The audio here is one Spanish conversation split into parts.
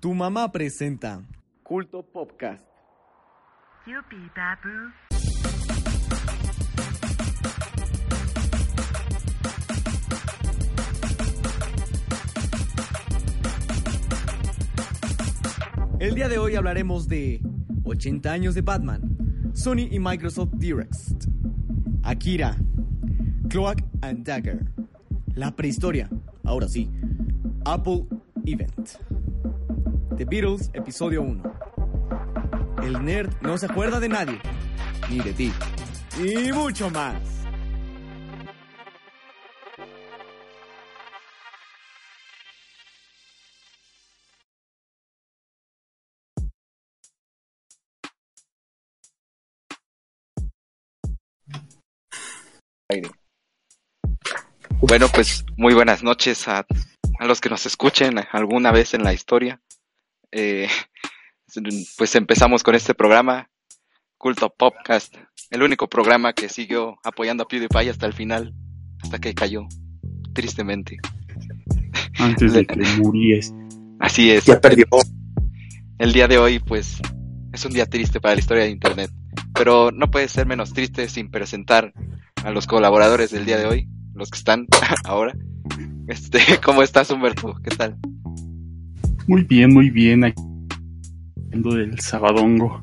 Tu mamá presenta Culto Podcast. Yuppie Babu. El día de hoy hablaremos de 80 años de Batman, Sony y Microsoft Direct, Akira, Cloak and Dagger, la prehistoria, ahora sí, Apple Event, The Beatles, episodio 1. El nerd no se acuerda de nadie, ni de ti, y mucho más. Aire. Bueno, pues muy buenas noches a, a los que nos escuchen alguna vez en la historia. Eh, pues empezamos con este programa, Culto Podcast, el único programa que siguió apoyando a PewDiePie hasta el final, hasta que cayó, tristemente. Antes de que muriese. Así es. Ya perdió. El día de hoy, pues, es un día triste para la historia de Internet, pero no puede ser menos triste sin presentar a los colaboradores del día de hoy, los que están ahora. Este, ¿cómo estás, Humberto? ¿Qué tal? Muy bien, muy bien. Aquí del sabadongo.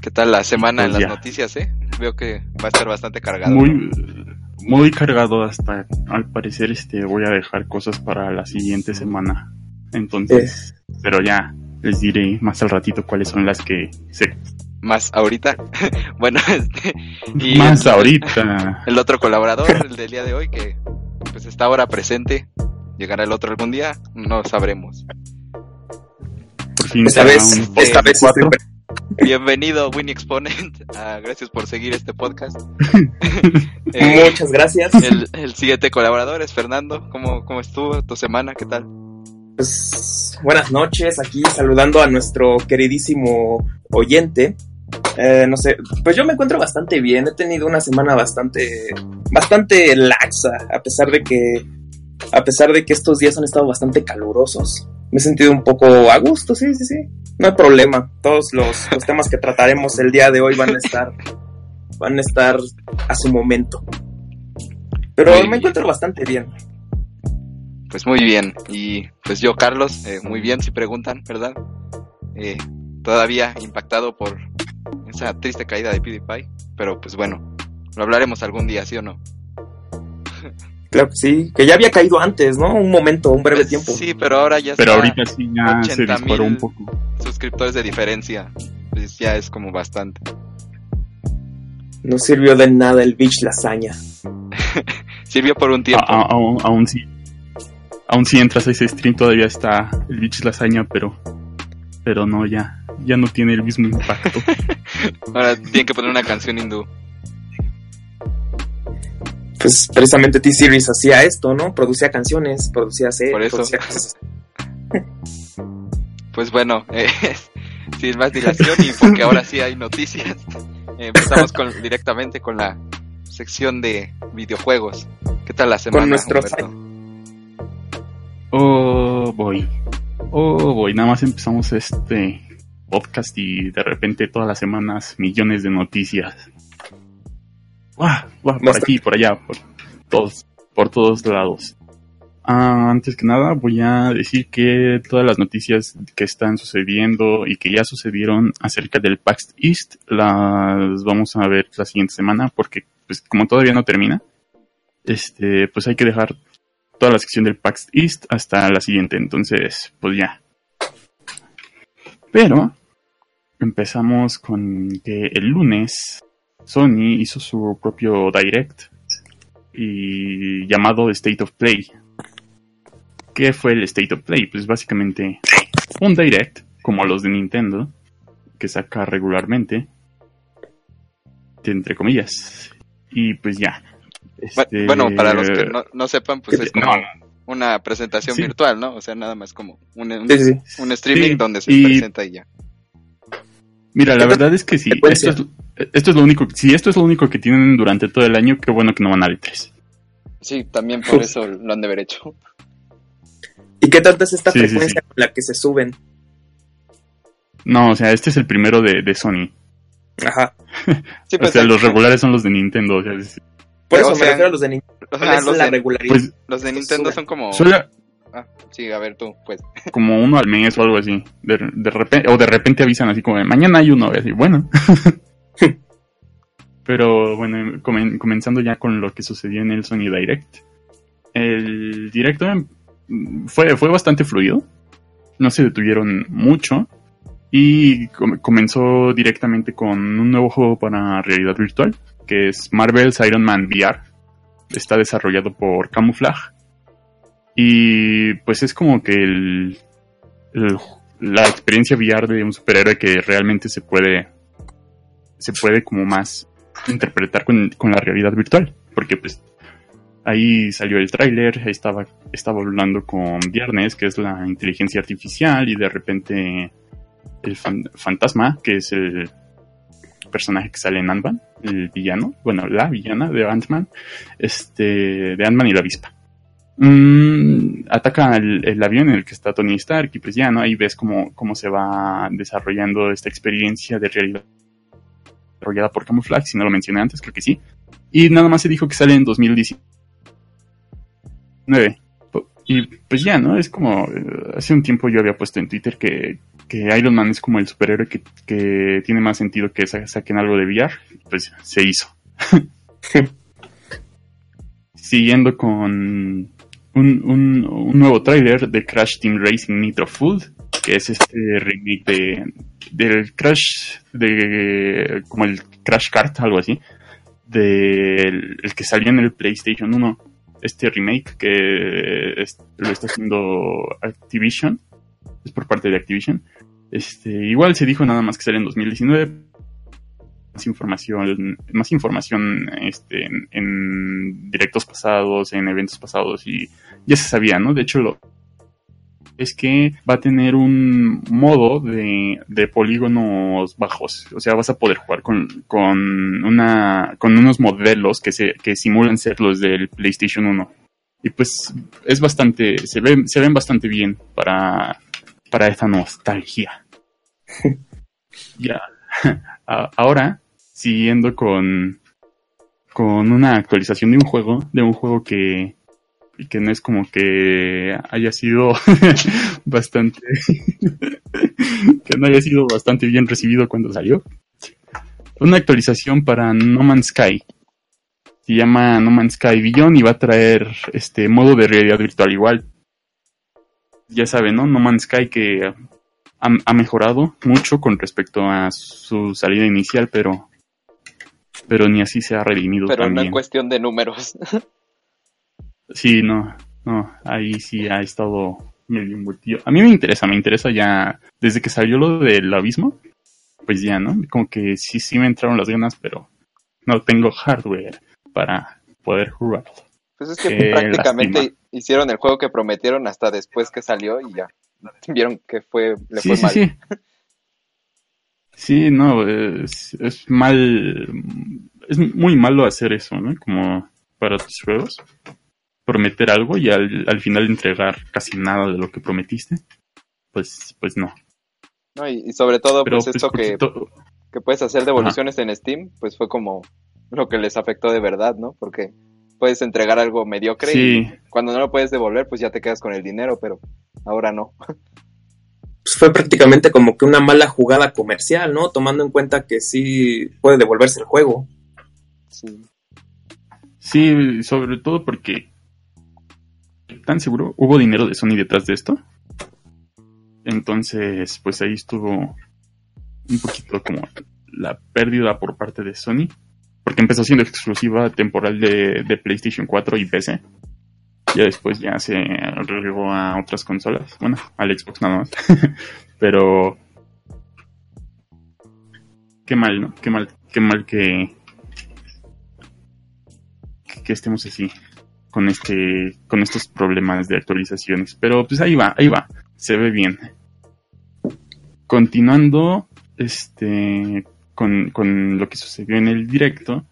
¿Qué tal la semana en Pues las ya. noticias, eh? Veo que va a estar bastante cargado. Muy, muy cargado hasta, al parecer, este, voy a dejar cosas para la siguiente semana. Entonces, pero ya les diré más al ratito cuáles son las que sé. Más ahorita. bueno, este. Y Más el, ahorita. El otro colaborador, el del día de hoy, que pues está ahora presente. ¿Llegará el otro algún día? No sabremos. Por fin Esta vez, un esta vez cuatro. Bienvenido, Winnie Exponent. Ah, gracias por seguir este podcast. Eh, Muchas gracias. el, el siguiente colaborador es Fernando. ¿Cómo, ¿Cómo estuvo tu semana? ¿Qué tal? Pues, buenas noches, aquí saludando a nuestro queridísimo oyente. Eh, no sé, pues yo me encuentro bastante bien. He tenido una semana bastante, bastante laxa, a pesar de que, a pesar de que estos días han estado bastante calurosos. Me he sentido un poco a gusto, sí, sí, sí. No hay problema. Todos los, los temas que trataremos el día de hoy van a estar, van a estar a su momento. Pero Muy me bien. encuentro bastante bien. Pues muy bien. Y pues yo, Carlos, eh, muy bien si preguntan, ¿verdad? Eh, todavía impactado por esa triste caída de PewDiePie. Pero pues bueno, lo hablaremos algún día, ¿sí o no? Claro que sí, que ya había caído antes, ¿no? Un momento, un breve tiempo. Sí, pero ahora ya Pero ahorita sí ya se 80,000 disparó un poco. suscriptores de diferencia. Pues ya es como bastante. No sirvió de nada el bitch lasaña. Sirvió por un tiempo. A- a- aún, aún sí. Aún si entras a ese stream todavía está el bitch lasaña, pero. Pero no, ya. Ya no tiene el mismo impacto. Ahora tienen que poner una canción hindú. Pues precisamente T-Series hacía esto, ¿no? Producía canciones, producía series, Por eso. producía cosas. Pues bueno, eh, sin más dilación y porque ahora sí hay noticias, eh, empezamos con, directamente con la sección de videojuegos. ¿Qué tal la semana? nuestro Humberto? Oh, voy. Oh, voy. Nada más empezamos este podcast y de repente todas las semanas millones de noticias. Guau, guau, por aquí, por allá, por todos, por todos lados. Ah, antes que nada, voy a decir que todas las noticias que están sucediendo y que ya sucedieron acerca del PAX East las vamos a ver la siguiente semana porque, pues, como todavía no termina, este, pues hay que dejar toda la sección del PAX East hasta la siguiente. Entonces, pues ya. Pero empezamos con que el lunes Sony hizo su propio direct y llamado State of Play. ¿Qué fue el State of Play? Pues básicamente un direct como los de Nintendo que saca regularmente entre comillas. Y pues ya. Bu- Este, Bueno, para los que no, no sepan, pues ¿qué es como no, una presentación Sí. virtual, ¿no? O sea, nada más como un, un, Sí, sí, sí. un streaming Sí, donde se y- presenta y ya. Mira, la ¿Qué tal verdad es que sí, esto es, esto es lo único, si esto es lo único que tienen durante todo el año, qué bueno que no van a E3. Sí, también por eso lo han de haber hecho. ¿Y qué tanta es esta Sí, sí, frecuencia con la que se suben? No, o sea, este es el primero de, de Sony. Ajá. Sí, O pues, sea, los regulares son los de Nintendo. O sea, es- Por eso o me refiero a los de Nintendo. o ¿Cuál sea, es los, la de, regularidad? pues los de Nintendo suben. son como... Ah, sí, a ver tú, pues. como uno al mes o algo así. De, repente, o de repente avisan así como, mañana hay uno, y así, bueno. Pero bueno, comen- comenzando ya con lo que sucedió en el Sony Direct. El directo mm, fue, fue bastante fluido. No se detuvieron mucho. Y com- comenzó directamente con un nuevo juego para realidad virtual, que es Marvel's Iron Man VR. Está desarrollado por Camouflage. Y pues es como que la experiencia VR de un superhéroe que realmente se puede se puede como más interpretar con, con la realidad virtual porque pues ahí salió el tráiler estaba estaba hablando con Viernes que es la inteligencia artificial y de repente el fan- fantasma que es el personaje que sale en Ant-Man el villano bueno la villana de Ant-Man este de Ant-Man y la avispa Mm, ataca el, el avión en el que está Tony Stark y pues ya, ¿no? Ahí ves cómo, cómo se va desarrollando esta experiencia de realidad desarrollada por Camouflage, si no lo mencioné antes, creo que sí. Y nada más se dijo que sale en 2019. Y pues ya, ¿no? Es como, eh, hace un tiempo yo había puesto en Twitter que, que Iron Man es como el superhéroe que, que tiene más sentido que sa- saquen algo de VR. Pues se hizo. Siguiendo con un, un, un nuevo tráiler de Crash Team Racing Nitro Food, que es este remake de del Crash de como el Crash Kart, algo así, del el que salió en el PlayStation 1, este remake que lo está haciendo Activision, es por parte de Activision. Este, igual se dijo nada más que sale en 2019. Más información, más información este, en, en directos pasados, en eventos pasados y ya se sabía, ¿no? De hecho, lo es que va a tener un modo de, de polígonos bajos. O sea, vas a poder jugar con, con, una, con unos modelos que, se, que simulan ser los del PlayStation 1. Y pues es bastante, se, ve, se ven bastante bien para, para esta nostalgia. ya. Ahora, siguiendo con, con una actualización de un juego, de un juego que, que no es como que haya sido bastante que no haya sido bastante bien recibido cuando salió. Una actualización para No Man's Sky. Se llama No Man's Sky Beyond y va a traer este modo de realidad virtual igual. Ya saben, ¿no? No Man's Sky que ha, ha mejorado mucho con respecto a su salida inicial, pero pero ni así se ha redimido Pero no en cuestión de números. Sí, no, no, ahí sí ha estado medio embutido. A mí me interesa, me interesa ya, desde que salió lo del abismo, pues ya, ¿no? Como que sí, sí me entraron las ganas, pero no tengo hardware para poder jugar. Pues es que Qué prácticamente lástima. hicieron el juego que prometieron hasta después que salió y ya. Vieron que fue, le Sí, fue sí, mal. sí. Sí, no, es, es mal, es muy malo hacer eso, ¿no? Como para tus juegos. Prometer algo y al, al final entregar casi nada de lo que prometiste. Pues, pues no. ¿no? Y, y sobre todo, Pero pues pues, esto que, que puedes hacer devoluciones en Steam, pues fue como lo que les afectó de verdad, ¿no? Porque puedes entregar algo mediocre Sí. y cuando no lo puedes devolver, pues ya te quedas con el dinero, pero ahora no. Pues fue prácticamente como que una mala jugada comercial, ¿no? Tomando en cuenta que sí puede devolverse el juego. Sí. Sí, sobre todo porque tan seguro hubo dinero de Sony detrás de esto. Entonces, pues ahí estuvo un poquito como la pérdida por parte de Sony. Porque empezó siendo exclusiva temporal de, PlayStation 4 y PC. Ya después ya se regó a otras consolas. Bueno, al Xbox nada más. Pero... Qué mal, ¿no? Qué mal, qué mal que, que estemos así con este con estos problemas de actualizaciones, pero pues ahí va, ahí va, se ve bien. Continuando este con, con lo que sucedió en el directo,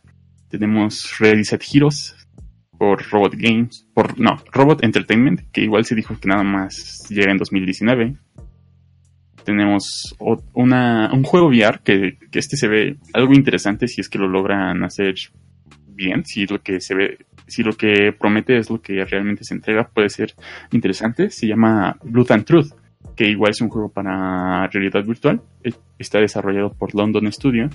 tenemos Ready Set Heroes por Robot Games, por no, Robot Entertainment, que igual se dijo que nada más llega en 2019. Tenemos una, un juego VR que, que este se ve algo interesante si es que lo logran hacer bien, si lo que se ve, si lo que promete es lo que realmente se entrega, puede ser interesante. Se llama Blood and Truth, que igual es un juego para realidad virtual. Eh, Está desarrollado por London Studio.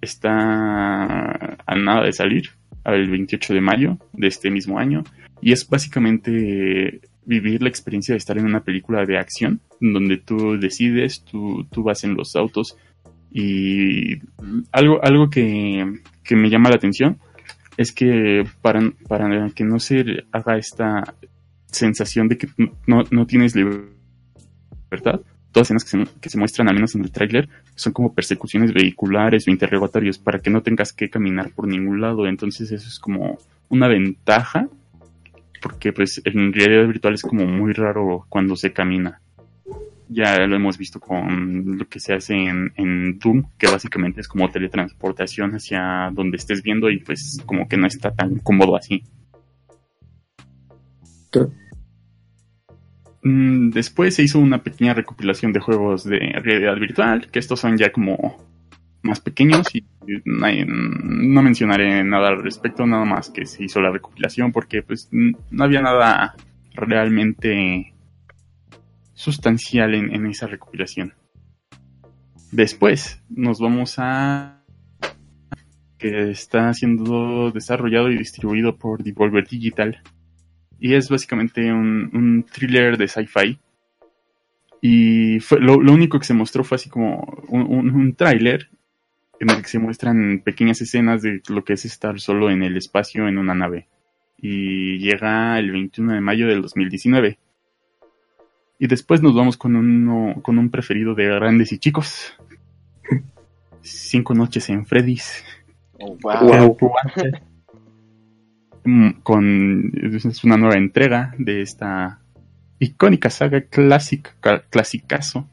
Está a nada de salir, el 28 de mayo de este mismo año. Y es básicamente vivir la experiencia de estar en una película de acción, donde tú decides, tú, tú vas en los autos. Y algo, algo que, que me llama la atención es que para, para que no se haga esta sensación de que no, no tienes libertad, todas las escenas que se, que se muestran, al menos en el tráiler, son como persecuciones vehiculares o interrogatorios para que no tengas que caminar por ningún lado. Entonces eso es como una ventaja, porque pues en realidad virtual es como muy raro cuando se camina. Ya lo hemos visto con lo que se hace en, en Doom, que básicamente es como teletransportación hacia donde estés viendo y pues como que no está tan cómodo así. Mm, Después se hizo una pequeña recopilación de juegos de realidad virtual, que estos son ya como más pequeños y no, mencionaré nada al respecto, nada más que se hizo la recopilación porque pues no había nada realmente sustancial en, en esa recopilación. Después nos vamos a que está siendo desarrollado y distribuido por Devolver Digital y es básicamente un, un thriller de sci-fi. Y fue, lo, lo único que se mostró fue así como un, un, un tráiler en el que se muestran pequeñas escenas de lo que es estar solo en el espacio en una nave. Y llega el 21 de mayo del 2019. Y después nos vamos con, uno, con un preferido de grandes y chicos. Cinco noches en Freddy's. Oh, wow. Wow. Mm, con es una nueva entrega de esta icónica saga clásica clasicazo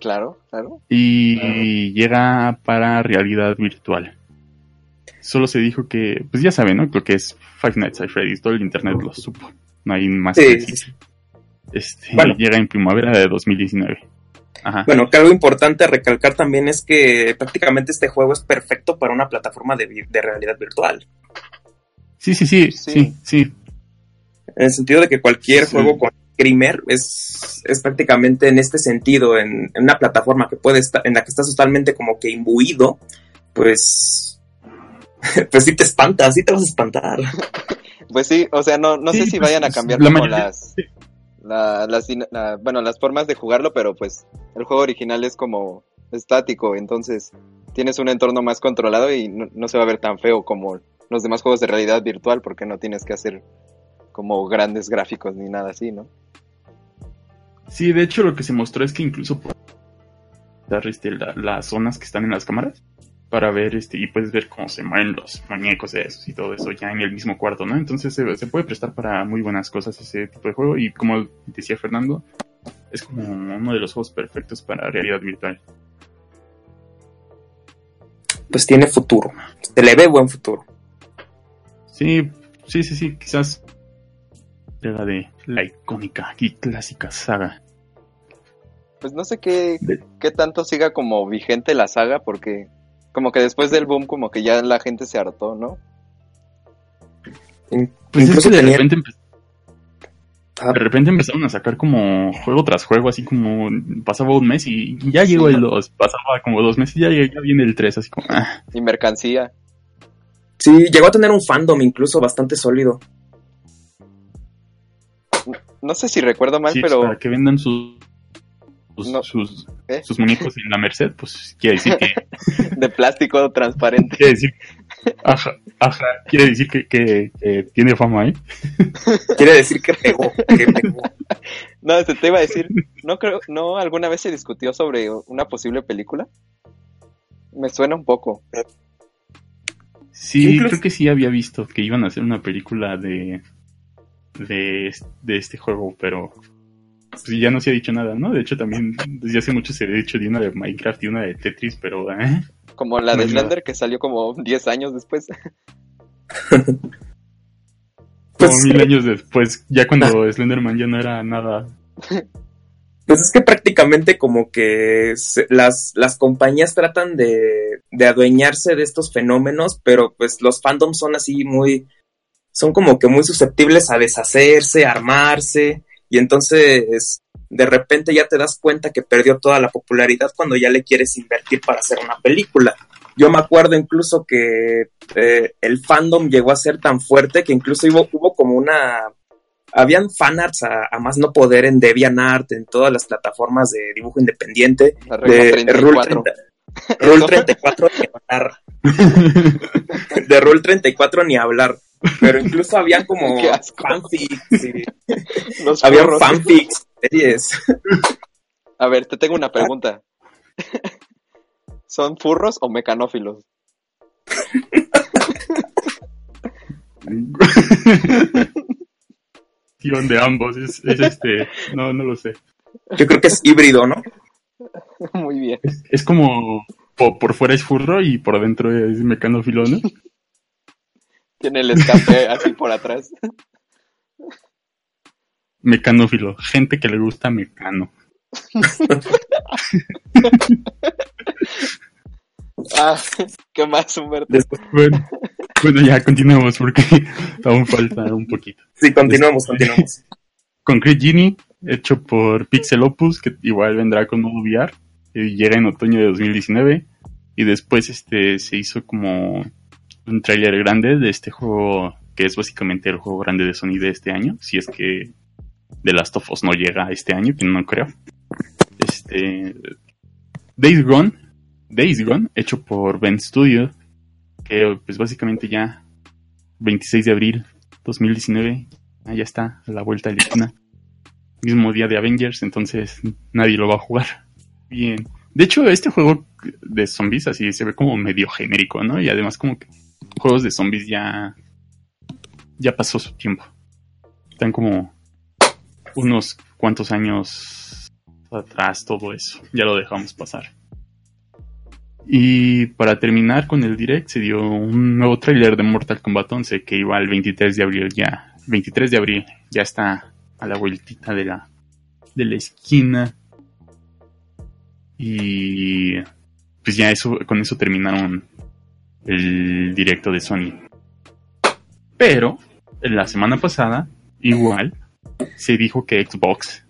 Claro, claro. y llega para realidad virtual. Solo se dijo que, pues ya saben, ¿no? Lo que es Five Nights at Freddy's, todo el internet lo supo. No hay más que Sí, decir. sí, sí. Este, Bueno. llega en primavera de 2019. Ajá. Bueno, que algo importante a recalcar también es que prácticamente este juego es perfecto para una plataforma de, de realidad virtual. Sí, sí, sí, Sí. sí, sí. En el sentido de que cualquier Sí. juego con Screamer es, es prácticamente en este sentido, en, en una plataforma que puede estar, en la que estás totalmente como que imbuido, pues, pues sí te espantas, sí te vas a espantar. Pues sí, o sea, no, no Sí, sé si pues, vayan a cambiar la como mayoría- las, la- las, la- bueno, las formas de jugarlo, pero pues el juego original es como estático, entonces tienes un entorno más controlado y no, no se va a ver tan feo como los demás juegos de realidad virtual porque no tienes que hacer como grandes gráficos ni nada así, ¿no? Sí, de hecho lo que se mostró es que incluso puedes dar este, la- las zonas que están en las cámaras para ver este y puedes ver cómo se mueven los muñecos de esos y todo eso ya en el mismo cuarto, ¿no? Entonces se, se puede prestar para muy buenas cosas ese tipo de juego y como decía Fernando, es como uno de los juegos perfectos para realidad virtual. Pues tiene futuro, se le ve buen futuro. Sí, sí, sí, sí, quizás era de la icónica y clásica saga. Pues no sé qué, De- qué tanto siga como vigente la saga porque como que después del boom como que ya la gente se hartó, ¿no? Pues es Incluso que de tenía- repente empe- Ah, De repente empezaron a sacar como juego tras juego, así como pasaba un mes y ya llegó Sí. el 2, pasaba como dos meses y ya, ya viene el 3, así como... ah. Y mercancía. Sí, llegó a tener un fandom incluso bastante sólido. No sé si recuerdo mal, Sí, pero para que vendan sus sus, No. sus, ¿Eh? sus muñecos en la Merced, pues quiere decir que... de plástico transparente. quiere decir... Ajá, ajá, quiere decir que, que, que tiene fama, ¿eh? Quiere decir que pegó, que pegó. No, te, te iba a decir, no creo, no alguna vez se discutió sobre una posible película. Me suena un poco. Sí, Incluso- creo que sí había visto que iban a hacer una película de, de, de este juego, pero pues ya no se ha dicho nada, ¿no? De hecho, también desde hace mucho se había dicho de una de Minecraft y una de Tetris, pero ¿eh? Como la No de nada. Slender que salió como 10 años después. Pues, como mil años después, ya cuando Slenderman ya no era nada. Pues es que prácticamente como que se- las, las compañías tratan de, de adueñarse de estos fenómenos, pero pues los fandoms son así muy, son como que muy susceptibles a deshacerse, armarse, y entonces de repente ya te das cuenta que perdió toda la popularidad cuando ya le quieres invertir para hacer una película. Yo me acuerdo incluso que eh, el fandom llegó a ser tan fuerte que incluso hubo como una habían fanarts a, a más no poder en DeviantArt, en todas las plataformas de dibujo independiente, La de 34. Rule, 30 Rule 34 ni hablar. De Rule 34 ni hablar. Pero incluso habían como fanfics, y- habían fanfics, series. A ver, te tengo una pregunta. ¿Son furros o mecanófilos? De ambos, es, es este, no, no lo sé. Yo creo que es híbrido, ¿no? Muy bien. Es como po- por fuera es furro y por dentro es mecanófilo, ¿no? Tiene el escape así por atrás. Mecanófilo, gente que le gusta mecano. Ah, ¿qué más, Humberto? Después, Bueno, bueno, ya continuamos porque aún falta un poquito. sí, continuamos, continuamos. Concrete Genie, hecho por Pixel Opus, que igual vendrá con modo VR, y llega en otoño de 2019. Y después este se hizo como un tráiler grande de este juego, que es básicamente el juego grande de Sony de este año, si es que The Last of Us no llega este año, que no creo. Este Days Gone, Days Gone, hecho por Ben Studio, que pues básicamente ya 26 de abril 2019 Ah, ya está, a la vuelta de la esquina. Mismo día de Avengers, entonces nadie lo va a jugar. Bien. De hecho, este juego de zombies así se ve como medio genérico, ¿no? Y además como que juegos de zombies ya ya pasó su tiempo. Están como unos cuantos años atrás todo eso. Ya lo dejamos pasar. Y para terminar con el direct se dio un nuevo tráiler de Mortal Kombat 11 que iba el 23 de abril ya 23 de abril ya está a la vueltita de la de la esquina. Y pues ya eso con eso terminaron el directo de Sony. Pero la semana pasada igual se dijo que Xbox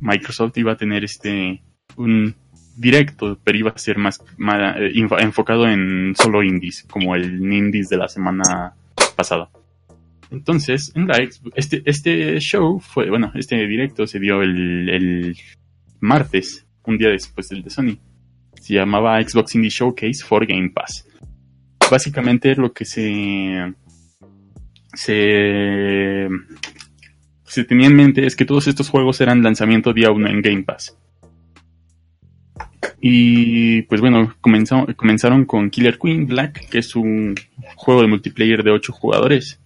Microsoft iba a tener este un directo pero iba a ser más, eh, enfocado en solo indies como el indies de la semana pasada entonces, en la este, este show fue, bueno, este directo se dio el, martes, un día después del de Sony. Se llamaba Xbox Indie Showcase for Game Pass. Básicamente lo que se, se, tenía en mente es que todos estos juegos eran lanzamiento día uno en Game Pass. Y pues bueno, comenzó- comenzaron con Killer Queen Black, que es un juego de multiplayer de 8 jugadores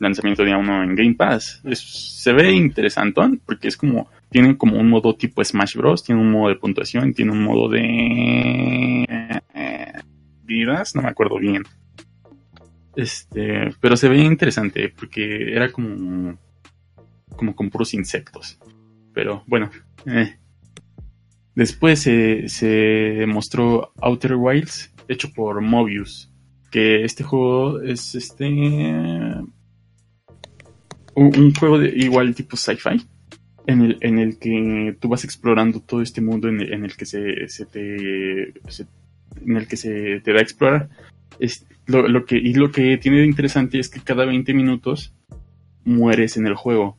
lanzamiento día uno en Game Pass. Se ve interesantón porque es como, tiene como un modo tipo Smash Bros, tiene un modo de puntuación, tiene un modo de vidas, no me acuerdo bien. Este, pero se ve interesante porque era como, como con puros insectos. Pero bueno, eh. Después se, se mostró Outer Wilds hecho por Mobius. Que este juego es este un, juego de igual tipo sci-fi en el, en el que tú vas explorando todo este mundo en el, en el que se, se te se- en el que se te da a explorar es lo, lo que y lo que tiene de interesante es que cada 20 minutos mueres en el juego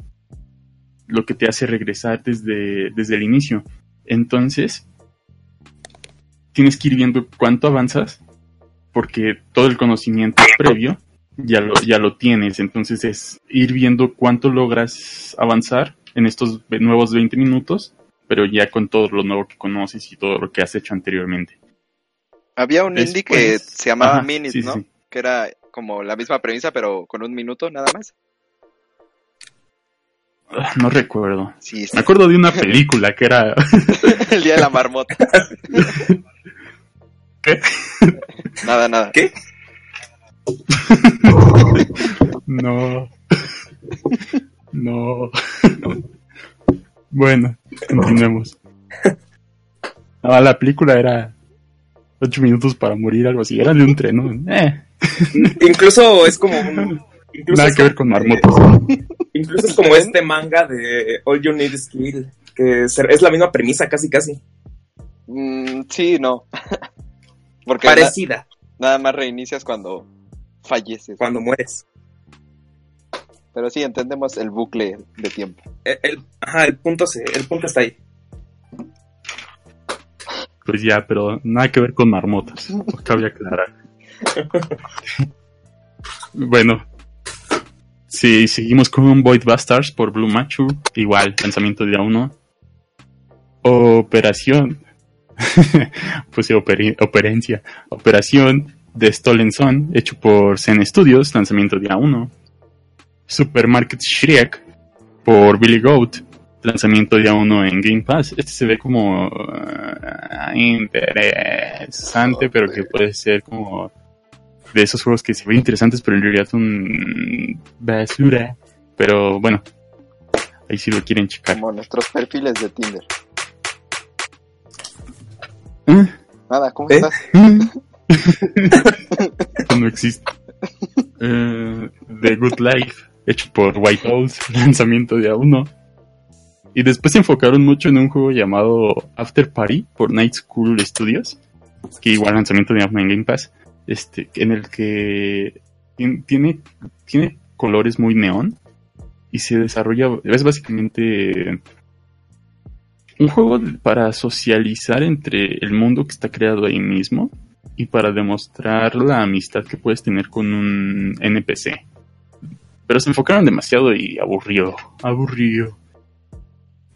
lo que te hace regresar desde, desde el inicio entonces tienes que ir viendo cuánto avanzas porque todo el conocimiento previo ya lo, ya lo tienes. Entonces es ir viendo cuánto logras avanzar en estos nuevos 20 minutos, pero ya con todo lo nuevo que conoces y todo lo que has hecho anteriormente. Había un indie que se llamaba sí, ¿no? sí. Que era como la misma premisa, pero con un minuto nada más. Ah, No recuerdo. Sí, Me acuerdo de una película que era... el día de la marmota. ¿Qué? Nada, nada. ¿Qué? No. No. Bueno, continuemos. No, la película era ocho minutos para morir, algo así. Era de un tren, ¿no? Eh, Incluso es como un. Incluso nada es que ver con marmotas. Incluso es como este manga de All You Need is Kill, que es la misma premisa casi casi. Mm, sí, no. Porque na- Parecida nada más reinicias cuando falleces. cuando mueres. Pero sí, entendemos el bucle de tiempo. El, el- ajá, el punto, se, el punto está ahí. Pues ya, pero nada que ver con marmotas. Cabe aclarar. bueno. Sí, seguimos con Void Bastards por Blue Machu. Igual, lanzamiento día 1. Operación. sí, operi- operencia. Operación de Stolen Son, hecho por Zen Studios, lanzamiento día 1. Supermarket Shrek por Billy Goat, lanzamiento día 1 en Game Pass. Este se ve como ah, interesante, pero que puede ser como de esos juegos que se ven interesantes, pero en realidad son basura. Pero bueno, ahí sí lo quieren checar. Como nuestros perfiles de Tinder. ¿Eh? Nada, ¿cómo ¿Eh? estás? No existe. Eh, The Good Life, hecho por White Owls, lanzamiento día 1. Y después se enfocaron mucho en un juego llamado After Party por Night School Studios, que igual lanzamiento día 1 en Game Pass, este, en el que tien- tiene, tiene colores muy neón y se desarrolla, es básicamente un juego para socializar entre el mundo que está creado ahí mismo y para demostrar la amistad que puedes tener con un NPC. Pero se enfocaron demasiado y aburrió, aburrió.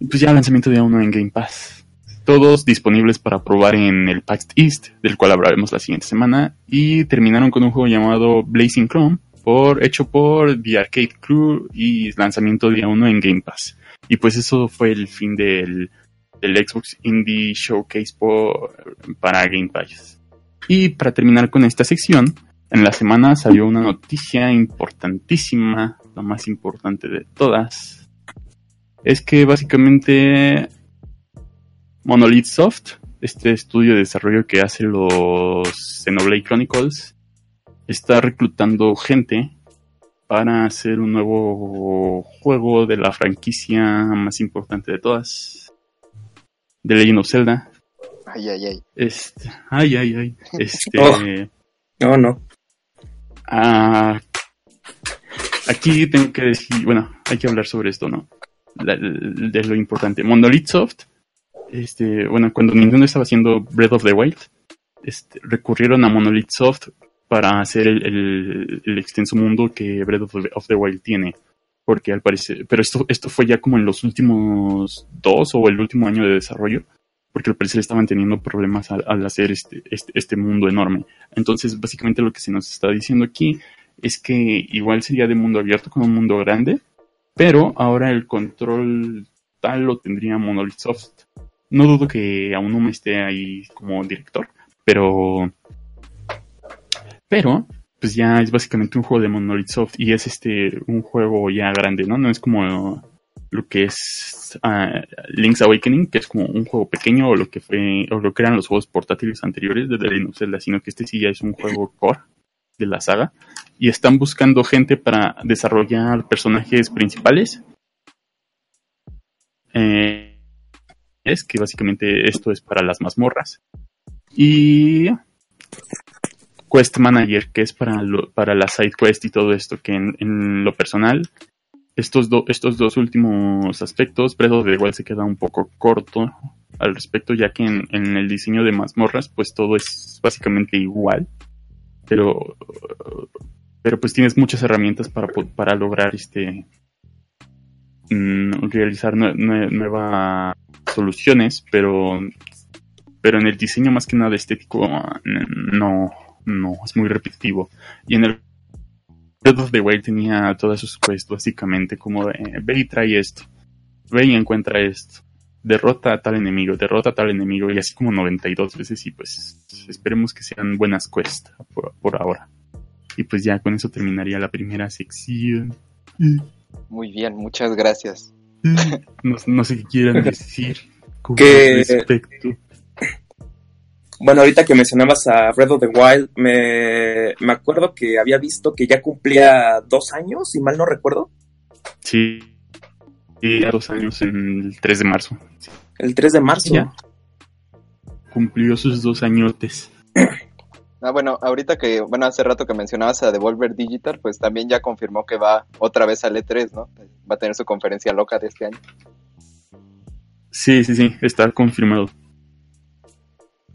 Pues ya lanzamiento de uno en Game Pass. Todos disponibles para probar en el PAX East, del cual hablaremos la siguiente semana. Y terminaron con un juego llamado Blazing Chrome, por, hecho por The Arcade Crew y lanzamiento día 1 en Game Pass. Y pues eso fue el fin del, del Xbox Indie Showcase por, para Game Pass. Y para terminar con esta sección, en la semana salió una noticia importantísima, la más importante de todas. Es que básicamente Monolith Soft, este estudio de desarrollo que hace los Xenoblade Chronicles, está reclutando gente para hacer un nuevo juego de la franquicia más importante de todas, de Legend of Zelda. Ay, ay, ay. Este, ay, ay, ay. Este, Oh. No, no. ah, aquí tengo que decir, bueno, hay que hablar sobre esto, ¿no? La- de lo importante. Monolith Soft, este, bueno, cuando Nintendo estaba haciendo Breath of the Wild, este, recurrieron a Monolith Soft para hacer el, extenso mundo que Breath of the, Wild tiene. Porque al parecer, pero esto, esto fue ya como en los últimos dos o el último año de desarrollo, porque al parecer estaban teniendo problemas al, al hacer este, este, este mundo enorme. Entonces, básicamente lo que se nos está diciendo aquí es que igual sería de mundo abierto con un mundo grande, pero ahora el control tal lo tendría Monolith Soft. No dudo que aún no esté ahí como director, pero pero pues ya es básicamente un juego de Monolith Soft y es este un juego ya grande, ¿no? No es como lo que es ah, Link's Awakening, que es como un juego pequeño o lo que fue o lo que eran los juegos portátiles anteriores de Legend of sino que este sí ya es un juego core de la saga y están buscando gente para desarrollar personajes principales. Eh, que básicamente esto es para las mazmorras. Y Quest Manager, que es para, para la side quest y todo esto, que en, lo personal, estos, do- estos dos últimos aspectos, Breath the Wild se queda un poco corto al respecto, ya que en, el diseño de mazmorras, pues todo es básicamente igual, pero, pero pues tienes muchas herramientas para, para lograr este mm, realizar nue- nue- nuevas soluciones, pero pero en el diseño más que nada estético no, no, es muy repetitivo. Y en el Breath of the Wild tenía todas sus quests básicamente como de, ve y trae esto, ve y encuentra esto, derrota a tal enemigo, derrota a tal enemigo, y así como 92 veces, y pues esperemos que sean buenas quests por, por ahora. Y pues ya con eso terminaría la primera sección. Muy bien, muchas gracias. No, no sé qué quieran decir con Que- respecto. Bueno, ahorita que mencionabas a Breath of the Wild, me, me acuerdo que había visto que ya cumplía dos años, si mal no recuerdo. Sí. Y a dos años en el 3 de marzo. El 3 de marzo. Ya. Cumplió sus dos añotes. Ah, bueno, ahorita que, bueno, hace rato que mencionabas a Devolver Digital, pues también ya confirmó que va otra vez al E3, ¿no? Va a tener su conferencia loca de este año. Sí, sí, sí, está confirmado.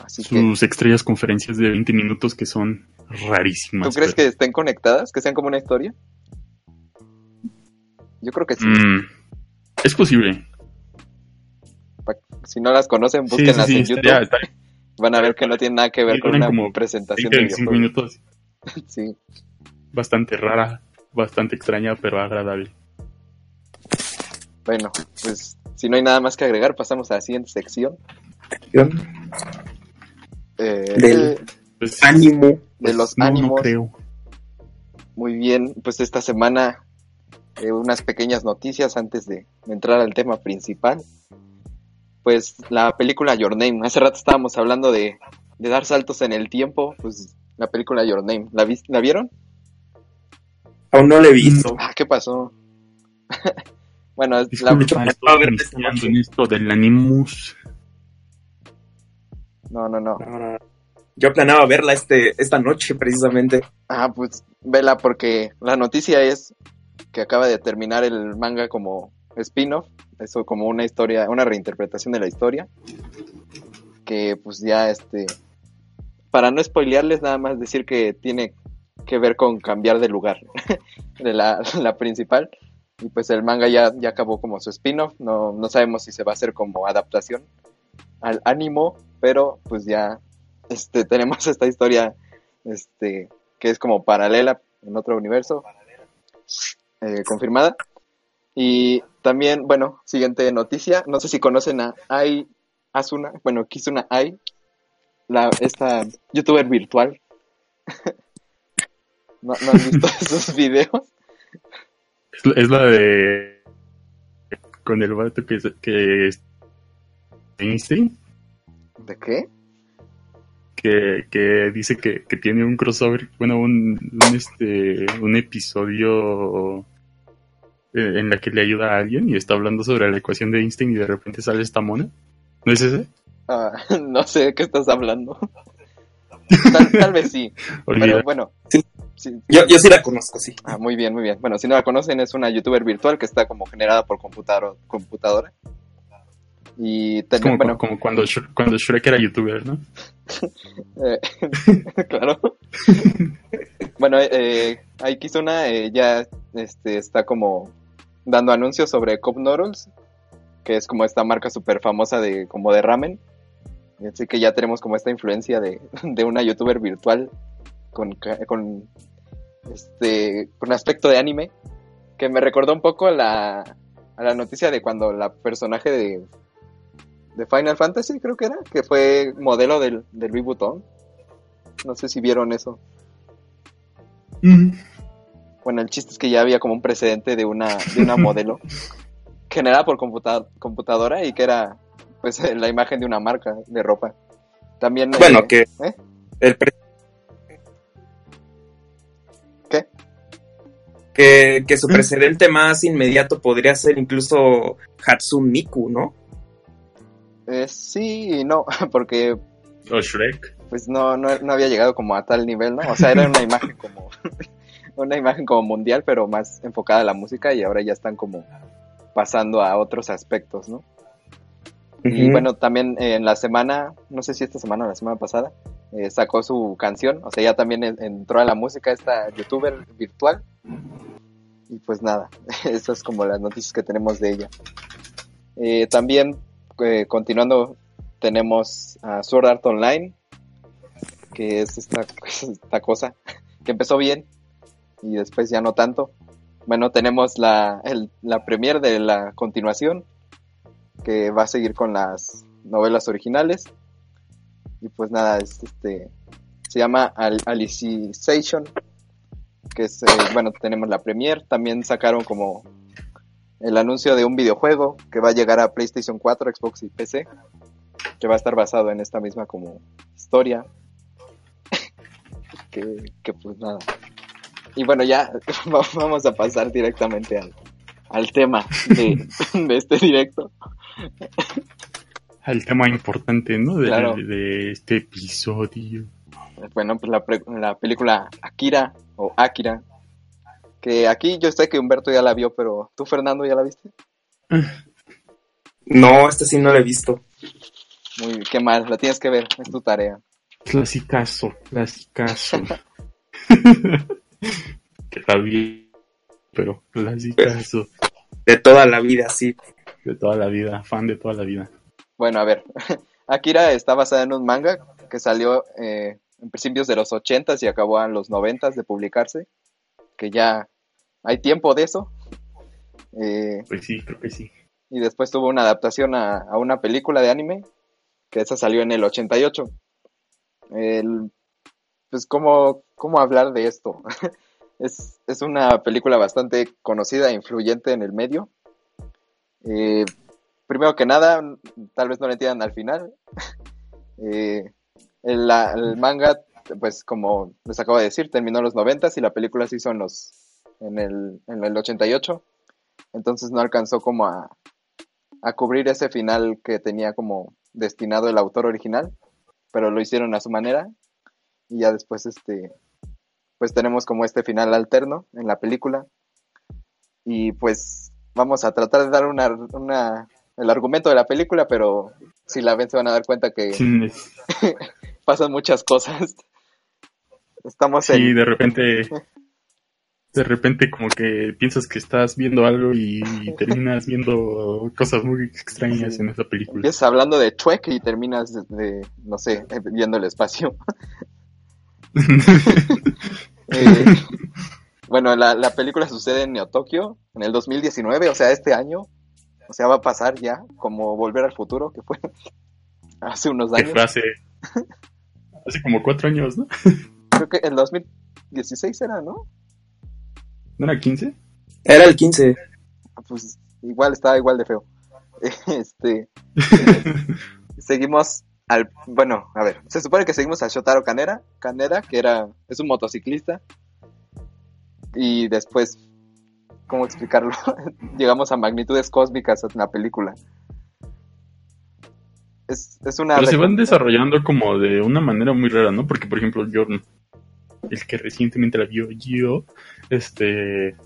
Así que, Sus estrellas conferencias de 20 minutos que son rarísimas. ¿tú crees pero- que estén conectadas? ¿Que sean como una historia? Yo creo que sí. Mm, es posible. Si no las conocen, Sí, sí, búsquenlas sí, en estaría- YouTube. estaría- Van a ver que no tiene nada que ver con una como presentación de 20, 25 videojuegos. minutos. Sí. Bastante rara, bastante extraña, pero agradable. Bueno, pues si no hay nada más que agregar, pasamos a la siguiente sección. Eh, Del- Pues, Ánimo. de pues, los no, no ánimos. creo. Muy bien, pues esta semana eh, unas pequeñas noticias antes de, de entrar al tema principal. Pues la película Your Name, hace rato estábamos hablando de, de dar saltos en el tiempo, pues la película Your Name, ¿la, ¿la vieron? Aún no lo he visto. Ah, ¿qué pasó? bueno, es la, la- en esto del Animus. no, no, no. No, no, no. Yo planeaba verla este, esta noche precisamente. Ah, pues vela porque la noticia es que acaba de terminar el manga como spin-off, eso como una historia, una reinterpretación de la historia, que pues ya este, para no spoilearles nada más decir que tiene que ver con cambiar de lugar de la, la principal y pues el manga ya, ya acabó como su spin-off, no, no sabemos si se va a hacer como adaptación al ánimo, pero pues ya este, tenemos esta historia este, que es como paralela en otro universo, eh, confirmada. Y también, bueno, siguiente noticia, no sé si conocen a Ai Asuna, bueno, Kizuna Ai, la, esta youtuber virtual. ¿No, ¿No han visto esos videos? Es, la- de. Con el vato que. que es- Einstein. ¿De qué? Que, que dice que, que tiene un crossover. Bueno, un, un, este, un episodio. Eh, En la que le ayuda a alguien y está hablando sobre la ecuación de Einstein y de repente sale esta mona. ¿No es ese? Ah, no sé de qué estás hablando. Tal, tal vez sí. Pero bueno. Sí. sí. Yo, yo sí la conozco, sí. Ah, muy bien, muy bien. Bueno, si no la conocen, es una youtuber virtual que está como generada por computador, computadora. Y tenemos, como, bueno, como cuando, cuando Shrek era youtuber, ¿no? eh, claro. bueno, eh, Aikizuna eh, ya este, está como dando anuncios sobre Cup Noodles, que es como esta marca súper famosa de, como de ramen. Así que ya tenemos como esta influencia de, de una youtuber virtual con, con, este, con aspecto de anime, que me recordó un poco a la, a la noticia de cuando la personaje de, de Final Fantasy, creo que era, que fue modelo del, del Louis Vuitton. No sé si vieron eso. Bueno, el chiste es que ya había como un precedente de una, de una modelo generada por computa- computadora y que era pues la imagen de una marca de ropa. También eh, Bueno, que ¿eh? el pre- ¿Qué? Que, que su precedente más inmediato podría ser incluso Hatsune Miku, ¿no? eh, sí y no, porque O Shrek. pues no, no, no había llegado como a tal nivel, ¿no? O sea, era una imagen como una imagen como mundial, pero más enfocada a la música y ahora ya están como pasando a otros aspectos, ¿no? Y bueno, también eh, en la semana, no sé si esta semana o la semana pasada, eh, sacó su canción, o sea, ya también en- entró a la música esta youtuber virtual. Y pues nada, esas es como las noticias que tenemos de ella. Eh, también, continuando, tenemos a Sword Art Online, que es esta, esta cosa que empezó bien y después ya no tanto. Bueno, tenemos la, el, la premier de la continuación, que va a seguir con las novelas originales. Y pues nada, es este se llama Al Alicization, que es, eh, bueno, tenemos la premier, también sacaron como el anuncio de un videojuego que va a llegar a PlayStation 4, Xbox y PC, que va a estar basado en esta misma como historia. que pues nada. Y bueno, ya vamos a pasar directamente al, al tema de, de este directo. Al tema importante, ¿no? De, Claro. de este episodio. Bueno, pues la, pre- la película Akira o Akira, que aquí yo sé que Humberto ya la vio, pero tú Fernando ya la viste. No, esta sí no la he visto. Muy qué mal, la tienes que ver, es tu tarea. Clasicazo, clasicazo. que la vi, pero clasicazo. De toda la vida, sí. De toda la vida, fan de toda la vida. Bueno, a ver, Akira está basada en un manga que salió eh, en principios de los 80s y acabó en los 90s de publicarse, que ya hay tiempo de eso. Eh, Pues sí, creo que sí. y después tuvo una adaptación a, a una película de anime, que esa salió en el 88. El, pues, ¿cómo, ¿cómo hablar de esto? es, es una película bastante conocida e influyente en el medio. Eh, primero que nada, tal vez no lo entiendan al final. Eh, el manga, pues como les acabo de decir, terminó en los 90 y la película se hizo en, los, en, el, en el 88. Entonces no alcanzó como a, a cubrir ese final que tenía como destinado el autor original, pero lo hicieron a su manera y ya después este pues tenemos como este final alterno en la película y pues vamos a tratar de dar una, una el argumento de la película, pero si la ven se van a dar cuenta que Sí, pasan muchas cosas. Estamos sí, en de repente, de repente como que piensas que estás viendo algo y, terminas viendo cosas muy extrañas en esa película. empiezas hablando de Chuek y terminas de, de, no sé, viendo el espacio. Eh, bueno, la, la película sucede en Neo Tokio en el 2019, o sea, este año. O sea, va a pasar ya, como Volver al Futuro, que fue hace unos años. hace, hace como cuatro años, ¿no? Creo que el 2016 era, ¿no? ¿No era 15? Era el 15. Pues igual estaba igual de feo. Este. seguimos al. Bueno, a ver, se supone que seguimos a Shotaro Kaneda, Kaneda, que era. es un motociclista. Y después. ¿Cómo explicarlo? Llegamos a magnitudes cósmicas en la película. Es, es una. Pero se van desarrollando como de una manera muy rara, ¿no? Porque, por ejemplo, yo, el que recientemente la vio, yo, este,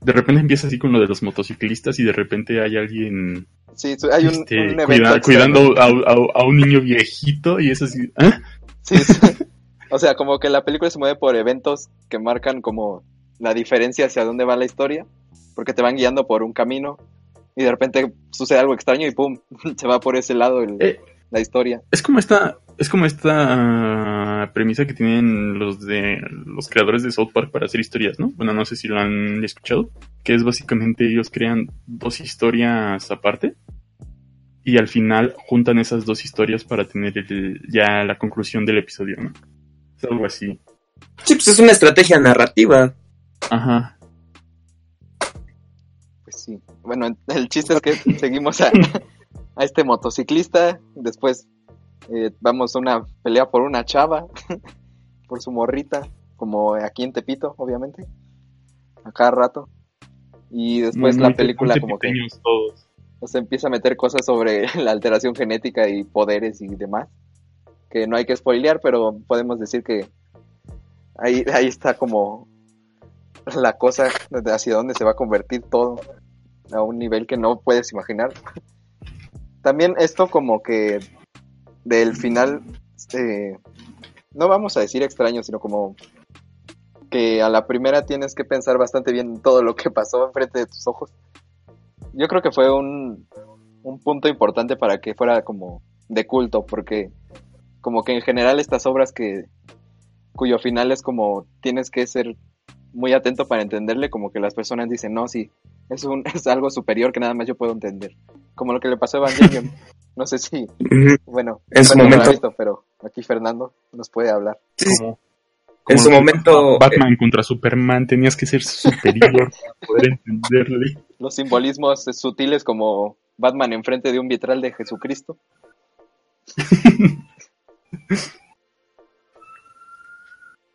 de repente empieza así con lo de los motociclistas y de repente hay alguien Sí, hay un, este, un evento cuida- externo. cuidando a, a- a un niño viejito y es así, ¿ah? Sí, sí. O sea, como que la película se mueve por eventos que marcan como la diferencia hacia dónde va la historia, porque te van guiando por un camino y de repente sucede algo extraño y pum, se va por ese lado el- Eh. La historia. Es como esta, es como esta ah, premisa que tienen los de los creadores de South Park para hacer historias, ¿no? Bueno, no sé si lo han escuchado, que es básicamente ellos crean dos historias aparte y al final juntan esas dos historias para tener el- ya la conclusión del episodio, ¿no? Es algo así. Sí, pues es una estrategia narrativa. Ajá. Pues sí. Bueno, el chiste es que seguimos a, a este motociclista, después eh, vamos a una pelea por una chava, por su morrita, como aquí en Tepito, obviamente, a cada rato. Y después Muy- la muy- película muy como que todos. se empieza a meter cosas sobre la alteración genética y poderes y demás. Que no hay que spoilear, pero podemos decir que ahí, ahí está como la cosa hacia dónde se va a convertir todo a un nivel que no puedes imaginar. También esto como que del final, eh, no vamos a decir extraño, sino como que a la primera tienes que pensar bastante bien todo lo que pasó enfrente de tus ojos. Yo creo que fue un, un punto importante para que fuera como de culto, porque como que en general estas obras que cuyo final es como tienes que ser muy atento para entenderle, como que las personas dicen, no, sí, es, un, es algo superior que nada más yo puedo entender. Como lo que le pasó a Evangelion. No sé si, bueno, En su momento. visto, pero aquí Fernando nos puede hablar. Sí, Como, En su momento, a Batman contra Superman, tenías que ser superior para poder entenderle. Los simbolismos sutiles como Batman enfrente de un vitral de Jesucristo.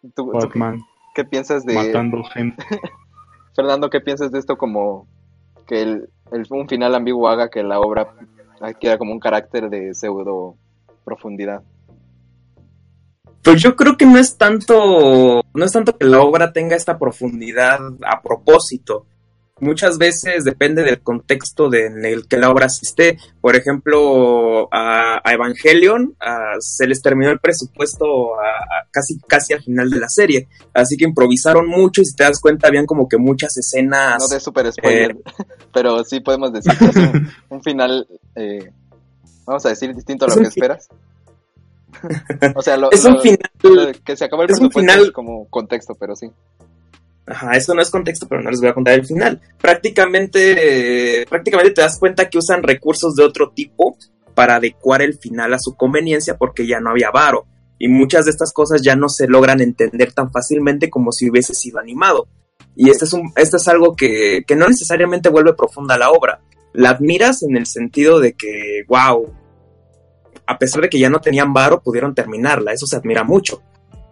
¿Tú- tú Batman ¿Qué piensas de, matando gente. Fernando, qué piensas de esto como que el, un final ambiguo haga que la obra adquiera como un carácter de pseudo profundidad? Pues yo creo que no es tanto, no es tanto que la obra tenga esta profundidad a propósito. Muchas veces depende del contexto de- en el que la obra esté. Por ejemplo, a, a Evangelion a- se les terminó el presupuesto a- casi, casi al final de la serie. Así que improvisaron mucho y si te das cuenta habían como que muchas escenas. No de super spoiler, pero sí podemos decir que es un, un final, eh, vamos a decir, distinto a lo que esperas. o sea, lo, es un final lo que se acabó el es un presupuesto final- como contexto, pero sí. Ajá, eso no es contexto, pero no les voy a contar el final. Prácticamente, prácticamente te das cuenta que usan recursos de otro tipo para adecuar el final a su conveniencia porque ya no había varo. Y muchas de estas cosas ya no se logran entender tan fácilmente como si hubiese sido animado. Y este es, un, este es algo que, que no necesariamente vuelve profunda la obra. La admiras en el sentido de que, wow, a pesar de que ya no tenían varo, pudieron terminarla. Eso se admira mucho.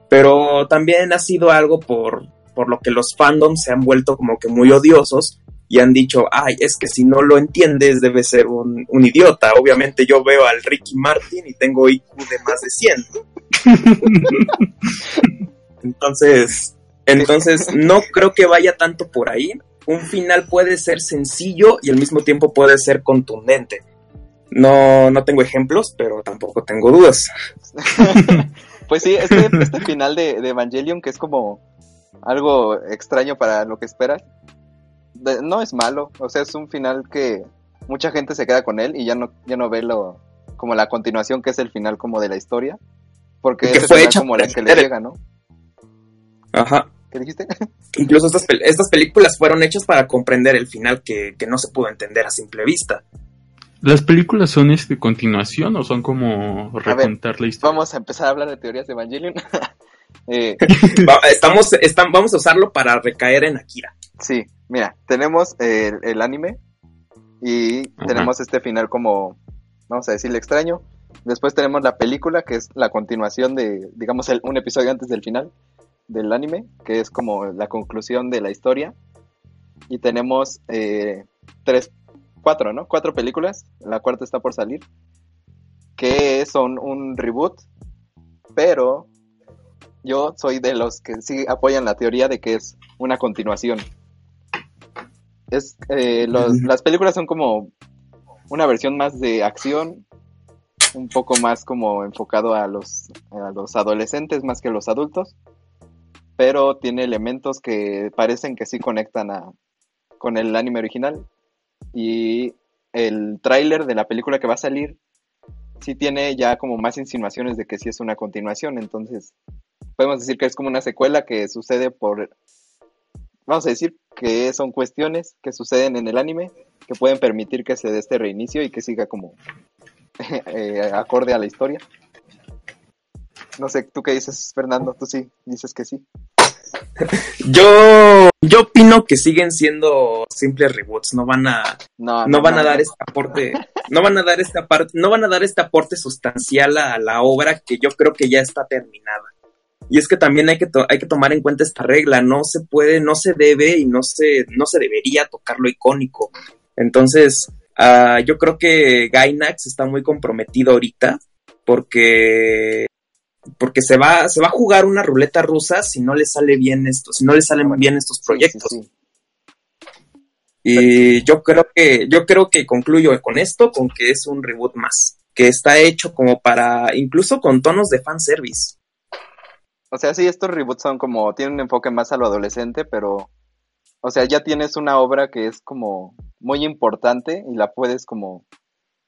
Pero también ha sido algo por, por lo que los fandoms se han vuelto como que muy odiosos y han dicho, ay, es que si no lo entiendes debe ser un, un idiota. Obviamente yo veo al Ricky Martin y tengo IQ de más de 100. entonces, entonces no creo que vaya tanto por ahí. Un final puede ser sencillo y al mismo tiempo puede ser contundente. No, no tengo ejemplos, pero tampoco tengo dudas. Pues sí, este, este final de, de Evangelion, que es como algo extraño para lo que esperas, de- no es malo. O sea, es un final que mucha gente se queda con él y ya no, ya no ve lo, como la continuación que es el final como de la historia. Porque que fue hecha como la que le llega, ¿no? Ajá. ¿Qué dijiste? Incluso estas, pel- estas películas fueron hechas para comprender el final que, que no se pudo entender a simple vista. ¿Las películas son este continuación o son como recontar la historia? Vamos a empezar a hablar de teorías de Evangelion. Eh, Va- estamos, estam- vamos a usarlo para recaer en Akira. Sí, mira, tenemos el, el anime y Ajá. tenemos este final como, vamos a decirle extraño. Después tenemos la película, que es la continuación de, digamos, el- un episodio antes del final del anime, que es como la conclusión de la historia. Y tenemos eh, tres, cuatro, ¿no? Cuatro películas, la cuarta está por salir, que son un reboot, pero yo soy de los que sí apoyan la teoría de que es una continuación. Es, eh, los-. Las películas son como una versión más de acción, un poco más como enfocado a los, a los adolescentes más que a los adultos, pero tiene elementos que parecen que sí conectan a, con el anime original. Y el tráiler de la película que va a salir sí tiene ya como más insinuaciones de que sí es una continuación, entonces podemos decir que es como una secuela que sucede por, vamos a decir que son cuestiones que suceden en el anime que pueden permitir que se dé este reinicio y que siga como eh, acorde a la historia. No sé, ¿tú qué dices, Fernando? Tú sí, dices que sí. Yo, yo opino que siguen siendo simples reboots, no van a, No, no van a dar este aporte, no van a dar esta parte, no van a dar este aporte sustancial a la obra que yo creo que ya está terminada. Y es que también hay que, hay que tomar en cuenta esta regla, no se puede, no se debe y no se, no se debería tocar lo icónico. Entonces, ah, yo creo que Gainax está muy comprometido ahorita porque porque se va, se va a jugar una ruleta rusa si no le sale bien esto, si no le salen bien estos proyectos. Sí, sí, sí. Y yo creo que, yo creo que concluyo con esto, con que es un reboot más, que está hecho como para, incluso con tonos de fanservice. O sea, sí, estos reboots son como, tienen un enfoque más a lo adolescente, pero, o sea, ya tienes una obra que es como muy importante y la puedes como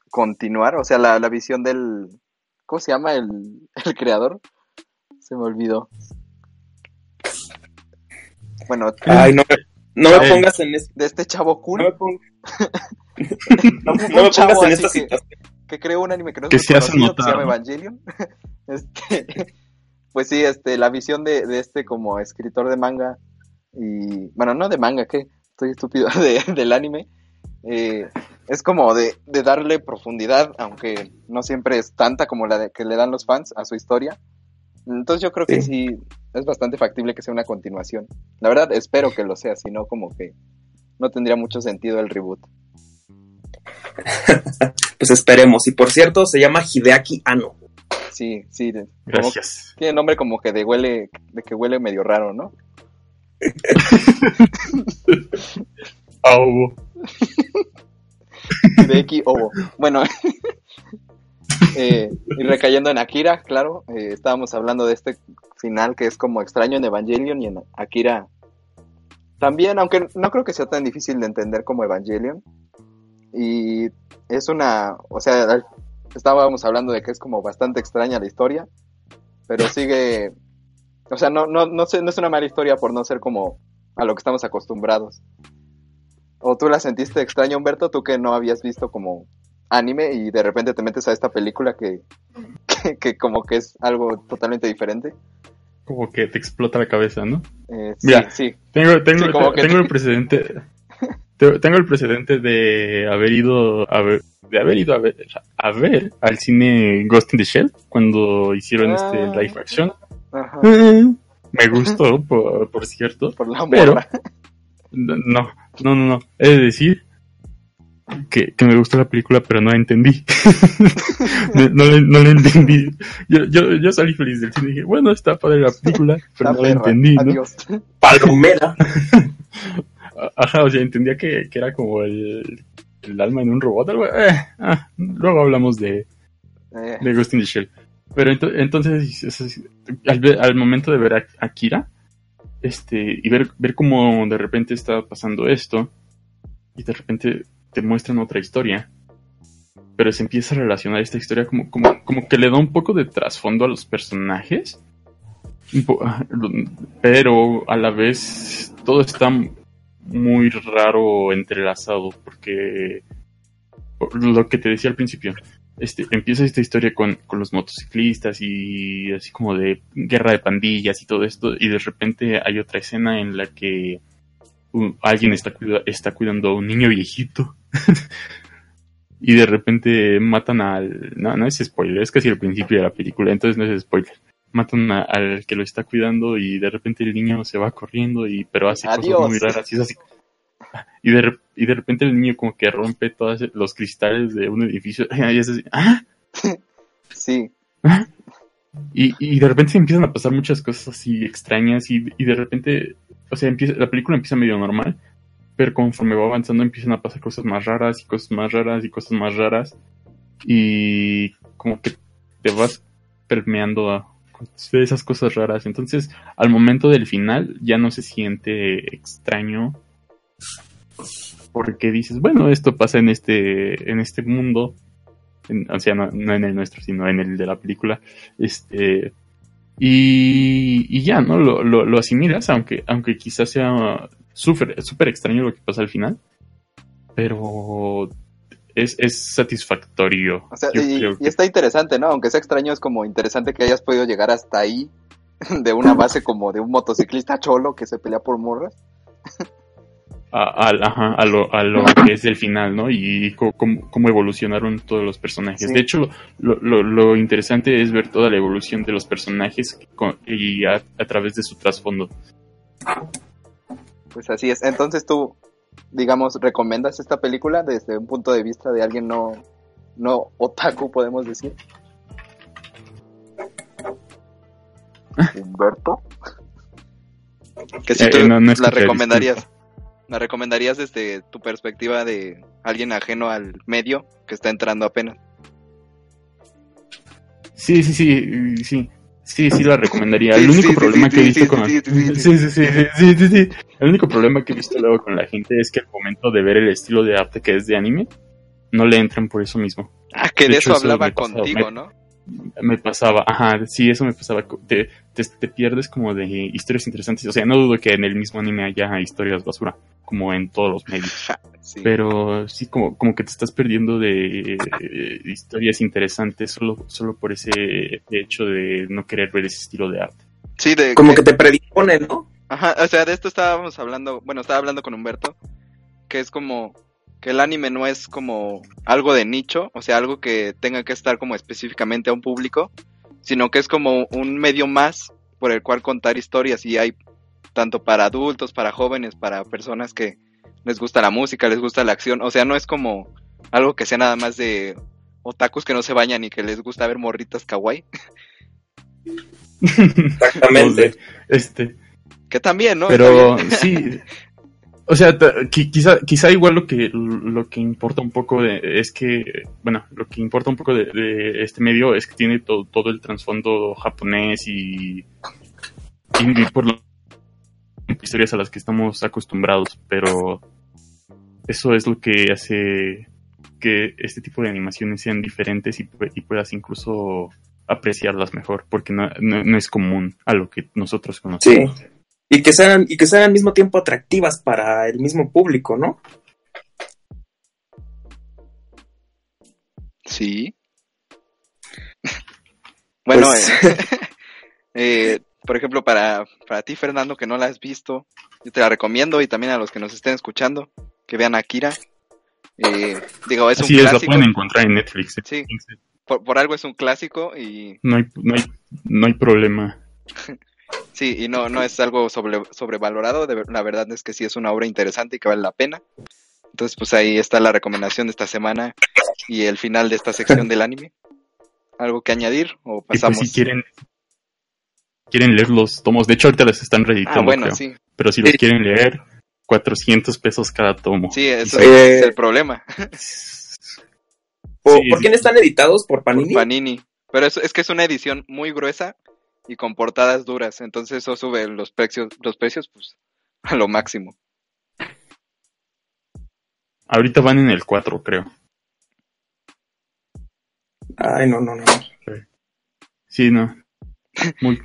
continuar. O sea, la, la visión del, ¿cómo se llama el, el creador? Se me olvidó. Bueno, Ay, no, me- no me pongas en es- de este chavo no cool. me pon- no, no me pongas en así esta que- situación. que creó un anime que no es Que se hace conocido, que se llama ¿no? Evangelion. Este, pues sí, este, la visión de, de este como escritor de manga y, bueno, no de manga, que estoy estúpido, de- del anime, eh, es como de, de darle profundidad, aunque no siempre es tanta como la de- que le dan los fans a su historia. Entonces yo creo que sí, es bastante factible que sea una continuación. La verdad, espero que lo sea, si no como que no tendría mucho sentido el reboot. Pues esperemos. Y por cierto, se llama Hideaki Anno. Sí, sí, Gracias. Tiene nombre como que de huele, de que huele medio raro, ¿no? Au. De X Ovo. Bueno, eh, y recayendo en Akira, claro, eh, estábamos hablando de este final que es como extraño en Evangelion y en Akira también, aunque no creo que sea tan difícil de entender como Evangelion. Y es una, o sea, estábamos hablando de que es como bastante extraña la historia, pero sigue, o sea, no, no, no, sé, no es una mala historia por no ser como a lo que estamos acostumbrados. ¿O tú la sentiste extraña, Humberto? Tú que no habías visto como anime y de repente te metes a esta película que, que, que como que es algo totalmente diferente. Como que te explota la cabeza, ¿no? Eh, sí, Mira. sí. Tengo, tengo, Sí, como que tengo te- el precedente. te- Tengo el precedente de haber ido a ver, de haber ido a ver, a ver al cine Ghost in the Shell cuando hicieron este Ah. live action. Ajá, Me gustó, por, por cierto. por la Pero-. No, no, no, no. He de decir que, que me gustó la película, pero no la entendí. no, no la, no la entendí. Yo, yo, yo salí feliz del cine y dije, bueno, está padre la película, pero La no la entendí, ¿no? Palomera. Ajá, o sea, entendía que, que era como el, el alma en un robot. Algo, eh, ah, luego hablamos de, Eh, de Ghost in the Shell. Pero ento- entonces, es- es- al, momento de ver a, a Kira, este, y ver, ver cómo de repente está pasando esto, y de repente te muestran otra historia, pero se empieza a relacionar esta historia como, como, como que le da un poco de trasfondo a los personajes, ah, pero a la vez todo está muy raro entrelazado, porque por lo que te decía al principio, este, empieza esta historia con, con los motociclistas y así como de guerra de pandillas y todo esto, y de repente hay otra escena en la que alguien está, cuida- está cuidando a un niño viejito. y de repente matan al... No, no es spoiler, es casi el principio de la película, entonces no es spoiler. Matan a- al que lo está cuidando y de repente el niño se va corriendo y pero hace Adiós. cosas muy raras y es así. Y de, y de repente el niño como que rompe todos los cristales de un edificio y es así, ¡ah! sí, Y, y de repente se empiezan a pasar muchas cosas así extrañas y, y de repente, o sea, empieza, la película empieza medio normal, pero conforme va avanzando empiezan a pasar cosas más raras y cosas más raras y cosas más raras y como que te vas permeando a esas cosas raras. Entonces, al momento del final ya no se siente extraño porque dices, bueno, esto pasa en este en este mundo, en- o sea, no, en el nuestro, sino en el de la película. Este y, y ya, ¿no? Lo, lo, lo asimilas, aunque, aunque quizás sea súper extraño lo que pasa al final. Pero es, es satisfactorio. o sea, Yo y, creo y que- está interesante, ¿no? Aunque sea extraño, es como interesante que hayas podido llegar hasta ahí de una base como de un motociclista cholo que se pelea por morras. a, ajá, a lo, a lo que es el final, ¿no? Y cómo, cómo evolucionaron todos los personajes. Sí. De hecho, lo, lo, lo interesante es ver toda la evolución de los personajes con- y a, a través de su trasfondo. Pues así es. Entonces tú, digamos, recomiendas esta película desde un punto de vista de alguien no, no otaku, podemos decir. Humberto. Que si Eh, tú eh, no- no la recomendarías. ¿La recomendarías desde tu perspectiva de alguien ajeno al medio que está entrando apenas? Sí, sí, sí, sí. Sí, sí la recomendaría. El único problema que he visto con... sí, sí, sí, Sí, sí, sí, sí, sí, sí, sí. El único problema que he visto luego con la gente es que al momento de ver el estilo de arte que es de anime, no le entran por eso mismo. Ah, que De eso hablaba contigo, ¿no? Me pasaba, ajá, sí, eso me pasaba. Te, te, te pierdes como de historias interesantes. O sea, no dudo que en el mismo anime haya historias basura, como en todos los medios. Sí. Pero sí, como, como que te estás perdiendo de eh, historias interesantes solo, solo por ese hecho de no querer ver ese estilo de arte. Sí, de Como que te predispone, ¿no? Ajá, o sea, de esto estábamos hablando, bueno, estaba hablando con Humberto, que es como que el anime no es como algo de nicho, o sea, algo que tenga que estar como específicamente a un público, sino que es como un medio más por el cual contar historias y hay tanto para adultos, para jóvenes, para personas que les gusta la música, les gusta la acción, o sea, no es como algo que sea nada más de otakus que no se bañan y que les gusta ver morritas kawaii, Exactamente. Este, que también, ¿no? pero sí. O sea, quizá, quizá igual lo que, lo que importa un poco de, es que, bueno, lo que importa un poco de, este medio es que tiene to- todo el trasfondo japonés y, y por las historias a las que estamos acostumbrados, pero eso es lo que hace que este tipo de animaciones sean diferentes y, y puedas incluso apreciarlas mejor, porque no, no, es común a lo que nosotros Sí. Y que sean, y que sean al mismo tiempo atractivas para el mismo público, ¿no? Sí. bueno, Pues- eh, eh, por ejemplo, para, para ti, Fernando, que no la has visto, yo te la recomiendo y también a los que nos estén escuchando, que vean Akira. Eh, digo, es Así un es, la clásico. pueden encontrar en Netflix. ¿eh? Sí. Por, por algo es un clásico y No hay, no hay, no hay problema. sí, y no, no es algo sobre, sobrevalorado. de la verdad es que sí es una obra interesante y que vale la pena. Entonces, pues ahí está la recomendación de esta semana y el final de esta sección del anime. ¿Algo que añadir o pues pasamos? si quieren, quieren leer los tomos, de hecho ahorita les están reeditando, ah, bueno, creo. sí. pero si los quieren leer, 400 pesos cada tomo. Sí, eso Sí. es el problema. ¿Por, Sí, ¿por sí. quién están editados? ¿Por por Panini? Panini. Pero es, es que es una edición muy gruesa y con portadas duras. Entonces eso sube los precios, los precios pues a lo máximo. Ahorita van en el 4, creo. Ay, no, no, no. Sí, no. Muy,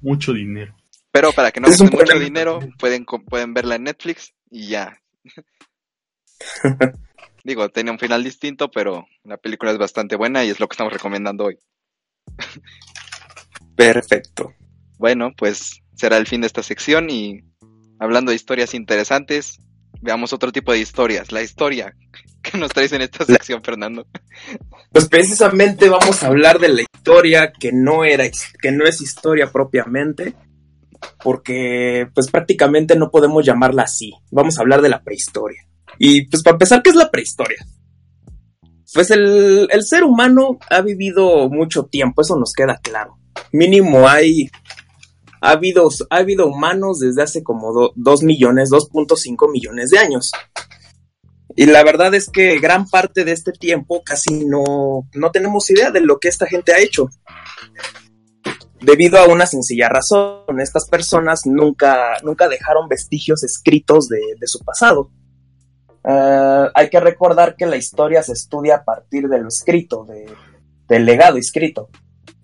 mucho dinero. Pero para que no gasten mucho problema. dinero, pueden, pueden verla en Netflix y ya. Digo, tiene un final distinto, pero la película es bastante buena y es lo que estamos recomendando hoy. Perfecto. Bueno, pues será el fin de esta sección y hablando de historias interesantes, veamos otro tipo de historias. La historia que nos traes en esta sección, Fernando. Pues precisamente vamos a hablar de la historia que no era, que no es historia propiamente, porque pues prácticamente no podemos llamarla así. Vamos a hablar de la prehistoria. Y pues para empezar, ¿qué es la prehistoria? Pues el, el ser humano ha vivido mucho tiempo, eso nos queda claro. Mínimo hay, ha habido, ha habido humanos desde hace como 2 millones, 2.5 millones de años. Y la verdad es que gran parte de este tiempo casi no, no tenemos idea de lo que esta gente ha hecho. Debido a una sencilla razón, estas personas nunca, nunca dejaron vestigios escritos de, de su pasado. Eh, hay que recordar que la historia se estudia a partir de lo escrito, de, del legado escrito.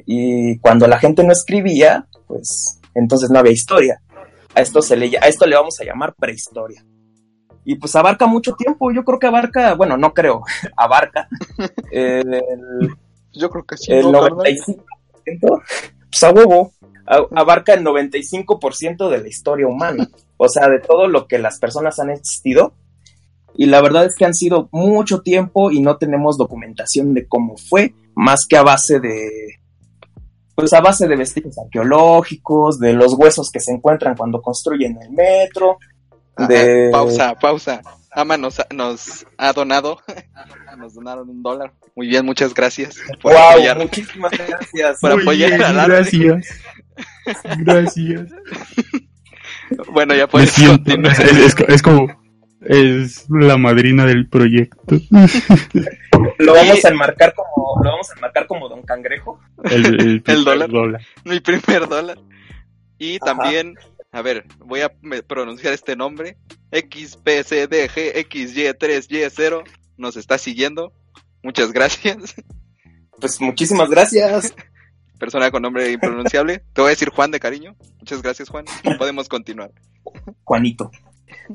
Y cuando la gente no escribía, pues entonces no había historia. A esto, se le, a esto le vamos a llamar prehistoria y pues abarca mucho tiempo. Yo creo que abarca, bueno, no creo, abarca el, Yo creo que sí. el ¿no, carnal? 95%, pues a huevo, abarca el 95% de la historia humana. O sea, de todo lo que las personas han existido. Y la verdad es que han sido mucho tiempo y no tenemos documentación de cómo fue, más que a base de, pues a base de vestigios arqueológicos, de los huesos que se encuentran cuando construyen el metro, Ajá, de... Pausa, pausa. Ama nos, ha- nos ha donado. nos donaron un dólar. Muy bien, muchas gracias por wow, apoyar. muchísimas gracias. Por Muy apoyar bien. Gracias. Gracias. Bueno, ya puedes siento- continuar. es, es- es como. Es la madrina del proyecto. Lo Y- vamos a enmarcar como, lo vamos a enmarcar como Don Cangrejo. El, el, El dólar. dólar. Mi primer dólar. Y Ajá. también, a ver, voy a pronunciar este nombre. XPCDGXY3Y0 nos está siguiendo. Muchas gracias. Pues muchísimas gracias. persona con nombre impronunciable. Te voy a decir Juan de cariño. Muchas gracias, Juan. Podemos continuar. Juanito.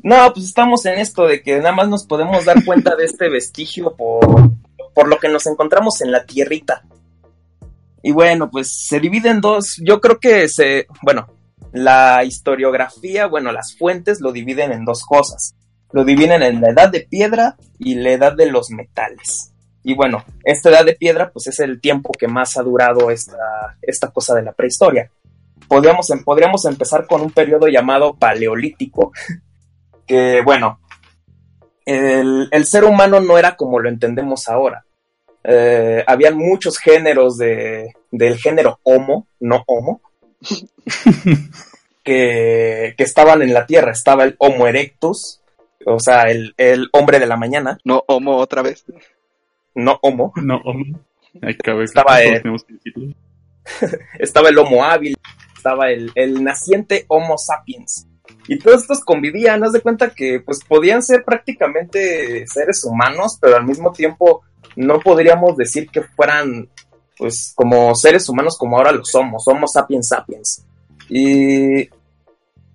No, pues estamos en esto de que nada más nos podemos dar cuenta de este vestigio por, por lo que nos encontramos en la tierrita. Y bueno, pues se divide en dos. Yo creo que se, bueno, la historiografía, bueno, las fuentes lo dividen en dos cosas. Lo dividen en la edad de piedra y la edad de los metales. Y bueno, esta edad de piedra, pues es el tiempo que más ha durado esta, esta cosa de la prehistoria. Podríamos, em- podríamos empezar con un periodo llamado paleolítico, que bueno, el, el ser humano no era como lo entendemos ahora. Eh, habían muchos géneros de, del género Homo, no Homo, que, que estaban en la Tierra. Estaba el Homo erectus, o sea, el, el hombre de la mañana, No, Homo otra vez. no Homo. No, hombre. Hay que ver Estaba, decirlo. estaba el Homo hábil, estaba el, el naciente Homo sapiens. Y todos estos convivían, haz de cuenta que pues podían ser prácticamente seres humanos, pero al mismo tiempo no podríamos decir que fueran pues como seres humanos como ahora lo somos, Homo sapiens sapiens. Y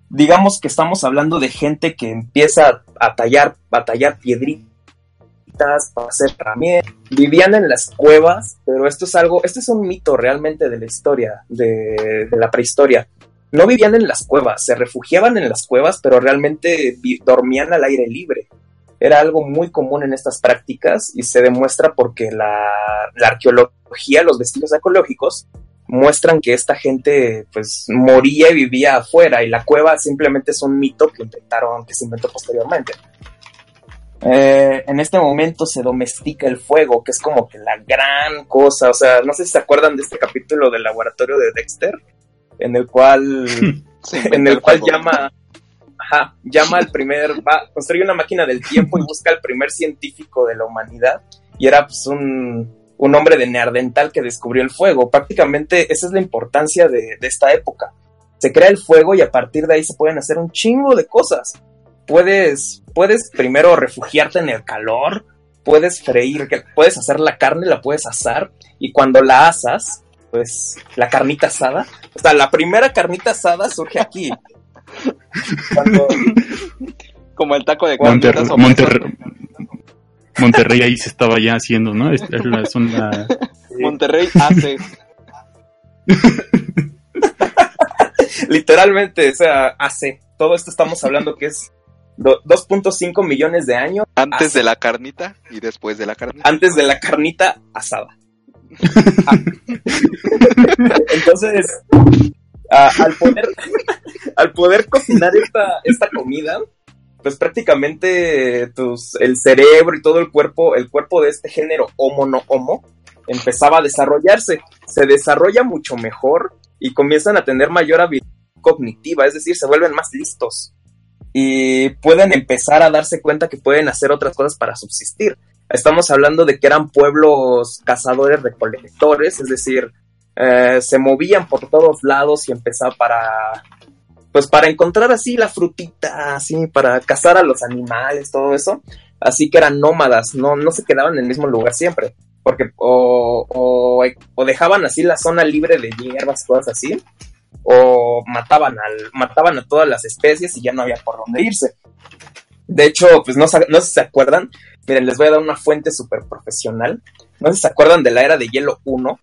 digamos que estamos hablando de gente que empieza a tallar, a piedritas para hacer herramientas. Vivían en las cuevas, pero esto es algo, este es un mito realmente de la historia, de la prehistoria. No vivían en las cuevas, se refugiaban en las cuevas, pero realmente dormían al aire libre. Era algo muy común en estas prácticas y se demuestra porque la, arqueología, los vestigios arqueológicos, muestran que esta gente pues moría y vivía afuera y la cueva simplemente es un mito que inventaron, que se inventó posteriormente. Eh, en este momento se domestica el fuego, que es como que la gran cosa, o sea, no sé si se acuerdan de este capítulo del laboratorio de Dexter, en el cual, en el cual llama, ajá, llama al primer, va, construye una máquina del tiempo y busca al primer científico de la humanidad, y era pues un, un hombre de Neandertal que descubrió el fuego. Prácticamente esa es la importancia de, de esta época. Se crea el fuego y a partir de ahí se pueden hacer un chingo de cosas. Puedes, puedes primero refugiarte en el calor, puedes freír, que- puedes hacer la carne, la puedes asar y cuando la asas, pues la carnita asada, o sea, la primera carnita asada surge aquí. Cuando- Como el taco de Monter- o Monterrey, Monterrey ahí se estaba ya haciendo, ¿no? Es, es la zona. Monterrey hace. literalmente, o sea, hace. Todo esto estamos hablando que es do- 2.5 millones de años Antes Hace. de la carnita y después de la carnita. antes de la carnita asada. Entonces, al poder al poder cocinar esta, esta comida, pues prácticamente el cerebro y todo el cuerpo, el cuerpo de este género homo no homo, empezaba a desarrollarse. Se desarrolla mucho mejor y comienzan a tener mayor habilidad cognitiva, es decir, se vuelven más listos y pueden empezar a darse cuenta que pueden hacer otras cosas para subsistir. Estamos hablando de que eran pueblos cazadores recolectores, es decir, eh, se movían por todos lados y empezaba para pues para encontrar así la frutita, así para cazar a los animales, todo eso. Así que eran nómadas, no, no se quedaban en el mismo lugar siempre, porque o, o, dejaban así la zona libre de hierbas, cosas así, o mataban, al, mataban a todas las especies y ya no había por dónde irse. De hecho, pues no, no sé si se acuerdan, miren, les voy a dar una fuente súper profesional. No sé si se acuerdan de la era de hielo 1.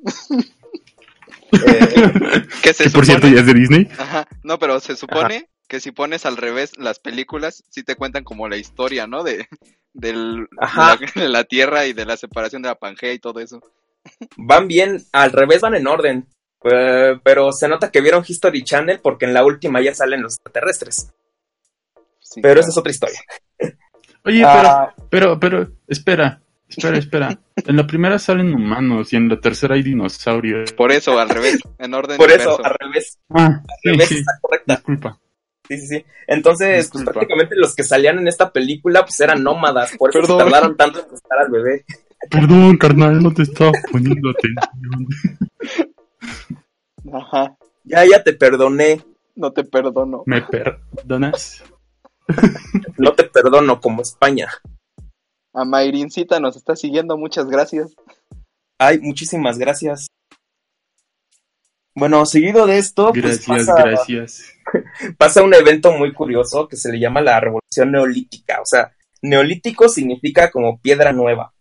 Eh, Que se por cierto ya es de Disney. Ajá, no, pero se supone que si pones al revés las películas, sí te cuentan como la historia, ¿no? De, del, Ajá. La, de la Tierra y de la separación de la Pangea y todo eso. van bien, al revés van en orden. Eh, pero se nota que vieron History Channel porque en la última ya salen los extraterrestres. Sí, Pero claro. esa es otra historia. Oye, Ah, pero, pero, pero, espera, espera, espera. En la primera salen humanos y en la tercera hay dinosaurios. Por eso, al revés, en orden por eso, inverso. al revés, Ah, al sí, revés sí, está correcta. disculpa. Sí, sí, sí. Entonces, pues prácticamente los que salían en esta película pues eran nómadas, por eso se Perdón. tardaron tanto en buscar al bebé. Perdón, carnal, no te estaba poniendo atención. Ajá, Ya, ya te perdoné, no te perdono. ¿Me perdonas? no te perdono como España. A Mairincita nos está siguiendo, muchas gracias. Ay, muchísimas gracias. Bueno, seguido de esto, pues Gracias, pasa, gracias. pasa un evento muy curioso que se le llama la revolución neolítica. O sea, neolítico significa como piedra nueva.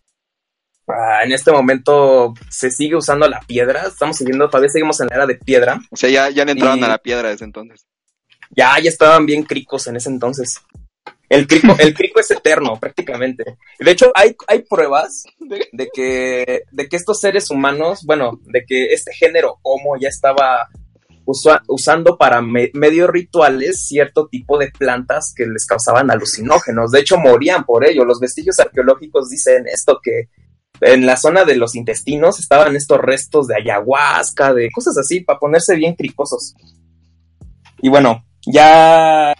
Ah, en este momento se sigue usando la piedra, estamos siguiendo, todavía seguimos en la era de piedra. O sea, ya, ya le entraron Y- a la piedra desde entonces. Ya, ya estaban bien cricos en ese entonces. El crico, el crico es eterno, prácticamente. De hecho, hay, hay pruebas de que, de que estos seres humanos, bueno, de que este género Homo ya estaba usando para me- medios rituales cierto tipo de plantas que les causaban alucinógenos. De hecho, morían por ello. Los vestigios arqueológicos dicen esto, que en la zona de los intestinos estaban estos restos de ayahuasca, de cosas así, para ponerse bien cricosos. Y bueno, ya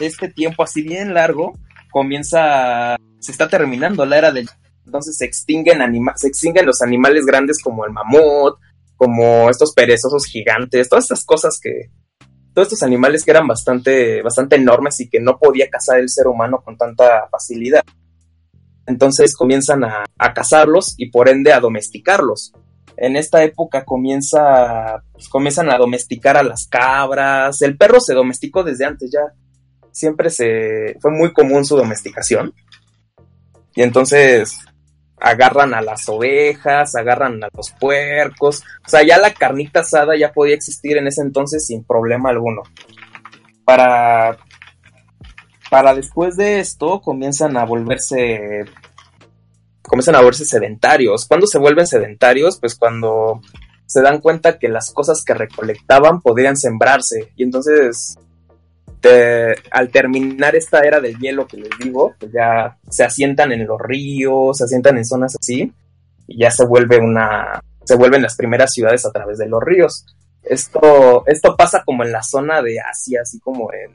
este tiempo así bien largo comienza, se está terminando la era del... Entonces se extinguen, anima se extinguen los animales grandes como el mamut, como estos perezosos gigantes, todas estas cosas que... Todos estos animales que eran bastante, bastante enormes y que no podía cazar el ser humano con tanta facilidad. Entonces comienzan a, a cazarlos y por ende a domesticarlos. En esta época comienza, pues, comienzan a domesticar a las cabras. El perro se domesticó desde antes ya. Siempre se fue muy común su domesticación. Y entonces agarran a las ovejas, agarran a los puercos. O sea, ya la carnita asada ya podía existir en ese entonces sin problema alguno. Para para después de esto comienzan a volverse comienzan a volverse sedentarios. ¿Cuándo se vuelven sedentarios? Pues cuando se dan cuenta que las cosas que recolectaban podrían sembrarse. Y entonces, te- al terminar esta era del hielo que les digo, pues ya se asientan en los ríos, se asientan en zonas así, y ya se vuelve una, se vuelven las primeras ciudades a través de los ríos. Esto, esto pasa como en la zona de Asia, así como en,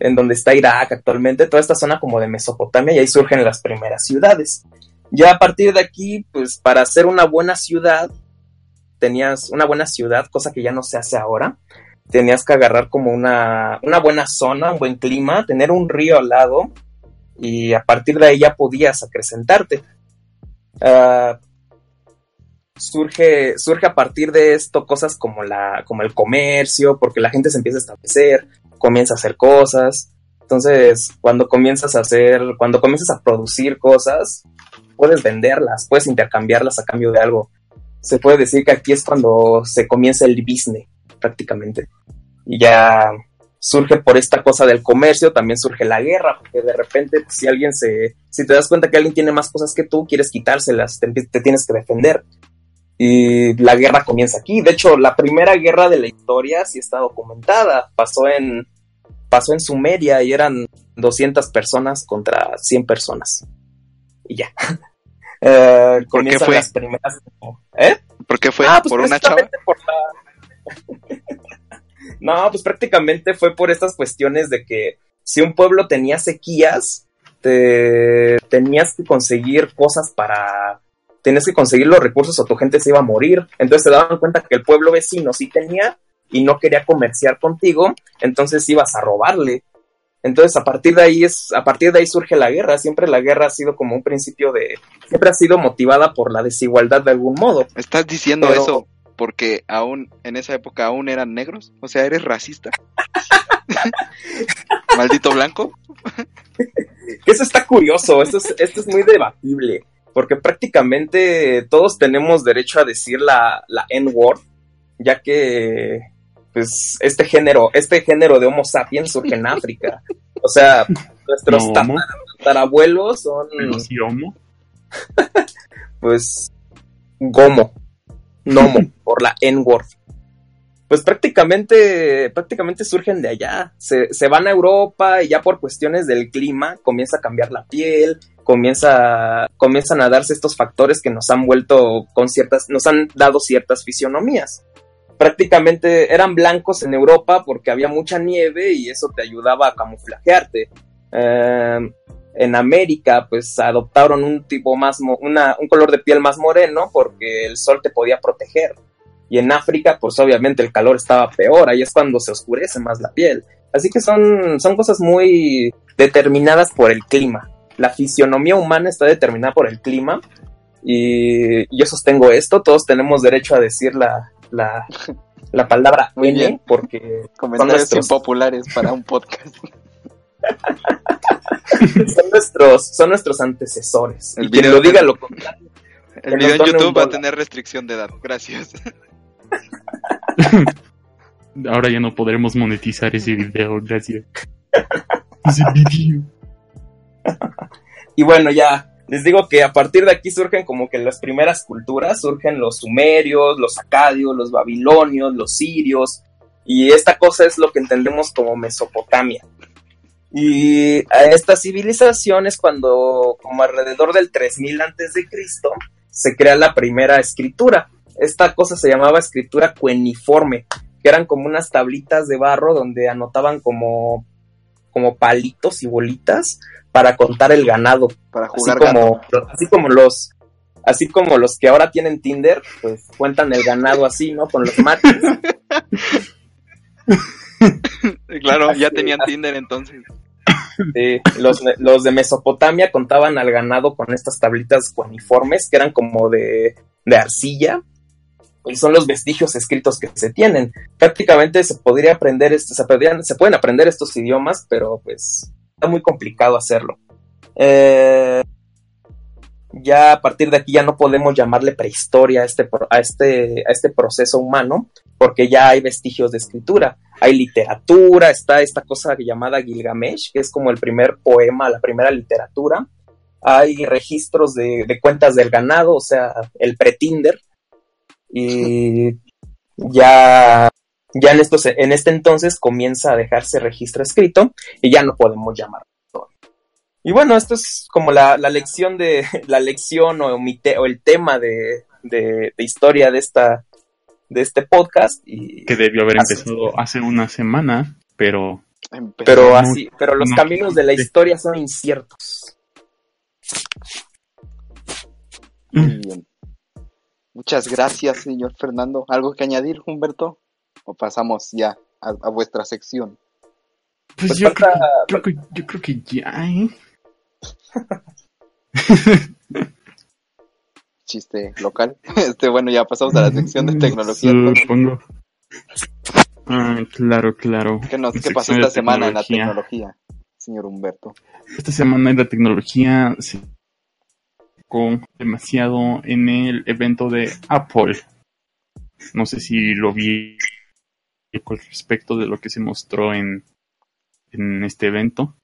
en donde está Irak actualmente, toda esta zona como de Mesopotamia, y ahí surgen las primeras ciudades. Ya a partir de aquí, pues para hacer una buena ciudad, tenías una buena ciudad, cosa que ya no se hace ahora, tenías que agarrar como una, una buena zona, un buen clima, tener un río al lado, y a partir de ahí ya podías acrecentarte. Ah, surge, surge a partir de esto cosas como, la, como el comercio, porque la gente se empieza a establecer, comienza a hacer cosas. Entonces, cuando comienzas a hacer, cuando comienzas a producir cosas, puedes venderlas, puedes intercambiarlas a cambio de algo. Se puede decir que aquí es cuando se comienza el business, prácticamente. Y ya surge por esta cosa del comercio, también surge la guerra, porque de repente pues, si alguien se, si te das cuenta que alguien tiene más cosas que tú, quieres quitárselas, te, te tienes que defender. Y la guerra comienza aquí. De hecho, la primera guerra de la historia sí está documentada. Pasó en, pasó en Sumeria y eran 200 personas contra 100 personas. Y ya. Eh, ¿Por qué fue? las primeras. ¿Eh? ¿Por qué fue? Ah, pues ¿Por una chava? por la- no, pues prácticamente fue por estas cuestiones de que si un pueblo tenía sequías, te tenías que conseguir cosas para tenías que conseguir los recursos o tu gente se iba a morir. Entonces se daban cuenta que el pueblo vecino sí tenía y no quería comerciar contigo, entonces ibas a robarle. Entonces a partir de ahí es a partir de ahí surge la guerra, siempre la guerra ha sido como un principio de siempre ha sido motivada por la desigualdad de algún modo. ¿Estás diciendo Pero- eso porque aún en esa época aún eran negros? O sea, ¿eres racista? ¿Maldito blanco? Eso está curioso, esto es, esto es muy debatible, porque prácticamente todos tenemos derecho a decir la, la N-word, ya que pues este género, este género de Homo sapiens surge en África. O sea, nuestros No, tatar- tatarabuelos son Pero sí, homo. pues gomo, nomo, por la N-word. Pues prácticamente, prácticamente surgen de allá. Se, se van a Europa y ya por cuestiones del clima comienza a cambiar la piel, comienza, comienzan a darse estos factores que nos han vuelto con ciertas, nos han dado ciertas fisionomías. Prácticamente eran blancos en Europa porque había mucha nieve y eso te ayudaba a camuflajearte. Eh, en América, pues adoptaron un tipo más, una, un color de piel más moreno porque el sol te podía proteger. Y en África, pues obviamente el calor estaba peor, ahí es cuando se oscurece más la piel. Así que son, son cosas muy determinadas por el clima. La fisionomía humana está determinada por el clima. Y yo sostengo esto, todos tenemos derecho a decir la, la, la palabra Muy N bien. porque son nuestros, impopulares para un podcast. son nuestros, son nuestros antecesores. El y quien lo diga lo contrario. El video en YouTube va a tener restricción de edad. Gracias. Ahora ya no podremos monetizar ese video, gracias. Ese video. Y bueno, ya les digo que a partir de aquí surgen como que las primeras culturas, surgen los sumerios, los acadios, los babilonios, los sirios, y esta cosa es lo que entendemos como Mesopotamia. Y a esta civilización es cuando, como alrededor del 3000 antes de Cristo, se crea la primera escritura. Esta cosa se llamaba escritura cueniforme, que eran como unas tablitas de barro donde anotaban como, como palitos y bolitas para contar el ganado Para así jugar como, así como los así como los que ahora tienen Tinder, pues cuentan el ganado así, ¿no? Con los gato. Claro, ya Así- tenían así- Tinder entonces. Sí, los, los de Mesopotamia contaban al ganado con estas tablitas uniformes que eran como de, de arcilla y son los vestigios escritos que se tienen. Prácticamente se podría aprender, esto- se, podrían- se pueden aprender estos idiomas, pero pues está muy complicado hacerlo. Eh, ya a partir de aquí ya no podemos llamarle prehistoria a este, este, este proceso humano, porque ya hay vestigios de escritura. Hay literatura, está esta cosa llamada Gilgamesh, que es como el primer poema, la primera literatura. Hay registros de, de cuentas del ganado, o sea, el pre-Tinder. Y ya, ya en, estos, en este entonces comienza a dejarse registro escrito y ya no podemos llamarlo. Y bueno, esto es como la, la lección de la lección o, mi te- o el tema de, de- de historia de esta de este podcast y Que debió haber empezado hace una semana, pero Empezó. pero así pero los no caminos de la historia son inciertos Muy bien. Muchas gracias, señor Fernando. ¿Algo que añadir, Humberto? ¿O pasamos ya a, a vuestra sección? pues, Pues yo, falta- creo que, creo yo creo que ya, ¿eh? Chiste local. Este, bueno, ya pasamos a la sección de tecnología. entonces. Supongo. Ah, claro, claro. ¿Qué, nos, qué pasó esta semana en la tecnología. tecnología, señor Humberto? Esta semana en la tecnología se enfocó demasiado en el evento de Apple. No sé si lo vi con respecto de lo que se mostró en, en este evento.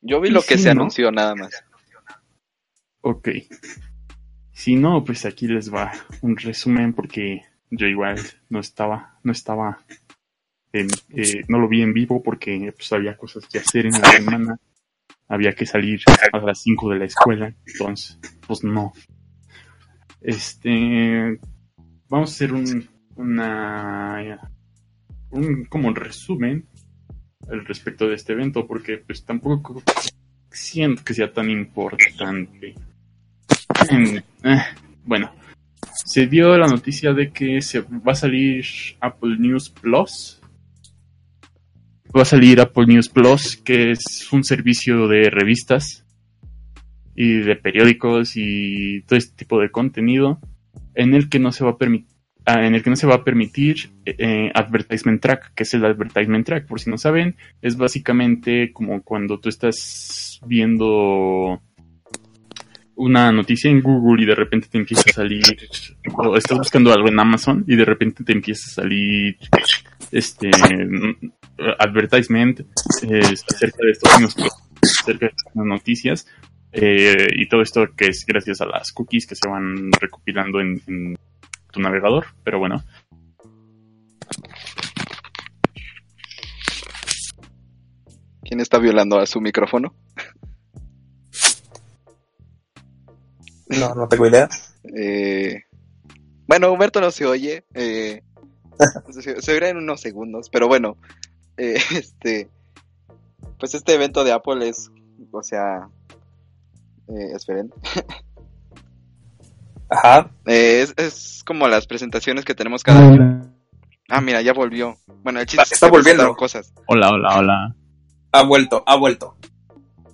Yo vi lo que se ¿no? anunció nada más. Ok. Si no, pues aquí les va un resumen porque yo igual no estaba, no estaba, en- eh, no lo vi en vivo porque pues había cosas que hacer en la semana. Había que salir a las 5 de la escuela, entonces, pues no. Este, vamos a hacer un, una, un, como resumen al respecto de este evento porque pues tampoco siento que sea tan importante. Eh, bueno, se dio la noticia de que se va a salir Apple News Plus. Va a salir Apple News Plus, que es un servicio de revistas y de periódicos y todo este tipo de contenido en el que no se va a permitir en el que no se va a permitir eh, advertisement track, que es el advertisement track, por si no saben, es básicamente como cuando tú estás viendo una noticia en Google y de repente te empieza a salir, o estás buscando algo en Amazon y de repente te empieza a salir este advertisement eh, acerca de estos mismos acerca de estas noticias eh, y todo esto que es gracias a las cookies que se van recopilando en tu navegador, pero bueno. ¿Quién está violando a su micrófono? no no tengo idea Eh, bueno, Humberto no se oye. eh, se, se oirá en unos segundos, pero bueno. eh, este. Pues este evento de Apple es. O sea. eh, esperen. ajá Eh, es, es como las presentaciones que tenemos cada año. Ah, mira, ya volvió. Bueno, el chiste es que Está volviendo. cosas. Hola, hola, hola. ha vuelto ha vuelto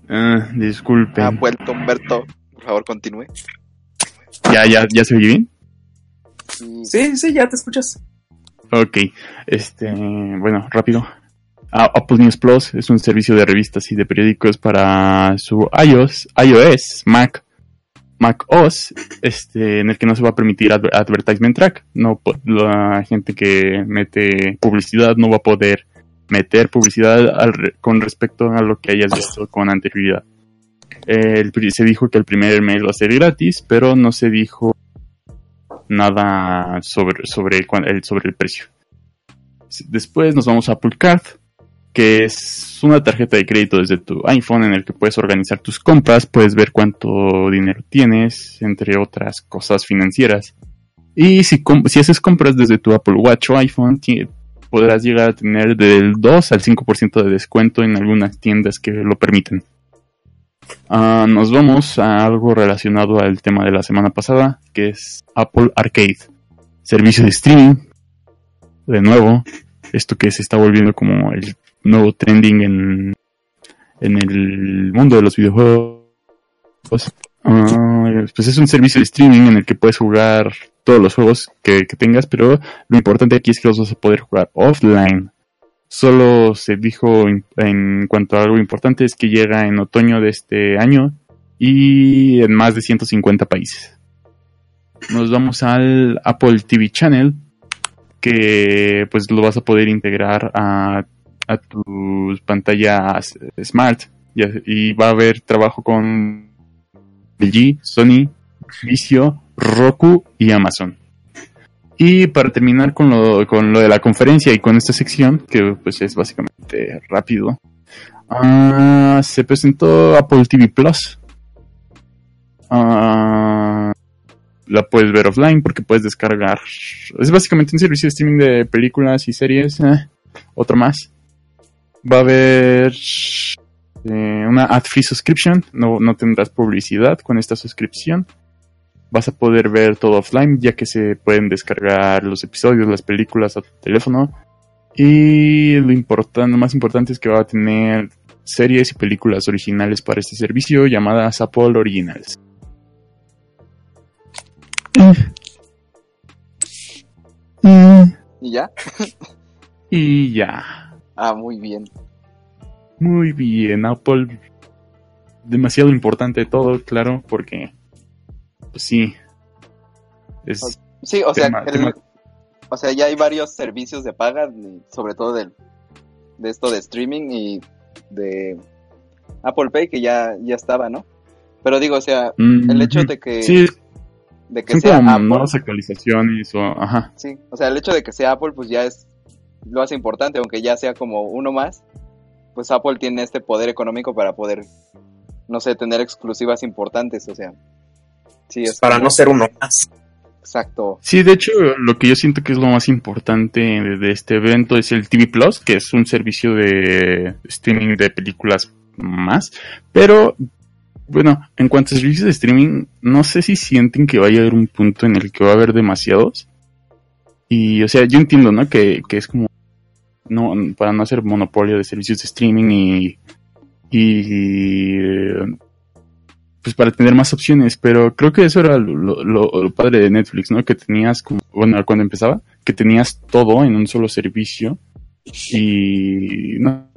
Ah, disculpen. Ha vuelto Humberto. Por favor, continúe. ¿Ya, ya, ya se oye bien? Sí sí ya te escuchas Ok, este, bueno, rápido. Ah, Apple News Plus es un servicio de revistas y de periódicos para su iOS, iOS, Mac, Mac OS, este, en el que no se va a permitir adver- advertisement track. No, la gente que mete publicidad no va a poder meter publicidad con respecto a lo que hayas visto con anterioridad. Se dijo que el primer mes va a ser gratis, pero no se dijo nada sobre, sobre, el, sobre el precio. Después nos vamos a Apple que es una tarjeta de crédito desde tu iPhone en el que puedes organizar tus compras, puedes ver cuánto dinero tienes, entre otras cosas financieras. Y si, si haces compras desde tu Apple Watch o iPhone, podrás llegar a tener del 2 al 5% de descuento en algunas tiendas que lo permiten. Ah, nos vamos a algo relacionado al tema de la semana pasada, que es Apple Arcade, servicio de streaming. De nuevo, esto que se está volviendo como el nuevo trending en, en el mundo de los videojuegos. Ah, pues es un servicio de streaming en el que puedes jugar todos los juegos que, que tengas, pero lo importante aquí es que los vas a poder jugar offline. Solo se dijo en, en cuanto a algo importante es que llega en otoño de este año y en más de 150 países. Nos vamos al Apple TV Channel que pues lo vas a poder integrar a, a tus pantallas smart y, va a haber trabajo con LG, Sony, Vizio, Roku y Amazon. Y para terminar con lo, con lo de la conferencia y con esta sección, que pues es básicamente rápido, ah, se presentó Apple TV Plus. Ah, la puedes ver offline porque puedes descargar. Es básicamente un servicio de streaming de películas y series. eh, otro más. Va a haber eh, una ad-free subscription. No, no tendrás publicidad con esta suscripción. Vas a poder ver todo offline ya que se pueden descargar los episodios, las películas a tu teléfono. Y lo importante, lo más importante es que va a tener series y películas originales para este servicio llamadas Apple Originals. ¿Y ya? Y ya. Ah, muy bien. Muy bien, Apple. Demasiado importante todo, claro, porque. Pues sí. Es. Sí, o sea, Tema- el- tema- o sea, ya hay varios servicios de paga, sobre todo del, de esto de streaming y de Apple Pay que ya, ya estaba, ¿no? Pero digo, o sea, el hecho de que, Sí, de que son sea como Apple, nuevas actualizaciones o. Ajá. sí, o sea, el hecho de que sea Apple, pues ya es lo hace importante, aunque ya sea como uno más, pues Apple tiene este poder económico para poder, no sé, tener exclusivas importantes, o sea, sí, es Para como- no ser uno más. exacto, Sí, de hecho, lo que yo siento que es lo más importante de, de este evento es el TV Plus, que es un servicio de streaming de películas más. Pero, bueno, en cuanto a servicios de streaming, no sé si sienten que vaya a haber un punto en el que va a haber demasiados. Y, o sea, yo entiendo, ¿no? Que, que es como, no, para no hacer monopolio de servicios de streaming y, y, pues para tener más opciones, pero creo que eso era lo, padre de Netflix, ¿no? Que tenías, bueno, cuando empezaba, que tenías todo en un solo servicio y no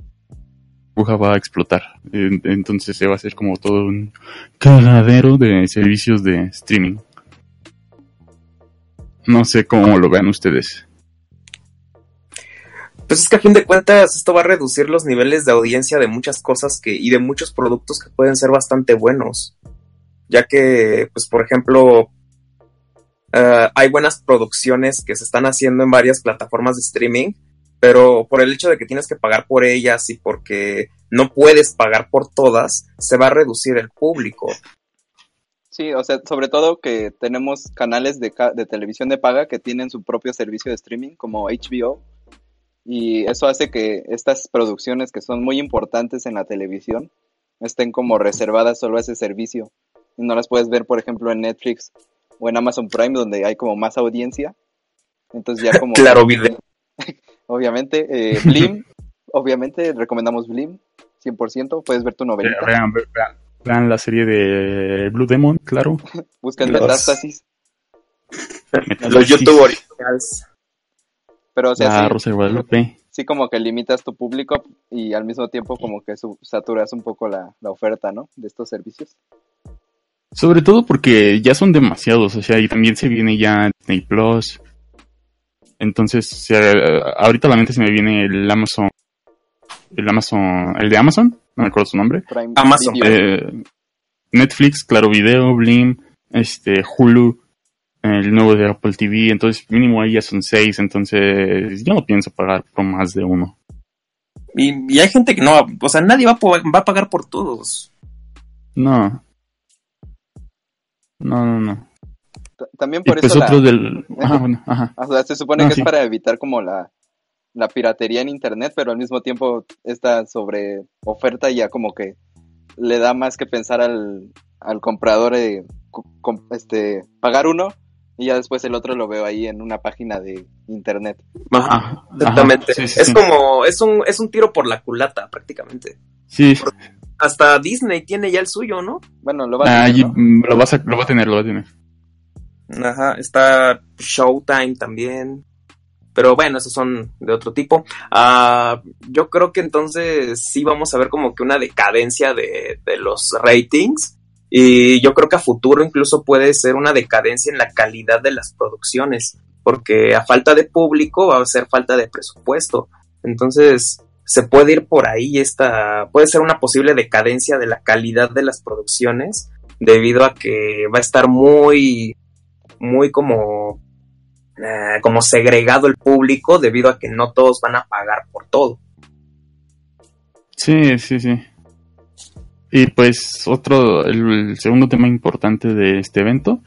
va a explotar. En- Entonces se va a hacer como todo un cagadero de servicios de streaming. No sé cómo lo vean ustedes. Pues es que a fin de cuentas esto va a reducir los niveles de audiencia de muchas cosas que y de muchos productos que pueden ser bastante buenos. Ya que, pues por ejemplo, eh, hay buenas producciones que se están haciendo en varias plataformas de streaming, pero por el hecho de que tienes que pagar por ellas y porque no puedes pagar por todas, se va a reducir el público. Sí, o sea, sobre todo que tenemos canales de, ca- de televisión de paga que tienen su propio servicio de streaming, como HBO, y eso hace que estas producciones que son muy importantes en la televisión estén como reservadas solo a ese servicio. Y no las puedes ver, por ejemplo, en Netflix o en Amazon Prime, donde hay como más audiencia. Entonces ya como... Claro, video. Obviamente, eh, Blim, obviamente recomendamos Blim, 100%, puedes ver tu novelita, Vean, vean- vean la serie de Blue Demon, claro. busca en Los- Metástasis. Los YouTube. Pero, o sea, La sí, Rosa de Guadalupe. sí como que limitas tu público y al mismo tiempo como que saturas un poco la, la oferta, ¿no? De estos servicios. Sobre todo porque ya son demasiados, o sea, y también se viene ya Disney Plus. Entonces, o sea, ahorita a la mente se me viene el Amazon, el Amazon, el de Amazon, no me acuerdo su nombre. Prime Amazon. Eh, Netflix, Claro Video, Blim, este, Hulu, el nuevo de Apple TV, entonces mínimo ahí ya son seis, entonces yo no pienso pagar por más de uno. Y, y hay gente que no, o sea, nadie va va a pagar por todos. No. No, no, no. También Y por pues eso la- otro del... Ajá, bueno, ajá. O sea, se supone Ah, que sí. es para evitar como la, la piratería en internet, pero al mismo tiempo esta sobre oferta ya como que le da más que pensar al, al comprador de co- com- este pagar uno y ya después el otro lo veo ahí en una página de internet. Ajá, exactamente. ajá, sí, sí, es sí. como, es un, es un tiro por la culata, prácticamente. Sí, Hasta Disney tiene ya el suyo, ¿no? Bueno, lo va a ah, tener, mm, lo, vas a, lo va a tener, lo va a tener. Ajá, está Showtime también. Pero bueno, esos son de otro tipo. Ah, yo creo que entonces sí vamos a ver como que una decadencia de, de los ratings. Y yo creo que a futuro incluso puede ser una decadencia en la calidad de las producciones. Porque a falta de público va a ser falta de presupuesto. Entonces se puede ir por ahí esta. Puede ser una posible decadencia de la calidad de las producciones. Debido a que va a estar muy muy como eh, como segregado el público debido a que no todos van a pagar por todo. Sí, sí, sí. Y pues otro, el, segundo tema importante de este evento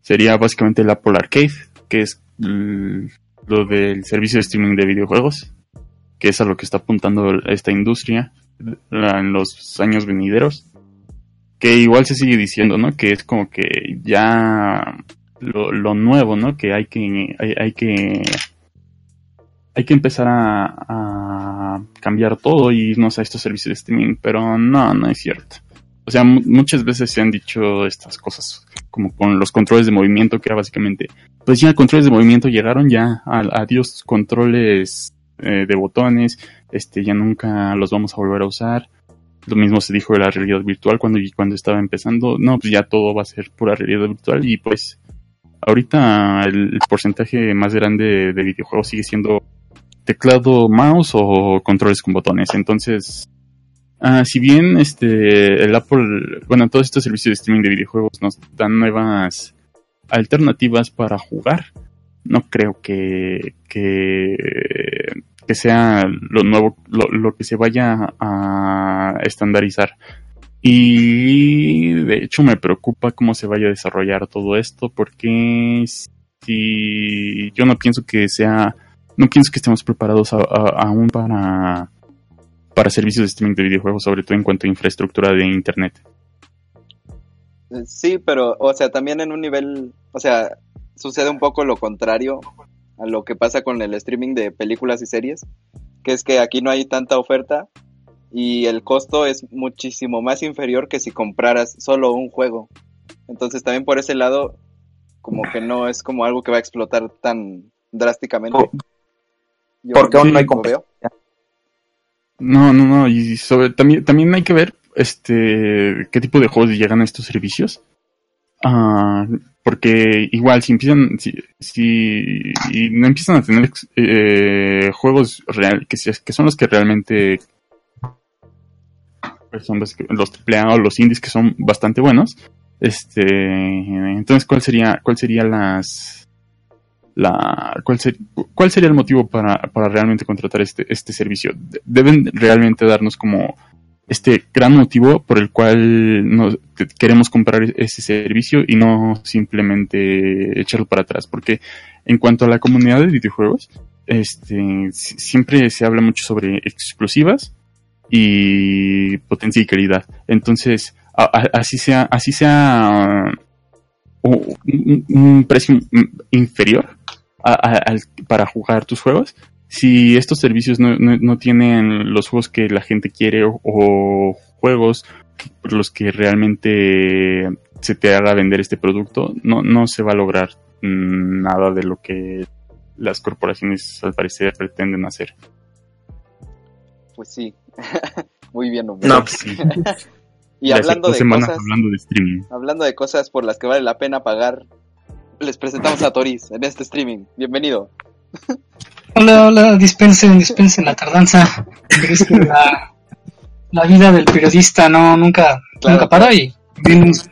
sería básicamente el Apple Arcade, que es lo del servicio de streaming de videojuegos, que es a lo que está apuntando esta industria la- en los años venideros. Que igual se sigue diciendo, ¿no? Que es como que ya lo, lo nuevo, ¿no? Que hay que, hay, hay que hay que empezar a, cambiar todo y irnos a estos servicios de streaming, pero no, no es cierto. O sea, mu- muchas veces se han dicho estas cosas, como con los controles de movimiento, que era básicamente, pues ya controles de movimiento llegaron ya, adiós controles eh, de botones, este, ya nunca los vamos a volver a usar. Lo mismo se dijo de la realidad virtual cuando, cuando estaba empezando, no, pues ya todo va a ser pura realidad virtual y pues ahorita el porcentaje más grande de videojuegos sigue siendo teclado, mouse o controles con botones. Entonces, ah, si bien este el Apple, bueno, todos estos servicios de streaming de videojuegos nos dan nuevas alternativas para jugar, no creo que que, que sea lo nuevo, lo, lo que se vaya a estandarizar. Y de hecho me preocupa cómo se vaya a desarrollar todo esto porque si yo no pienso que sea no pienso que estemos preparados a- a- aún para, para servicios de streaming de videojuegos, sobre todo en cuanto a infraestructura de internet. Eh, Sí, pero, o sea, también en un nivel, o sea, sucede un poco lo contrario a lo que pasa con el streaming de películas y series, que es que aquí no hay tanta oferta y el costo es muchísimo más inferior que si compraras solo un juego. Entonces también por ese lado, como que no es como algo que va a explotar tan drásticamente. Yo porque aún no hay competencia. No, no, no, y sobre también también hay que ver este qué tipo de juegos llegan a estos servicios. Ah, porque igual si empiezan si, si y no empiezan a tener eh, juegos real que, que son los que realmente pues son los, que- los AAA o los indies que son bastante buenos este entonces cuál sería cuál sería las la cuál, ser- cuál sería el motivo para, para realmente contratar este, este servicio De- deben realmente darnos como este gran motivo por el cual nos, que- queremos comprar ese servicio y no simplemente echarlo para atrás porque en cuanto a la comunidad de videojuegos este si- siempre se habla mucho sobre exclusivas y potencia y calidad. Entonces así sea así sea un, un precio inferior a- a- al- para jugar tus juegos si estos servicios no, no- no tienen los juegos que la gente quiere o, o juegos por los que realmente se te haga vender este producto, no, no se va a lograr nada de lo que las corporaciones al parecer pretenden hacer. Pues sí. Muy bien. No, pues, Sí, y ya hablando de semanas cosas, hablando de streaming. hablando de cosas por las que vale la pena pagar, les presentamos a Toris en este streaming. Bienvenido. Hola, hola, dispensen, dispensen la tardanza. Es que la, la vida del periodista no nunca, Claro. nunca para y menos-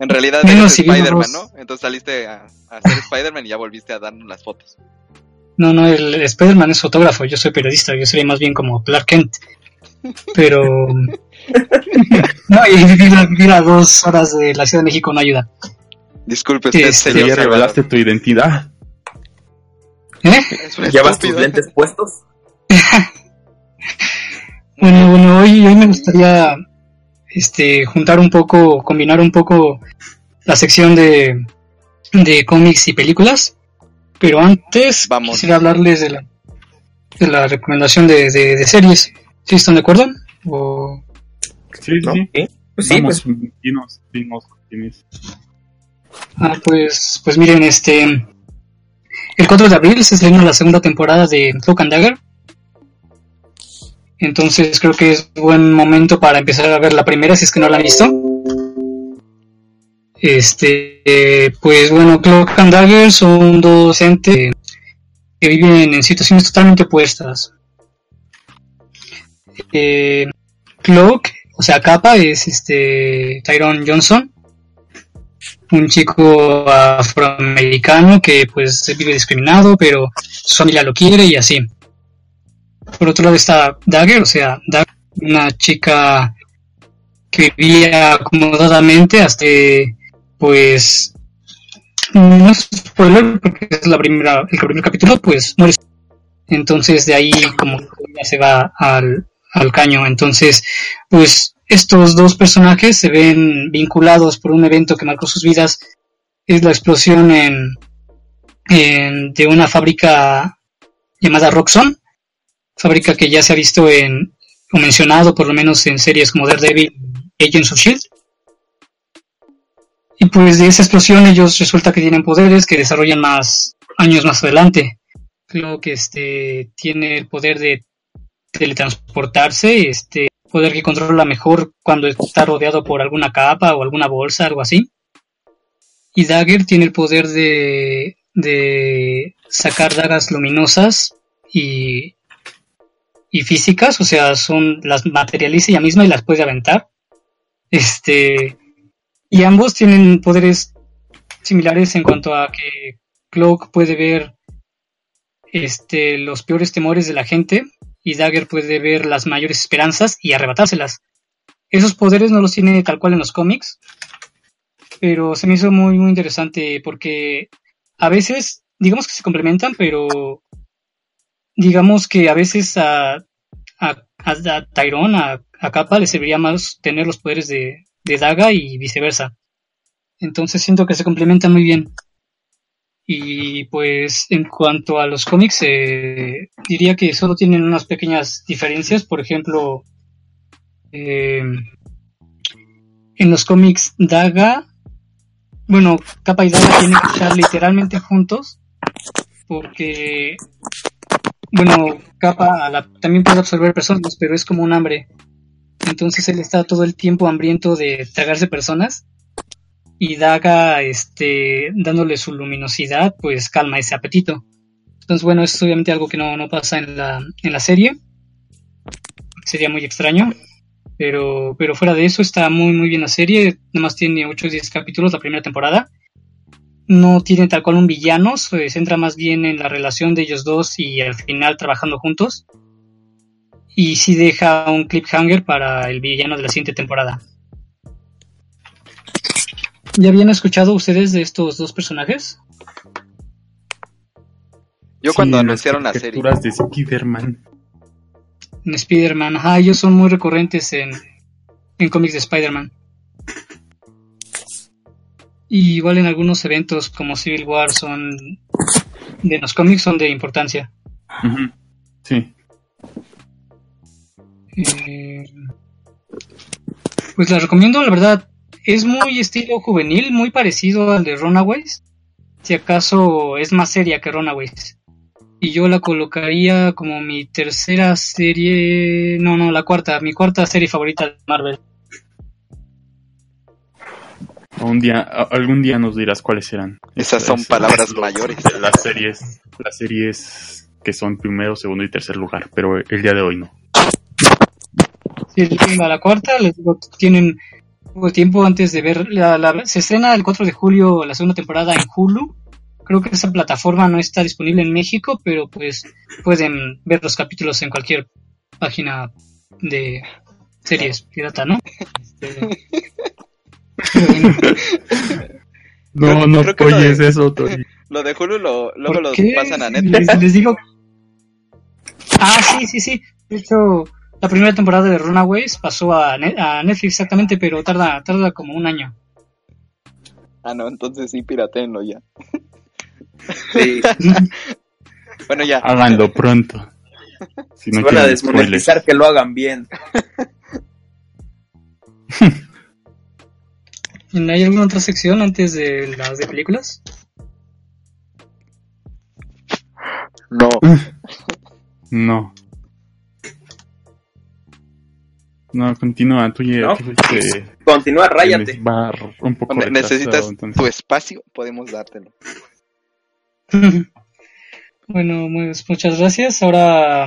En realidad Menos eres Spider-Man, ¿no? Entonces saliste a, a ser Spider-Man y ya volviste a darnos las fotos. no, no, el Spider-Man es fotógrafo, yo soy periodista, yo sería más bien como Clark Kent. Pero no, y vivir a, vivir a dos horas de la Ciudad de México no ayuda. Disculpe usted, Este, señor Ya Salvador. revelaste tu identidad. ¿Eh? ¿Llevas tus lentes puestos? Bueno, bueno, hoy, hoy me gustaría este juntar un poco, combinar un poco la sección de, de cómics y películas. Pero antes Vamos. quisiera hablarles de la, de la recomendación de, de, de series. ¿Sí están de acuerdo? O- Sí, ¿No? sí. ¿Sí? Pues sí, Vamos, pues dinos, dinos, tienes. Ah, pues, pues miren, este. El 4 de abril se estrena la segunda temporada de Cloak and Dagger. Entonces creo que es buen momento para empezar a ver la primera si es que no la han visto. Este, eh, pues bueno, Cloak and Dagger son dos entes que viven en situaciones totalmente opuestas. Eh, Cloak, o sea, Capa es este Tyrone Johnson, un chico afroamericano que pues vive discriminado, pero su familia lo quiere y así. Por otro lado está Dagger, o sea, Dagger, una chica que vivía acomodadamente hasta pues no es spoiler porque es la primera el primer capítulo pues muere entonces de ahí como que ya se va al, al caño entonces pues estos dos personajes se ven vinculados por un evento que marcó sus vidas es la explosión en, de una fábrica llamada Roxxon fábrica que ya se ha visto en o mencionado por lo menos en series como Daredevil Agents of Shield y pues de esa explosión ellos resulta que tienen poderes que desarrollan más años más adelante. Creo que este tiene el poder de teletransportarse, este poder que controla mejor cuando está rodeado por alguna capa o alguna bolsa, algo así. Y Dagger tiene el poder de, de sacar dagas luminosas y, físicas, o sea, son las materializa ella misma y las puede aventar. Este, y ambos tienen poderes similares en cuanto a que Cloak puede ver este, los peores temores de la gente y Dagger puede ver las mayores esperanzas y arrebatárselas. Esos poderes no los tiene tal cual en los cómics, pero se me hizo muy, muy interesante porque a veces, digamos que se complementan, pero digamos que a veces a, a, a, Tyrone, a, a Kappa, le serviría más tener los poderes de, de Daga y viceversa. Entonces siento que se complementan muy bien. Y pues en cuanto a los cómics, eh, diría que solo tienen unas pequeñas diferencias. Por ejemplo, eh, en los cómics Daga, bueno, Kappa y Daga tienen que estar literalmente juntos porque, bueno, Kappa a la- también puede absorber personas, pero es como un hambre. Entonces él está todo el tiempo hambriento de tragarse personas y Daga, este, dándole su luminosidad, pues calma ese apetito. Entonces, bueno, es obviamente algo que no, no pasa en la, en la serie. Sería muy extraño. Pero, pero fuera de eso está muy muy bien la serie. Nada más tiene 8 o 10 capítulos la primera temporada. No tiene tal cual un villano, se centra más bien en la relación de ellos dos y al final trabajando juntos. Y sí deja un cliffhanger para el villano de la siguiente temporada. ¿Ya habían escuchado ustedes de estos dos personajes? Yo cuando anunciaron la las serie, caricaturas de Spider-Man. En Spider-Man, ajá, ellos son muy recurrentes en, en cómics de Spider-Man. Y igual en algunos eventos como Civil War son de los cómics son de importancia. Sí. Eh, pues la recomiendo, la verdad. Es muy estilo juvenil, muy parecido al de Runaways. Si acaso es más seria que Runaways. y yo la colocaría como mi tercera serie, no, no, la cuarta, mi cuarta serie favorita de Marvel. Un día, algún día nos dirás cuáles serán. Esas son palabras mayores. Las series, las series que son primero, segundo y tercer lugar, pero el día de hoy no. Sí, a la cuarta, les digo, tienen poco tiempo antes de ver, la, la- se estrena el 4 de julio la segunda temporada en Hulu. Creo que esa plataforma no está disponible en México, pero pues pueden ver los capítulos en cualquier página de series pirata, ¿no? Este, No, no apoyes de- eso, Tori. Lo de Hulu lo, luego ¿por lo pasan a Netflix. Les, les digo. Ah, sí, sí, sí. De hecho, la primera temporada de Runaways pasó a, Ne- a Netflix exactamente, pero tarda, tarda como un año. Ah, no, entonces sí, piratenlo ya. Sí, Bueno, ya. Háganlo pronto. Si se no van a quieren desmonetizar spoilers. que lo hagan bien. ¿Hay alguna otra sección antes de las de películas? No. No. No, continúa, tú ya fuiste- Continúa, ráyate. va un poco necesitas entonces. tu espacio, podemos dártelo. bueno, pues, muchas gracias. Ahora,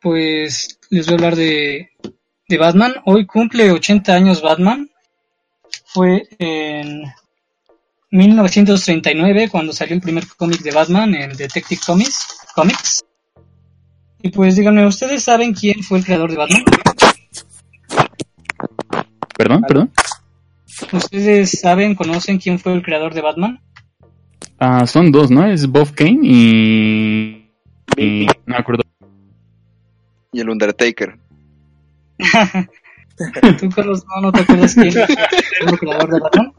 pues les voy a hablar de, de Batman. Hoy cumple 80 años Batman. Fue en 1939 cuando salió el primer cómic de Batman en Detective Comics. Comics. Y pues díganme, ¿ustedes saben quién fue el creador de Batman? Perdón, perdón. ¿Ustedes saben, conocen quién fue el creador de Batman? Ah, son dos, ¿no? Es Bob Kane y... y... No me acuerdo. Y el Undertaker. ¿Tú, Carlos, no, no te acuerdas quién fue el creador de Batman?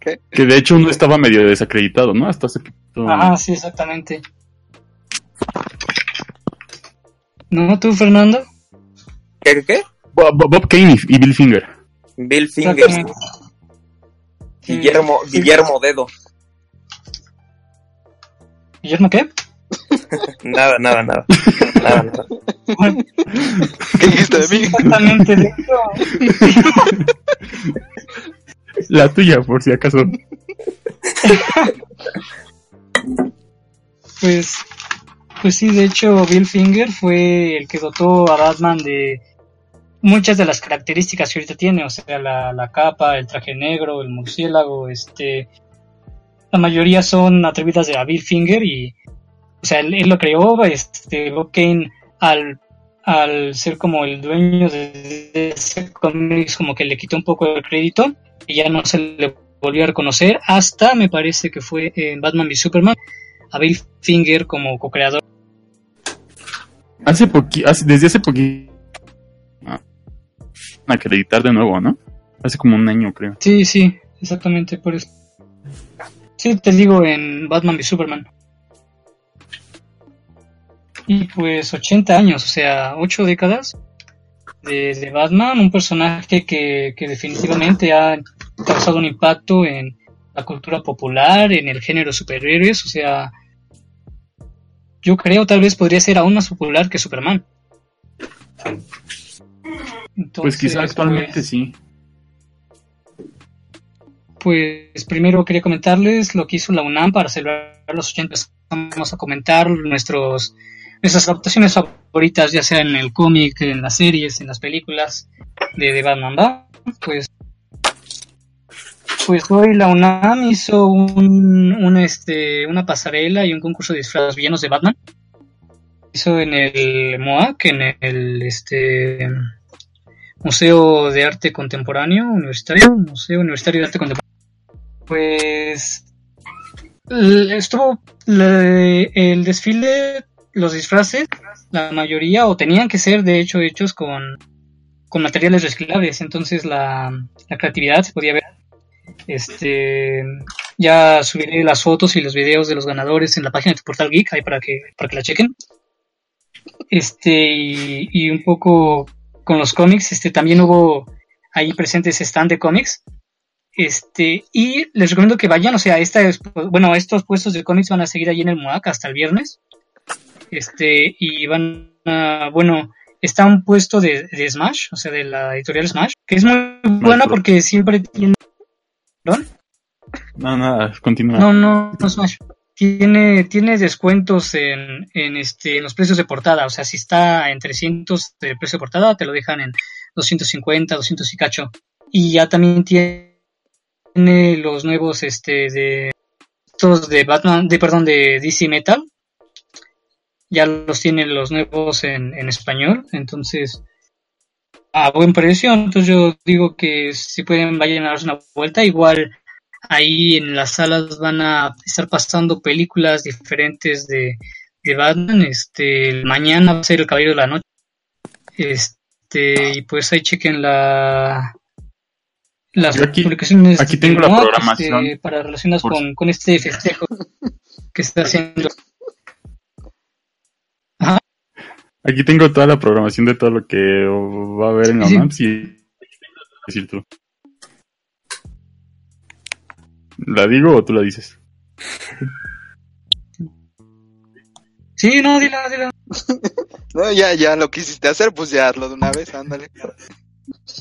Que de hecho uno estaba medio desacreditado, ¿no? Hasta hace poquito. Ah, sí, exactamente. ¿No, tú, Fernando? ¿Qué, qué, qué? Bob, Bob- Kane y, Bill Finger. Bill. Exactamente. Guillermo. Guillermo Dedo. ¿Guillermo qué? Nada, nada, nada. Nada, nada. ¿Qué dijiste de mí? exactamente, de hecho. La tuya, por si acaso. Pues, pues sí, de hecho, Bill Finger fue el que dotó a Batman de muchas de las características que ahorita tiene, o sea, la, la capa, el traje negro, el murciélago, este, la mayoría son atribuidas a Bill Finger y, o sea, él, lo creó, este, Bob Kane al, al ser como el dueño de, de ese cómics, como que le quitó un poco el crédito ya no se le volvió a reconocer hasta, me parece que fue en Batman v Superman, a Bill Finger como co-creador. Hace desde hace poquito. Ah, acreditar de nuevo, ¿no? Hace como un año, creo. Sí, sí, exactamente, por eso. Sí, te digo en Batman v Superman. Y pues 80 años, o sea, 8 décadas de, de Batman, un personaje que, que definitivamente ha causado un impacto en la cultura popular, en el género superhéroes, o sea, yo creo tal vez podría ser aún más popular que Superman. pues quizá actualmente pues, sí. Pues primero quería comentarles lo que hizo la UNAM para celebrar los 80. Vamos a comentar nuestros, nuestras adaptaciones favoritas, ya sea en el cómic, en las series, en las películas de, de Batman. Pues, pues hoy la UNAM hizo un, este, una pasarela y un concurso de disfraces villanos de Batman. Hizo en el MOAC, en el este, Museo de Arte Contemporáneo Universitario, Museo Universitario de Arte Contemporáneo. Pues estuvo le- el desfile, los disfraces, la mayoría, o tenían que ser de hecho hechos con, con materiales reciclables, entonces la, la creatividad se podía ver. Este ya subiré las fotos y los videos de los ganadores en la página de Portal Geek ahí para que, para que la chequen. Este y, y un poco con los cómics, este también hubo ahí presentes stand de cómics Este, y les recomiendo que vayan, o sea, esta es- bueno, estos puestos de cómics van a seguir allí en el MOAC hasta el viernes. Este, y van a, bueno, está un puesto de, de Smash, o sea, de la editorial Smash, que es muy buena porque siempre tiene. ¿Perdón? No, nada, continúa. No, no, no Smash. Tiene, tiene descuentos en, en, este, en los precios de portada. O sea, si está en 300 de precio de portada, te lo dejan en 250, 200 y cacho. Y ya también tiene los nuevos este, de estos de Batman, de perdón, de DC Metal. Ya los tiene los nuevos en, en español. Entonces, a buen precio. Entonces yo digo que si pueden vayan a darse una vuelta. Igual ahí en las salas van a estar pasando películas diferentes de, de Batman. Este, mañana va a ser El Caballero de la Noche. Este, y pues ahí chequen la las Yo aquí- publicaciones aquí tengo la programación. este, para relacionadas Por- con, con este festejo que está haciendo. Aquí tengo toda la programación de todo lo que va a haber en la Sí. MAPS y decir tú. ¿La digo o tú la dices? Sí, no, dila, dila. No, ya, ya lo quisiste hacer, pues ya hazlo de una vez, ándale.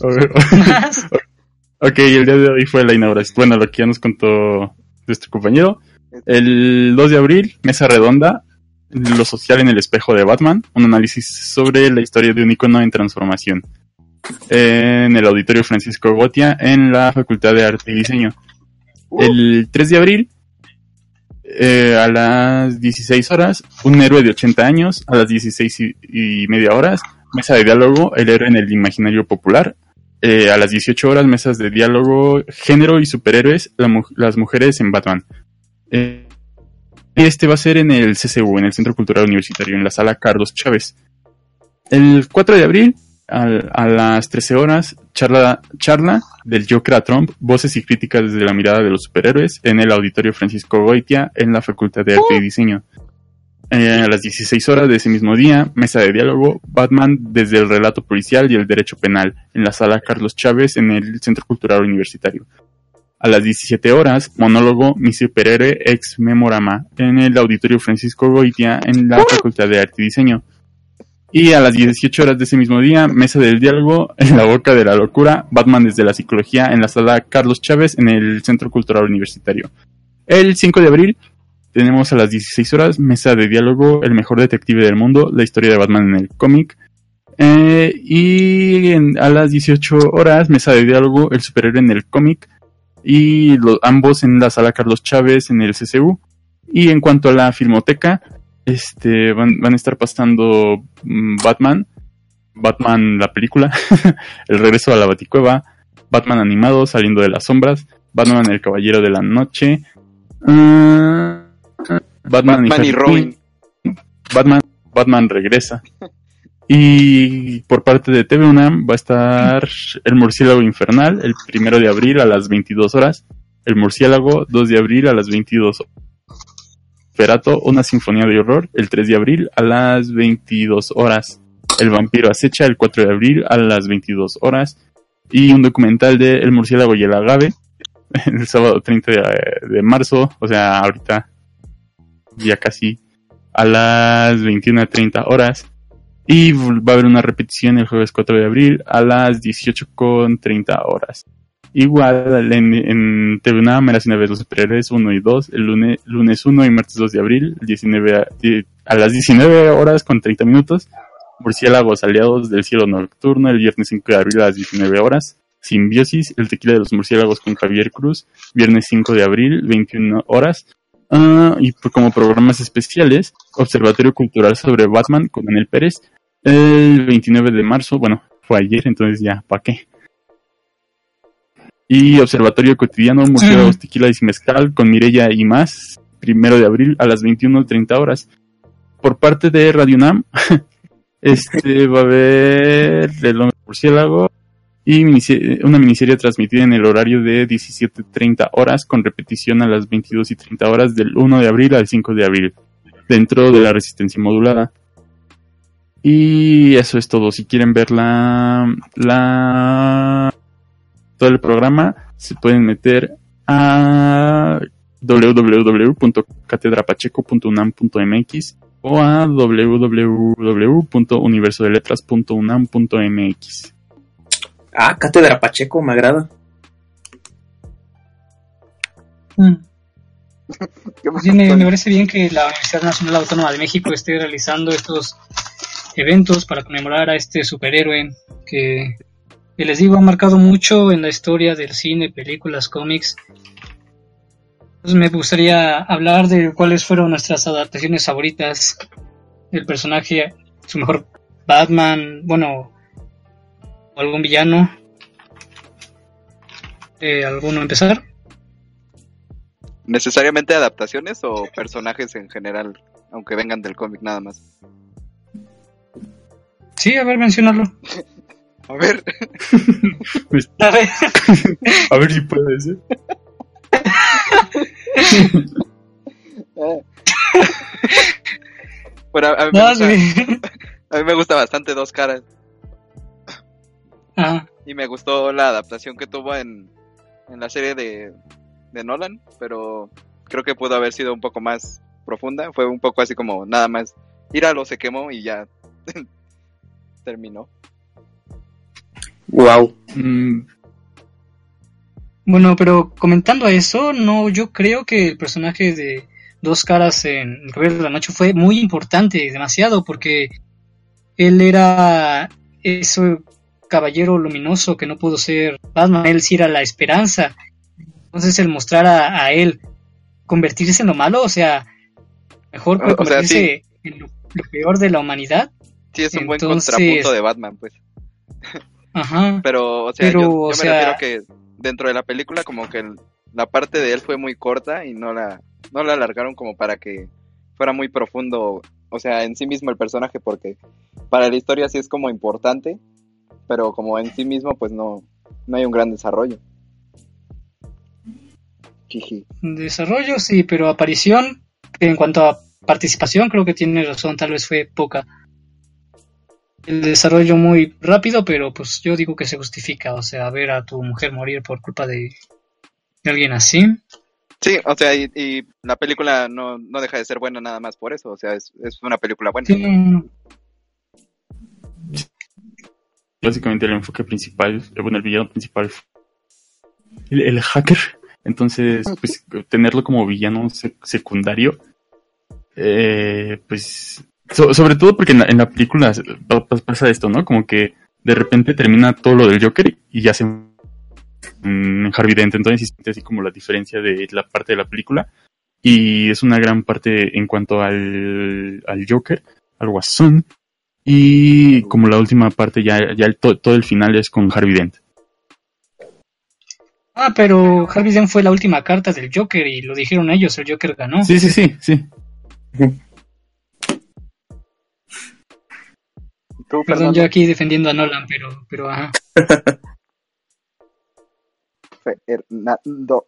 ok, el día de hoy fue la inauguración. Bueno, lo que ya nos contó nuestro compañero. El 2 de abril, mesa redonda, lo social en el espejo de Batman, un análisis sobre la historia de un icono en transformación. En el auditorio Francisco Gotia, en la Facultad de Arte y Diseño. El 3 de abril, eh, a las 16 horas, un héroe de 80 años, a las 16 y, y media horas, mesa de diálogo, el héroe en el imaginario popular, eh, a las 18 horas, mesas de diálogo, género y superhéroes, la mu- las mujeres en Batman. Eh, este va a ser en el CCU, en el Centro Cultural Universitario, en la sala Carlos Chávez. El 4 de abril, a las 13 horas, charla, charla del Joker a Trump, voces y críticas desde la mirada de los superhéroes, en el Auditorio Francisco Goitia, en la Facultad de Arte y Diseño. Eh, a las 16 horas de ese mismo día, mesa de diálogo, Batman desde el relato policial y el derecho penal, en la sala Carlos Chávez, en el Centro Cultural Universitario. A las 17 horas, monólogo Mi superhéroe ex memorama, en el Auditorio Francisco Goitia, en la Facultad de Arte y Diseño. Y a las 18 horas de ese mismo día, mesa del diálogo, en la boca de la locura, Batman desde la psicología, en la sala Carlos Chávez, en el Centro Cultural Universitario. El 5 de abril, tenemos a las 16 horas, mesa de diálogo, el mejor detective del mundo, la historia de Batman en el cómic. Eh, y en- a las 18 horas, mesa de diálogo, el superhéroe en el cómic. Y lo- ambos en la sala Carlos Chávez, en el CCU. Y en cuanto a la filmoteca, este, van, van a estar pasando mm, Batman, Batman la película, El regreso a la Baticueva, Batman animado saliendo de las sombras, Batman el caballero de la noche, ah, Batman, Batman y Robin. Batman, Batman regresa. Y por parte de TV UNAM va a estar El Murciélago Infernal el primero de abril a las 22 horas. El Murciélago 2 de abril a las 22 horas. Ferato, una sinfonía de horror el 3 de abril a las 22 horas. El vampiro acecha el 4 de abril a las 22 horas. Y un documental de El Murciélago y el Agave el sábado 30 de, de marzo, o sea, ahorita ya casi a las 21.30 horas. Y va a haber una repetición el jueves 4 de abril a las 18.30 horas. Igual en, en TV UNAM, en las vez los superhéroes 1 y 2, el lunes, lunes 1 y martes 2 de abril, el 19 a, a las 19 horas con 30 minutos. Murciélagos aliados del cielo nocturno, el viernes 5 de abril a las 19 horas. Simbiosis, el tequila de los murciélagos con Javier Cruz, viernes 5 de abril, 21 horas. Ah, y como programas especiales, Observatorio Cultural sobre Batman con Daniel Pérez, el 29 de marzo, bueno, fue ayer, entonces ya, ¿para qué? Y Observatorio Cotidiano, Murciélagos, Mm. Tequila y Mezcal con Mirella y más, primero de abril a las 21.30 horas. Por parte de Radio Nam, este va a haber El Hombre Murciélago y una miniserie transmitida en el horario de 17.30 horas con repetición a las 22 y 30 horas del 1 de abril al 5 de abril, dentro de la resistencia modulada. Y eso es todo. Si quieren ver la, la, todo el programa, se pueden meter a www.catedrapacheco.unam.mx o a www.universodeletras.unam.mx. Ah, Cátedra Pacheco, me agrada. Mm. Sí, me, me parece bien que la Universidad Nacional Autónoma de México esté realizando estos eventos para conmemorar a este superhéroe que, les digo ha marcado mucho en la historia del cine, películas, cómics. Entonces me gustaría hablar de cuáles fueron nuestras adaptaciones favoritas del personaje, su mejor Batman, bueno, o algún villano. Eh, ¿Alguno empezar? ¿Necesariamente adaptaciones o personajes en general, aunque vengan del cómic nada más? Sí, a ver, mencionarlo. A ver, A ver. A ver si puede ser. bueno, a mí, me No, gusta, sí. a mí me gusta bastante Dos Caras Ajá. y me gustó la adaptación que tuvo en, en la serie de, de Nolan, pero creo que pudo haber sido un poco más profunda. Fue un poco así como nada más, lo se quemó y ya terminó. Wow. Mm, Bueno, pero comentando a eso, no, yo creo que el personaje de Dos Caras en El Caballero de la Noche fue muy importante, demasiado, porque él era ese caballero luminoso que no pudo ser Batman, él sí era la esperanza. Entonces el mostrar a, a él convertirse en lo malo, o sea, mejor o sea, convertirse en lo, lo peor de la humanidad. Sí, es un buen contrapunto de Batman, pues. Ajá. Pero, o sea, Pero, yo, yo o me sea- refiero que dentro de la película como que el- la parte de él fue muy corta y no la, no la alargaron como para que fuera muy profundo, o sea, en sí mismo el personaje, porque para la historia sí es como importante, pero como en sí mismo pues no, no hay un gran desarrollo. Jiji. Desarrollo, sí, pero aparición, en cuanto a participación, creo que tiene razón, tal vez fue poca. El desarrollo muy rápido, pero pues yo digo que se justifica, o sea, ver a tu mujer morir por culpa de, de alguien así. Sí, o sea, y, y la película no, no deja de ser buena nada más por eso, o sea, es, es una película buena. Sí, no, básicamente el enfoque principal, eh, bueno, el villano principal fue el, el hacker. Entonces, pues tenerlo como villano sec- secundario, eh, pues so- sobre todo porque en la, en la película pa- pa- pasa esto, ¿no? Como que de repente termina todo lo del Joker y ya se en Harvey Dent, entonces siente así como la diferencia de la parte de la película y es una gran parte en cuanto al, al Joker, al Guasón y como la última parte ya, ya el to- todo el final es con Harvey Dent. Ah, pero Harvey Dent fue la última carta del Joker y lo dijeron ellos, el Joker ganó. Sí, sí, sí, sí. ¿Tú, Perdón, Fernando? yo aquí defendiendo a Nolan, pero, pero ajá. Fernando,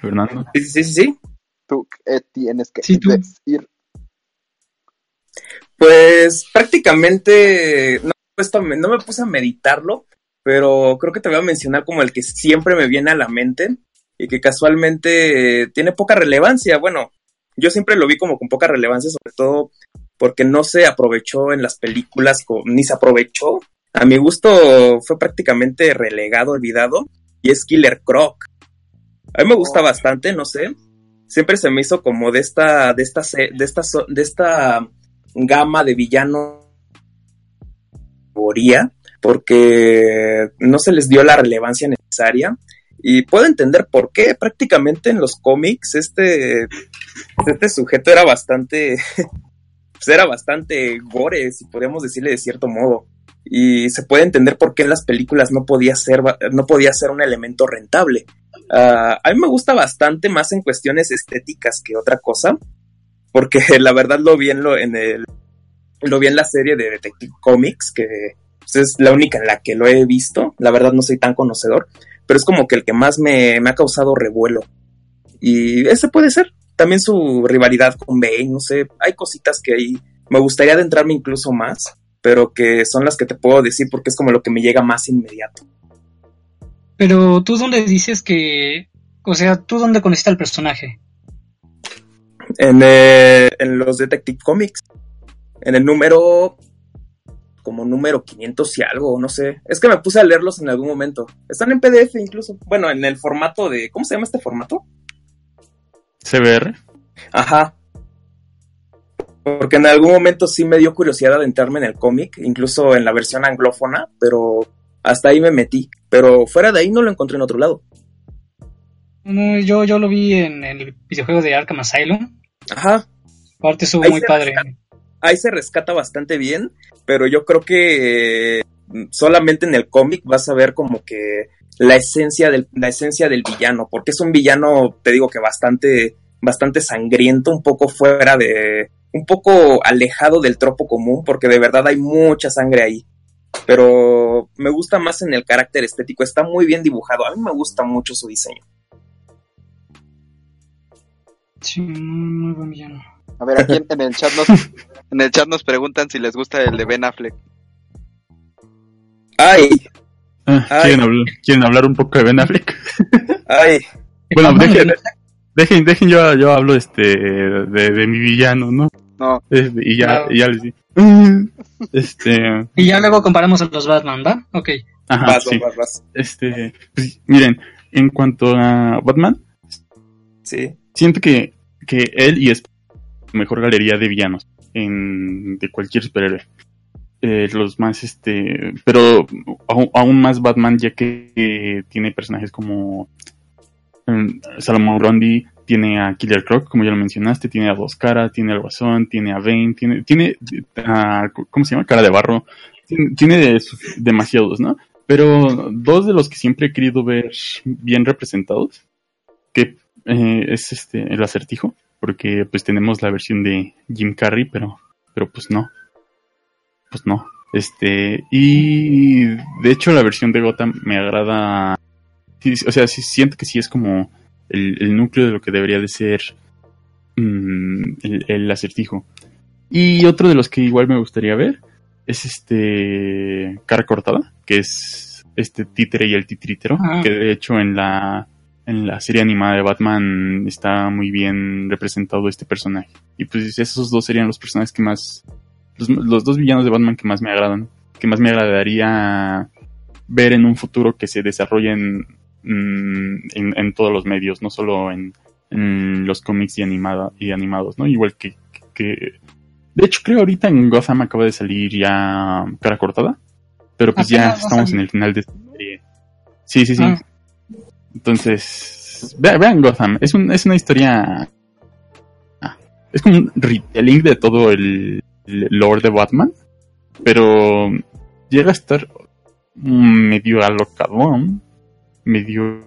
Fernando. Sí, sí, sí, sí. tú eh, tienes que Sí, tú. decir Pues prácticamente no, me no puse a meditarlo, pero creo que te voy a mencionar como el que siempre me viene a la mente y que casualmente eh, tiene poca relevancia. Bueno, yo siempre lo vi como con poca relevancia, sobre todo porque no se aprovechó en las películas, ni se aprovechó. A mi gusto fue prácticamente relegado, olvidado, y es Killer Croc. A mí me gusta bastante, no sé. Siempre se me hizo como de esta, de esta, de esta, de esta gama de villanos categoría, porque no se les dio la relevancia necesaria. Y puedo entender por qué. Prácticamente en los cómics este, este sujeto era bastante, pues era bastante gore, si podríamos decirle de cierto modo. Y se puede entender por qué en las películas no podía ser, no podía ser un elemento rentable. Ah, a mí me gusta bastante más en cuestiones estéticas que otra cosa, porque la verdad lo vi en, lo, en el, lo vi en la serie de Detective Comics, que pues, es la única en la que lo he visto. La verdad no soy tan conocedor, pero es como que el que más me ha causado revuelo. Y ese puede ser. También su rivalidad con Bane, no sé, hay cositas que ahí me gustaría adentrarme incluso más, pero que son las que te puedo decir porque es como lo que me llega más inmediato. Pero tú dónde dices que, o sea, tú dónde conociste al personaje. En, eh, en los Detective Comics. En el número. Como número 500 y algo, no sé. Es que me puse a leerlos en algún momento. Están en PDF incluso. Bueno, en el formato de. ¿Cómo se llama este formato? CBR. Ajá. Porque en algún momento sí me dio curiosidad adentrarme en el cómic, incluso en la versión anglófona, pero hasta ahí me metí. Pero fuera de ahí no lo encontré en otro lado. No, yo, yo lo vi en el videojuego de Arkham Asylum. Ajá. Aparte estuvo Ahí muy padre. Ahí se rescata bastante bien, pero yo creo que eh, solamente en el cómic vas a ver como que la esencia del, la esencia del villano, porque es un villano, te digo que bastante, bastante sangriento, un poco fuera de, un poco alejado del tropo común, porque de verdad hay mucha sangre ahí. Pero me gusta más en el carácter estético, está muy bien dibujado, a mí me gusta mucho su diseño. Sí, muy buen villano. A ver, aquí en, en el chat nos, en el chat nos preguntan si les gusta el de Ben Affleck. Ay, Ah. ¿quieren, hablar, quieren hablar un poco de Ben Affleck? ay, Bueno, dejen, dejen, dejen yo, yo hablo este de, de mi villano, ¿no? No, Este, y ya, Claro. y ya les di. Este, Y ya luego comparamos a los Batman, ¿va? Ok. ajá, vas, sí. vas, vas. Este, pues, miren, en cuanto a Batman, Sí, siento que, que él y es la mejor galería de villanos en, de cualquier superhéroe. Eh, los más, este, pero aún, más Batman ya que eh, tiene personajes como mm, Salomon Grundy, tiene a Killer Croc, como ya lo mencionaste, tiene a Dos Caras, tiene al Guasón, tiene a Bane, tiene, tiene a, ¿cómo se llama? Cara de Barro, tiene, tiene de- demasiados, ¿no? Pero dos de los que siempre he querido ver bien representados, que eh, es este el acertijo, porque pues tenemos la versión de Jim Carrey, pero, pero pues no, pues no. Este, y de hecho la versión de Gotham me agrada, o sea, sí siento que sí es como el, el núcleo de lo que debería de ser mm, el, el acertijo. Y otro de los que igual me gustaría ver es este Cara Cortada, que es este títere y el titritero, Ah. que de hecho en la en la serie animada de Batman está muy bien representado este personaje. Y pues esos dos serían los personajes que más los, los dos villanos de Batman que más me agradan, que más me agradaría ver en un futuro que se desarrollen mm, en, en todos los medios, no solo en, en los cómics y, animada, y animados, ¿no? Igual que, que... De hecho, creo ahorita en Gotham acaba de salir ya cara cortada, pero pues ya estamos en el final de esta serie. Sí, sí, sí. Ah. Entonces, ve- vean Gotham, es, un, es una historia... ah, Es como un retelling de todo el lore de Batman, pero llega a estar medio alocadón, medio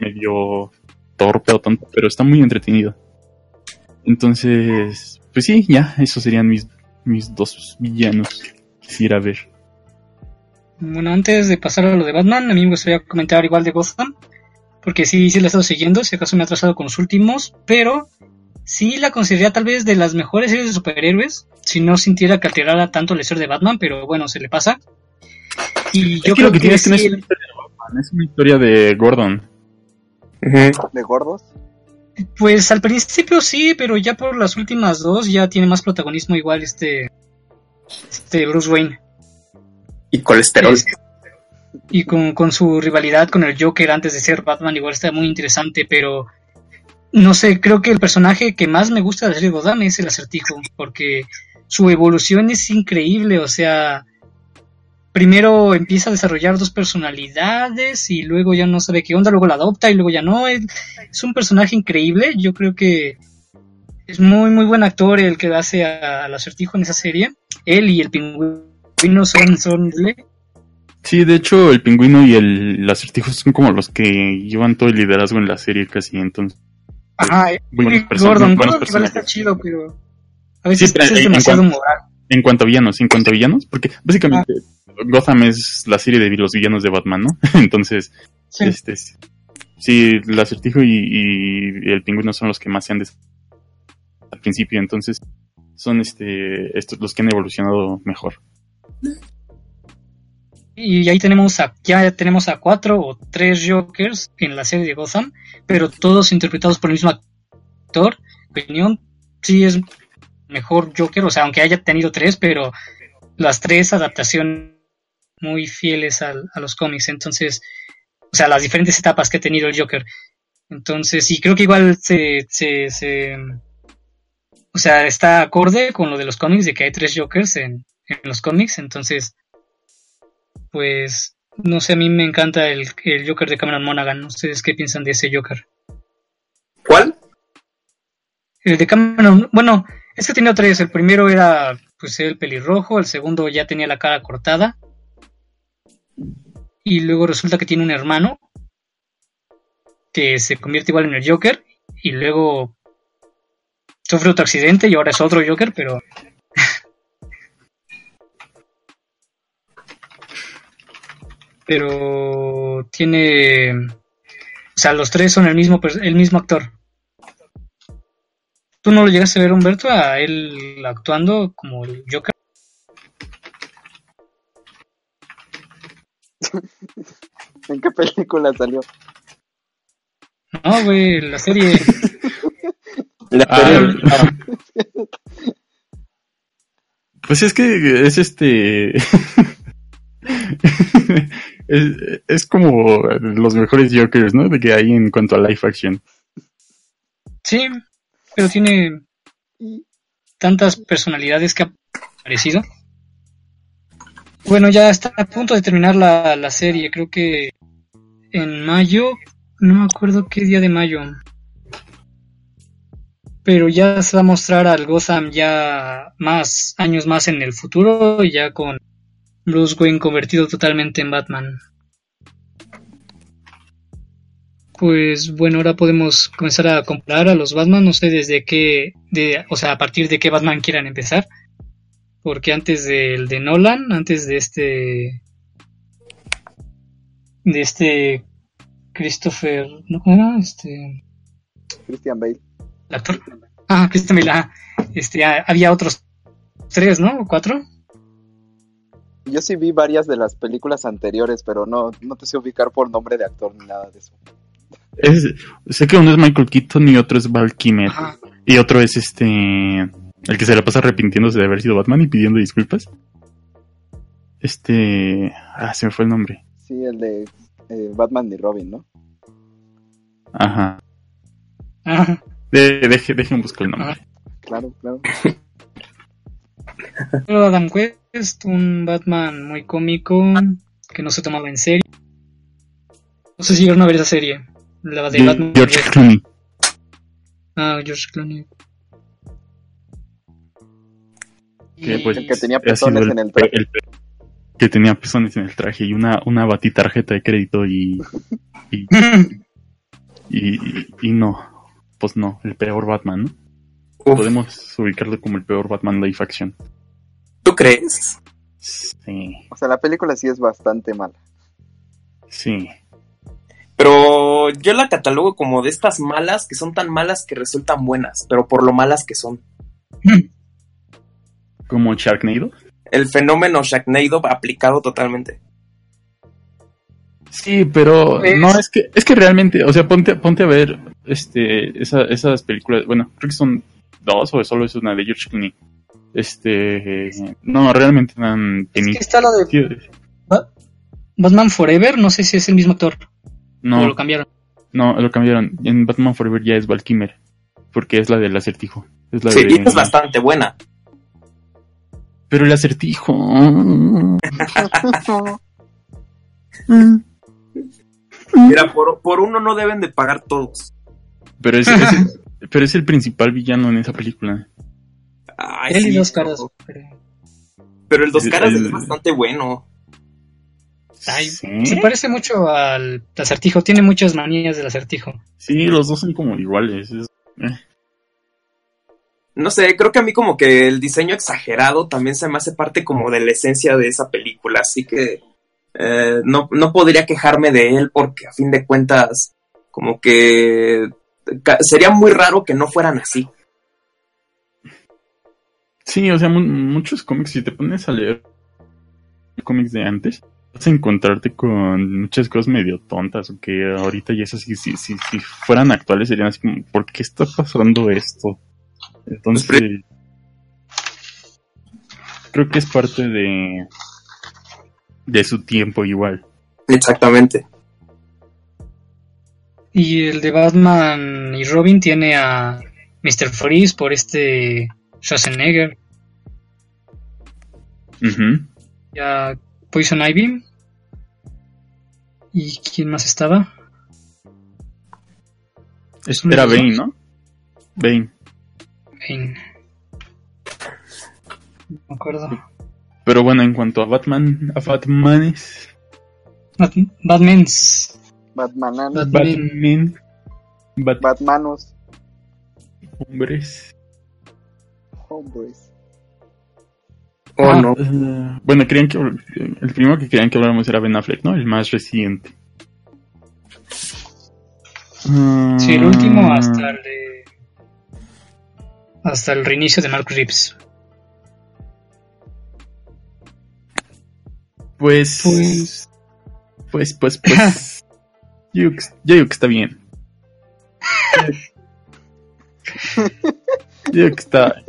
medio torpe o tonto, pero está muy entretenido. Entonces, pues sí, ya, esos serían mis, mis dos villanos quisiera ver. Bueno, antes de pasar a lo de Batman, a mí me gustaría comentar igual de Gotham, porque sí, sí la he estado siguiendo, si acaso me he atrasado con los últimos, pero sí la consideraría tal vez de las mejores series de superhéroes, si no sintiera que alterara tanto la historia de Batman, pero bueno, se le pasa. Y Es yo que creo que que, tiene es que no sí, es una historia de Batman, es una historia de Gordon. De gordos. pues al principio sí, pero ya por las últimas dos ya tiene más protagonismo igual este, este Bruce Wayne. y colesterol. Es- y con, con su rivalidad con el Joker antes de ser Batman igual está muy interesante, pero no sé, creo que el personaje que más me gusta de de Gotham es el acertijo, porque su evolución es increíble, o sea, primero empieza a desarrollar dos personalidades y luego ya no sabe qué onda, luego la adopta y luego ya no, es, un personaje increíble, yo creo que es muy muy buen actor el que hace al acertijo en esa serie, él y el pingüino son, son Sí, de hecho, el pingüino y el acertijo son como los que llevan todo el liderazgo en la serie casi, entonces. Ajá, eh, Muy buenos personajes, Gordon, muy buenos Gordon igual está personajes. chido, pero a veces Sí, pero es en- en demasiado cuanto- moral. En cuanto a villanos, en cuanto a villanos, porque básicamente Gotham es la serie de los villanos de Batman, ¿no? Entonces, Sí. este, sí, el acertijo y, y el pingüino son los que más se han des- al principio, entonces son este estos los que han evolucionado mejor. Y ahí tenemos a, ya tenemos a cuatro o tres Jokers en la serie de Gotham, pero todos interpretados por el mismo actor. Opinión, sí es mejor Joker, o sea, aunque haya tenido tres, pero las tres adaptaciones muy fieles al- a los cómics, entonces, o sea, las diferentes etapas que ha tenido el Joker. Entonces, sí, creo que igual se, se, se o sea, está acorde con lo de los cómics, de que hay tres Jokers en, en los cómics, entonces, pues, no sé, a mí me encanta el, el Joker de Cameron Monaghan, ¿ustedes qué piensan de ese Joker? ¿Cuál? El de Cameron, bueno, es que tenía tres, el primero era, pues, el pelirrojo, el segundo ya tenía la cara cortada, y luego resulta que tiene un hermano, que se convierte igual en el Joker, y luego sufre otro accidente y ahora es otro Joker, pero pero tiene o sea, los tres son el mismo el mismo actor. ¿Tú no lo llegaste a ver, Humberto, a él actuando como el Joker? ¿En qué película salió? No, güey, la serie. La Ah, serie- Pues es que es este. es, es como los mejores Jokers, ¿no? De que hay en cuanto a live action. Sí, pero tiene tantas personalidades que ha aparecido. Bueno, ya está a punto de terminar la, la serie, creo que en mayo, no me acuerdo qué día de mayo. Pero ya se va a mostrar al Gotham ya más años más en el futuro y ya con Bruce Wayne convertido totalmente en Batman. Pues bueno, ahora podemos comenzar a comparar a los Batman, no sé desde qué, de, o sea, a partir de qué Batman quieran empezar. Porque antes del de Nolan, antes de este, de este Christopher, ¿no? ¿Cómo era? Este, Christian Bale. el actor. Ah, Christian Bale. Este, ah, había otros tres, ¿no? ¿O cuatro? Yo sí vi varias de las películas anteriores, pero no, no te sé ubicar por nombre de actor ni nada de eso. Es, sé que uno es Michael Keaton y otro es Val Kilmer. Ajá. Y otro es este. El que se la pasa arrepintiéndose de haber sido Batman y pidiendo disculpas. Este. Ah, se me fue el nombre. Sí, el de eh, Batman y Robin, ¿no? Ajá. Ajá. De, deje, dejen buscar el nombre. Claro, claro. Pero Adam West, un Batman muy cómico, que no se tomaba en serio. No sé si llegaron a ver esa serie. La de De Batman. George Clooney. Ah, George Clooney. Que, Y- pues, El que tenía pezones en el traje. el- que tenía pezones en el traje y una, una batitarjeta de crédito y, y, y, y no. Pues no, el peor Batman, ¿no? Uf, Podemos ubicarlo como el peor Batman live action. ¿Tú crees? Sí, O sea, la película sí es bastante mala. sí. Pero yo la catalogo como de estas malas que son tan malas que resultan buenas, pero por lo malas que son. Como Sharknado. El fenómeno Sharknado aplicado totalmente. Sí, pero no, es que, es que realmente, o sea, ponte, ponte a ver este, esa- esas películas, bueno, creo que son dos o solo es una de George Clooney. Este, no, realmente no han Es que está la de Batman Forever, no sé si es el mismo actor o No, lo cambiaron. no, lo cambiaron. En Batman Forever ya es Val Kilmer, porque es la del acertijo. Es la Sí, de- y es bastante buena. Pero el acertijo. Mira, por, por uno no deben de pagar todos. Pero es, es- pero es el principal villano en esa película. Ay, Él y sí, dos caras. pero- el dos caras el- es bastante bueno. Ay, ¿Sí? Se parece mucho al acertijo, tiene muchas manías del acertijo. Sí, los dos son como iguales. es- eh. No sé, creo que a mí como que el diseño exagerado también se me hace parte como de la esencia de esa película, así que eh, no, no podría quejarme de él porque a fin de cuentas como que sería muy raro que no fueran así. Sí, o sea, mu- muchos cómics, si te pones a leer cómics de antes, vas a encontrarte con muchas cosas medio tontas, o que ahorita ya es así, si, si, si fueran actuales serían así como, ¿por qué está pasando esto? Entonces, creo que es parte de, de su tiempo igual. Exactamente. Y el de Batman y Robin tiene a Mr. Freeze por este Schwarzenegger. Ujú. y a Poison Ivy. ¿Y quién más estaba? Era Bane. ¿no? Bane. Bane. No me acuerdo. Pero bueno, en cuanto a Batman, a Batmanes, Bat- Batmans. Batmanan, Bat- Batman, Bat Batmanos, hombres. hombres. Oh, Ah. no. Eh, bueno, querían que el primero que querían que habláramos era Ben Affleck, ¿no? El más reciente. Sí, el último Mm, hasta el de- hasta el reinicio de Mark Reeves. Pues, Pues- pues, pues, pues, yo, digo que- yo digo que está bien. Yo digo que está,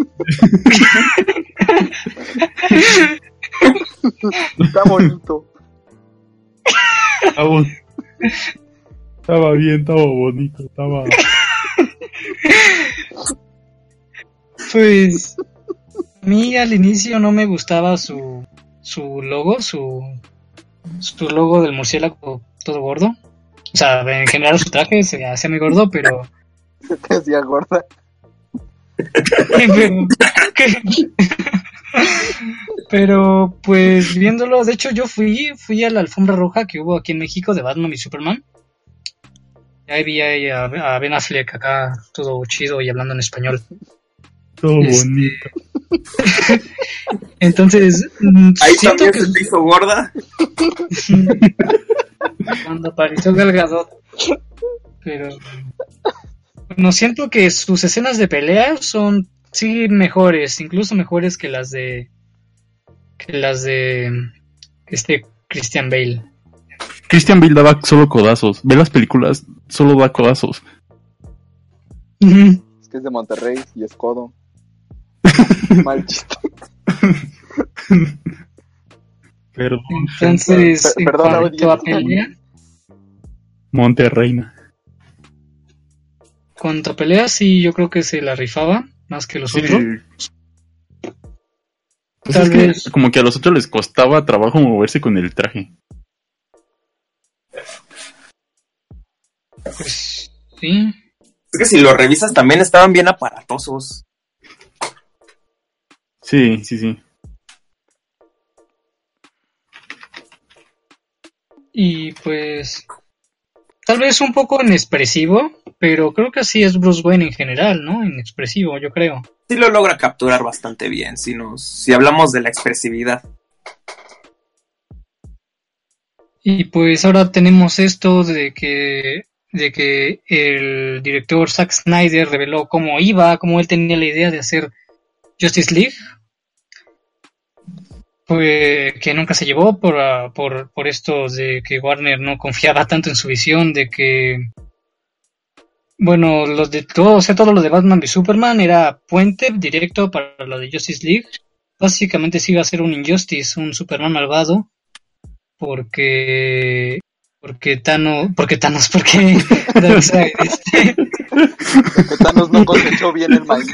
Está bonito. estaba, estaba bien, estaba bonito, estaba... Pues a mí al inicio no me gustaba su su logo, su su logo del murciélago todo gordo. O sea, en general su traje se hacía muy gordo, pero Se te hacía gorda. pero, pero, pues viéndolo, de hecho yo fui fui a la alfombra roja que hubo aquí en México de Batman y Superman. Y ahí vi ahí a, a Ben Affleck acá todo chido y hablando en español. Todo Este, bonito. Entonces, mm, Ahí siento también que se te hizo gorda. cuando apareció Gal Gadot. Pero no siento que sus escenas de pelea son sí mejores, incluso mejores que las de que las de este Christian Bale. Christian Bale daba solo codazos. Ve las películas, solo da codazos. Es que es de Monterrey y es codo. Mal chiste. Perdón. Entonces, Per- en perdón, cuanto a pelea, Monterreina. cuanto a pelea sí yo creo que se la rifaba más que los Sí. otros. Pues Tal es que vez. como que a los otros les costaba trabajo moverse con el traje. Pues sí. Es que si lo revisas también estaban bien aparatosos. Sí, sí, sí. Y pues tal vez un poco inexpresivo, pero creo que así es Bruce Wayne en general, ¿no? Inexpresivo, yo creo. Sí lo logra capturar bastante bien, si nos, si hablamos de la expresividad. Y pues ahora tenemos esto de que de que el director Zack Snyder reveló cómo iba, cómo él tenía la idea de hacer Justice League. Pues que nunca se llevó por, ah, por, por esto de que Warner no confiaba tanto en su visión, de que bueno, los de todo, o sea, todo lo de Batman y Superman era puente directo para lo de Justice League. Básicamente sí iba a ser un Injustice, un Superman malvado, porque porque Thanos, porque Thanos, porque este, Thanos no cosechó bien el maíz.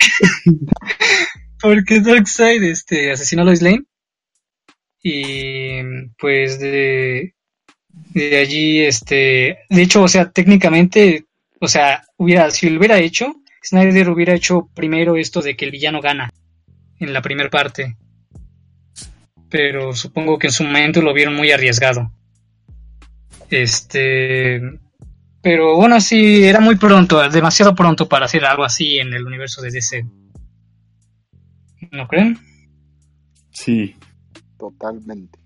porque Darkseid este asesinó a Lois Lane. Y pues de de allí este de hecho o sea técnicamente o sea hubiera si lo hubiera hecho Snyder hubiera hecho primero esto de que el villano gana en la primera parte. Pero supongo que en su momento lo vieron muy arriesgado. Este pero bueno sí era muy pronto demasiado pronto para hacer algo así en el universo de DC ¿no creen? Sí. Totalmente.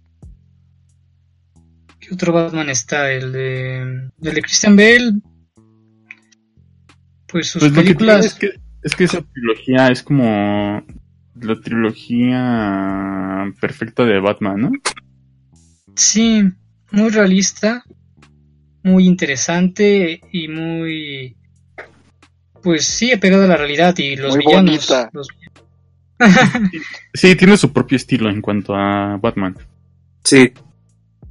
¿Qué otro Batman está? El de, el de Christian Bale. Pues sus Pues lo que películas. es que, es que esa trilogía es como la trilogía perfecta de Batman, ¿no? Sí, muy realista, muy interesante y muy... Pues sí, pegado a la realidad y los Muy villanos. bonita. los- Sí, tiene su propio estilo en cuanto a Batman. Sí,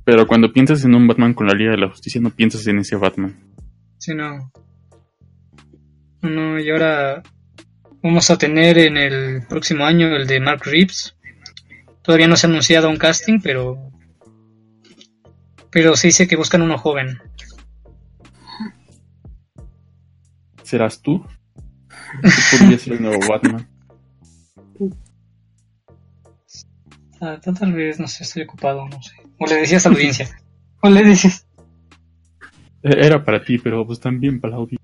Pero cuando piensas en un Batman con la Liga de la Justicia, no piensas en ese Batman. Sí, no. No, y ahora vamos a tener en el próximo año el de Mark Reeves. Todavía no se ha anunciado un casting, pero. Pero se dice que buscan uno joven. ¿Serás tú? Tú podrías ser el nuevo Batman. Ah, tal vez, no sé, estoy ocupado, no sé. O le decías a la audiencia. O le dices. Eh, Era para ti, pero pues también para la audiencia.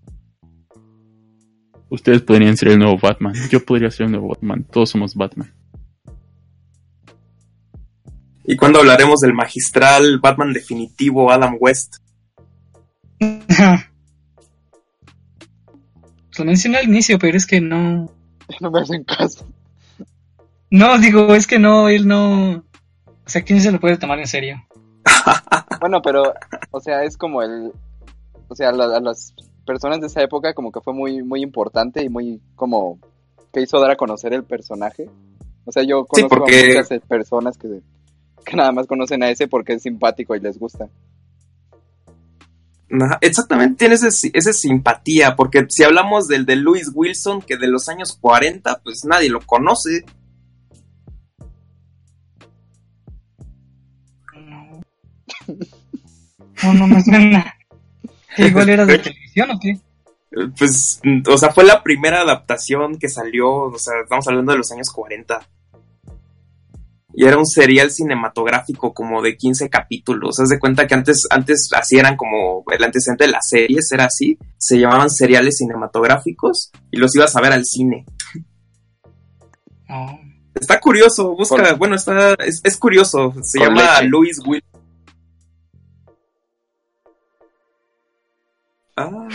Ustedes podrían ser el nuevo Batman. Yo podría ser el nuevo Batman. Todos somos Batman. ¿Y cuando hablaremos del magistral Batman definitivo Adam West? Lo mencioné al inicio, pero es que no. No me hacen caso. No, digo, es que no, él no. O sea, ¿quién se lo puede tomar en serio? Bueno, pero, o sea, es como el. O sea, la- a las personas de esa época, como que fue muy, muy importante y muy, como, que hizo dar a conocer el personaje. O sea, yo Sí, conozco porque- a muchas eh, personas que, que nada más conocen a ese porque es simpático y les gusta. Ajá, Exactamente, tiene ese, ese simpatía, porque si hablamos del de Louis Wilson, que de los años 40, pues nadie lo conoce. No, no me suena. ¿Qué, ¿Igual era de televisión o qué? Pues, o sea, fue la primera adaptación que salió, o sea, estamos hablando de los años 40. Y era un serial cinematográfico como de 15 capítulos. Haz de cuenta que antes, antes así eran como el antecedente de las series, era así. Se llamaban seriales cinematográficos y los ibas a ver al cine. No. Está curioso, busca, bueno, está, es, es curioso. Se Con llama leche. Louis Will. Ah,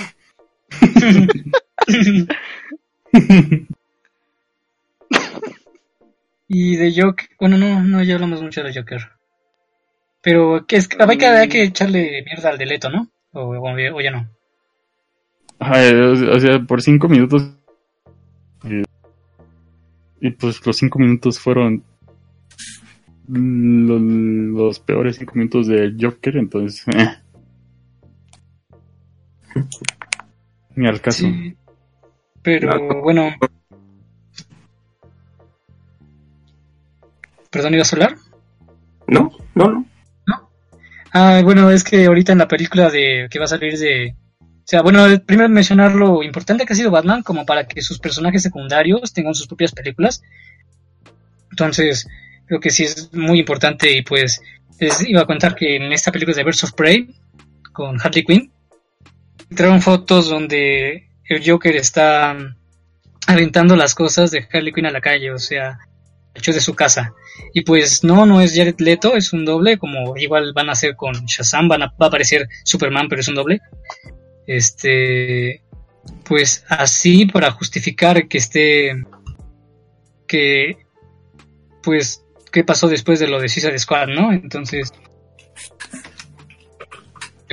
y de Joker, bueno, no, no, ya hablamos mucho de Joker. Pero que es que hay que, hay que echarle mierda al deleto, ¿no? O, o- o ya no. Ay, o sea- o sea, por cinco minutos. y pues los cinco minutos fueron lo- los, peores cinco minutos de Joker, entonces. eh. Ni al caso. Sí. Pero No. bueno. ¿Perdón, ibas a hablar? no, no, no. Ah, bueno, es que ahorita en la película de que va a salir de... O sea, bueno, primero mencionar lo importante que ha sido Batman como para que sus personajes secundarios tengan sus propias películas. Entonces, creo que sí es muy importante y pues les iba a contar que en esta película de Birds of Prey con Harley Quinn trajeron fotos donde el Joker está aventando las cosas de Harley Quinn a la calle, o sea, hecho de su casa. Y pues no, no es Jared Leto, es un doble, como igual van a hacer con Shazam, van a, va a aparecer Superman, pero es un doble. Este, pues así para justificar que esté, que, pues, qué pasó después de lo de Suicide Squad, ¿no? Entonces,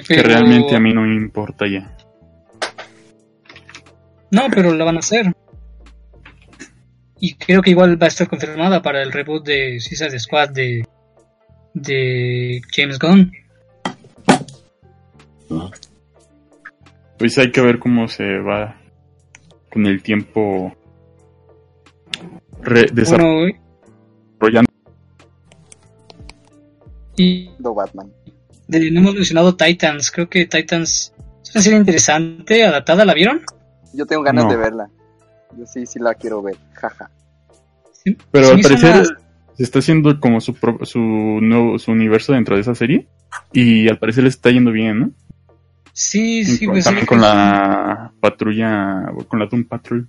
Que realmente a mí no me importa ya. No, pero la van a hacer. Y creo que igual va a estar confirmada para el reboot de Suicide Squad de, de James Gunn. Pues hay que ver cómo se va con el tiempo re- desarrollando. Bueno, y Batman. De, no hemos mencionado Titans. Creo que Titans es una serie interesante, adaptada. ¿La vieron? Yo tengo ganas No. de verla. Yo sí, sí la quiero ver. Jaja. Sí, Pero al parecer una- se está haciendo como su, pro- su nuevo su universo dentro de esa serie. Y al parecer le está yendo bien, ¿no? Sí, sí, Con- pues. también sí, con pues, la patrulla, con la Doom Patrol.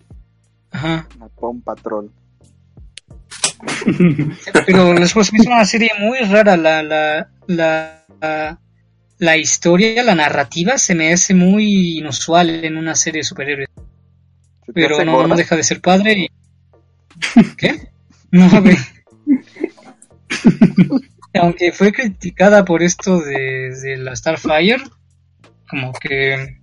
Ajá. La Pom Patrol. Pero después se me hizo una serie muy rara. La, la, la, la, la historia, la narrativa se me hace muy inusual en una serie de superhéroes. ¿Se te Pero no, no deja de ser padre. Y... ¿Qué? No, güey. Aunque fue criticada por esto de, de la Starfire, como que,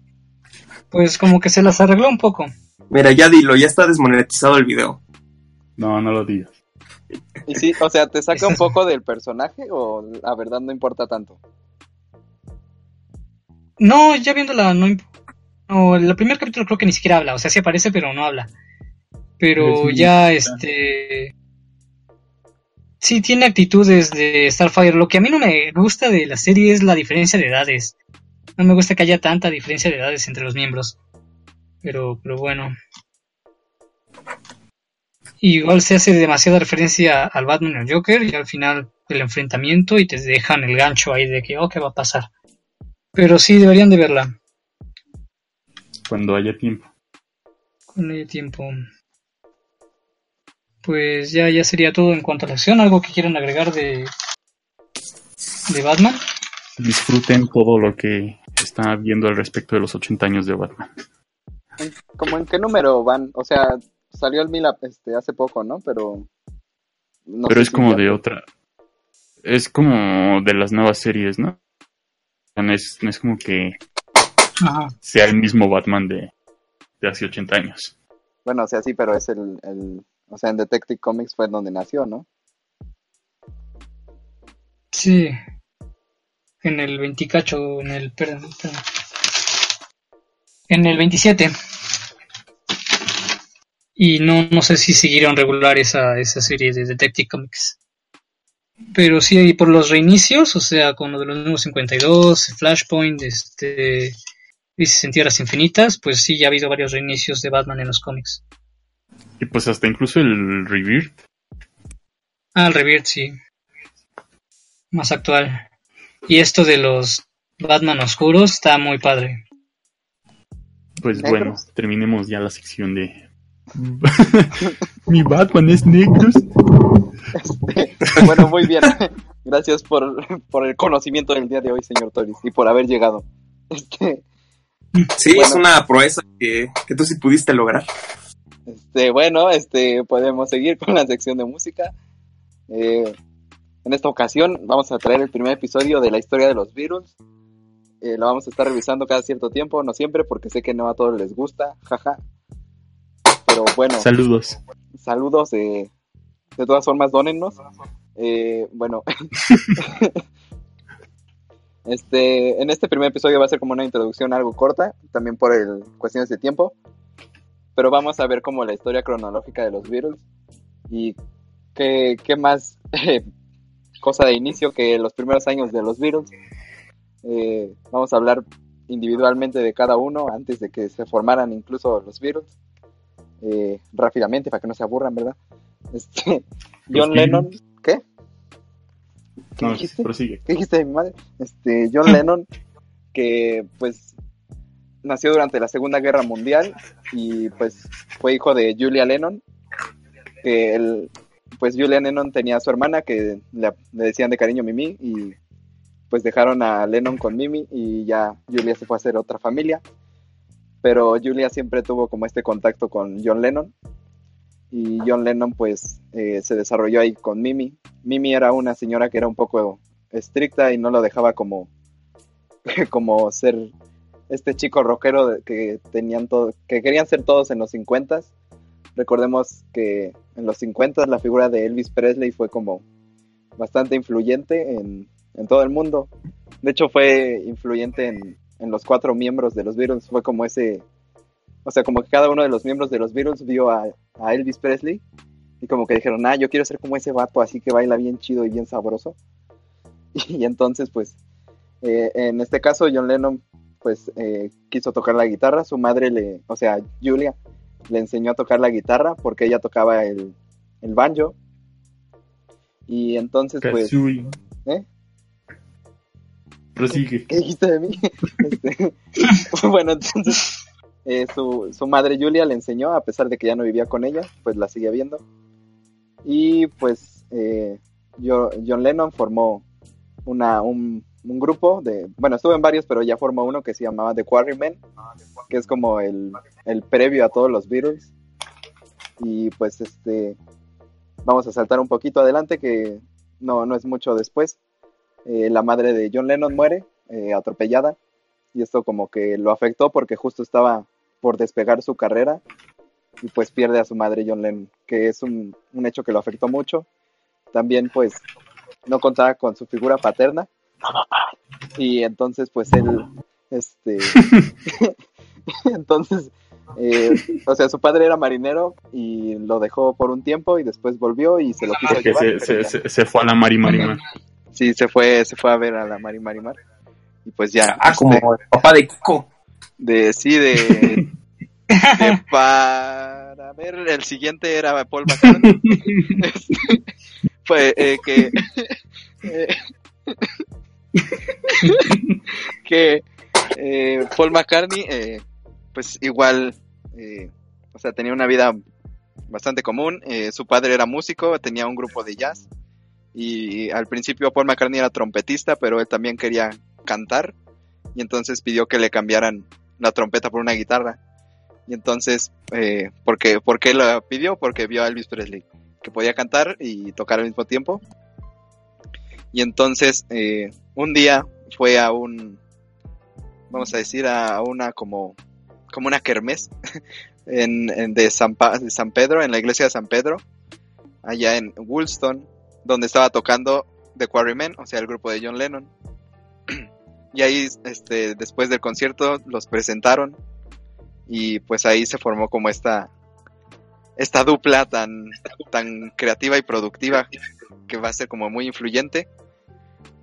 pues como que se las arregló un poco. Mira, ya dilo, ya está desmonetizado el video. No, no lo digas. Y sí, o sea, ¿te saca un poco del personaje o la verdad no importa tanto? No, ya viéndola, no, no, el primer capítulo creo que ni siquiera habla, o sea, sí aparece, pero no habla. Pero Es ya, este... Sí, tiene actitudes de Starfire. Lo que a mí no me gusta de la serie es la diferencia de edades. No me gusta que haya tanta diferencia de edades entre los miembros. Pero, pero bueno. Igual se hace demasiada referencia al Batman y al Joker y al final del enfrentamiento y te dejan el gancho ahí de que, oh, ¿qué va a pasar? Pero sí, deberían de verla Cuando haya tiempo. con el tiempo. Pues ya, ya sería todo en cuanto a la acción. ¿Algo que quieran agregar de, de Batman? Disfruten todo lo que está viendo al respecto de los 80 años de Batman. ¿En- ¿Cómo en qué número van? O sea, salió el Mila este, hace poco, ¿no? Pero... no Pero es si como ya- de otra. Es como de las nuevas series, ¿no? No es, no es como que Ajá. sea el mismo Batman de, de hace 80 años. Bueno, o sea, sí, pero es el, el... O sea, en Detective Comics fue donde nació, ¿no? Sí. En el 20 en el... perdón, perdón. En el 27. Y no, no sé si siguieron regular esa, esa serie de Detective Comics. Pero sí, y por los reinicios, o sea, con lo de los nuevos 52, Flashpoint, este, Crisis en Tierras Infinitas, pues sí, ya ha habido varios reinicios de Batman en los cómics. Y pues hasta incluso el Rebirth. Ah, el Rebirth, sí. Más actual. Y esto de los Batman oscuros está muy padre. Pues bueno, terminemos ya la sección de. Mi Batman es negro. Este, bueno, muy bien. Gracias por, por el conocimiento del día de hoy, señor Toris, y por haber llegado. Este, Sí, Bueno. es una proeza que, que tú sí pudiste lograr. este, bueno, este, podemos seguir con la sección de música. Eh, en esta ocasión vamos a traer el primer episodio de la historia de los Beatles. Eh, lo vamos a estar revisando cada cierto tiempo, no siempre, porque sé que no a todos les gusta, jaja. Pero bueno, Saludos. saludos. eh, de todas formas, dónennos. Eh, bueno, este, en este primer episodio va a ser como una introducción algo corta, también por el, cuestiones de tiempo. Pero vamos a ver como la historia cronológica de los Beatles y qué, qué más eh, cosa de inicio que los primeros años de los Beatles. Eh, vamos a hablar individualmente de cada uno antes de que se formaran incluso los Beatles. Eh, rápidamente para que no se aburran, ¿verdad? Este, John Lennon. ¿qué? ¿Qué No, dijiste? prosigue. ¿Qué dijiste de mi madre? Este, John Lennon, que pues nació durante la Segunda Guerra Mundial y pues fue hijo de Julia Lennon, que él, pues Julia Lennon tenía a su hermana que le, le decían de cariño Mimi y pues dejaron a Lennon con Mimi y ya Julia se fue a hacer otra familia, pero Julia siempre tuvo como este contacto con John Lennon y John Lennon pues eh, se desarrolló ahí con Mimi. Mimi era una señora que era un poco estricta y no lo dejaba como, como ser este chico rockero que tenían todo, que querían ser todos en los 50 Recordemos que en los 50 la figura de Elvis Presley fue como bastante influyente en, en todo el mundo. De hecho fue influyente en, en los cuatro miembros de los Beatles. Fue como ese, o sea, como que cada uno de los miembros de los Beatles vio a, a Elvis Presley y como que dijeron, ah, yo quiero ser como ese vato, así que baila bien chido y bien sabroso. Y entonces, pues, eh, en este caso, John Lennon, pues, eh, quiso tocar la guitarra. Su madre le, o sea, Julia, le enseñó a tocar la guitarra porque ella tocaba el, el banjo. Y entonces, pues. ¿eh? Prosigue. ¿Qué dijiste de mí? Este, bueno, entonces eh, su, su madre Julia le enseñó, a pesar de que ya no vivía con ella, pues la sigue viendo. Y pues eh, John Lennon formó una, un, un grupo de, bueno, estuvo en varios, pero ya formó uno que se llamaba The Quarrymen, que es como el, el previo a todos los Beatles. Y pues este, vamos a saltar un poquito adelante que no, no es mucho después, eh, la madre de John Lennon muere eh, atropellada y esto como que lo afectó porque justo estaba por despegar su carrera y pues pierde a su madre John Lennon, que es un, un hecho que lo afectó mucho. También pues no contaba con su figura paterna y entonces pues él, este, entonces, eh, o sea, su padre era marinero y lo dejó por un tiempo y después volvió y se lo quiso Porque llevar. se, se, se, fue a la Mari Marimar. Sí, se fue, se fue a ver a la Mari Marimar. Y pues ya. Ah, como este, el papá de Kiko. de sí, de, de para ver el siguiente era Paul McCartney. Este, fue eh, que eh, que eh, Paul McCartney eh, pues igual eh, o sea tenía una vida bastante común eh, su padre era músico tenía un grupo de jazz y al principio Paul McCartney era trompetista pero él también quería cantar y entonces pidió que le cambiaran la trompeta por una guitarra. Y entonces eh, por qué lo pidió porque vio a Elvis Presley que podía cantar y tocar al mismo tiempo. Y entonces eh, un día fue a un vamos a decir a una como como una kermés en, en- de, San Pa- de San Pedro en la iglesia de San Pedro allá en Woolston donde estaba tocando The Quarrymen o sea el grupo de John Lennon. Y ahí este después del concierto los presentaron. Y pues ahí se formó como esta esta dupla tan tan creativa y productiva que va a ser como muy influyente.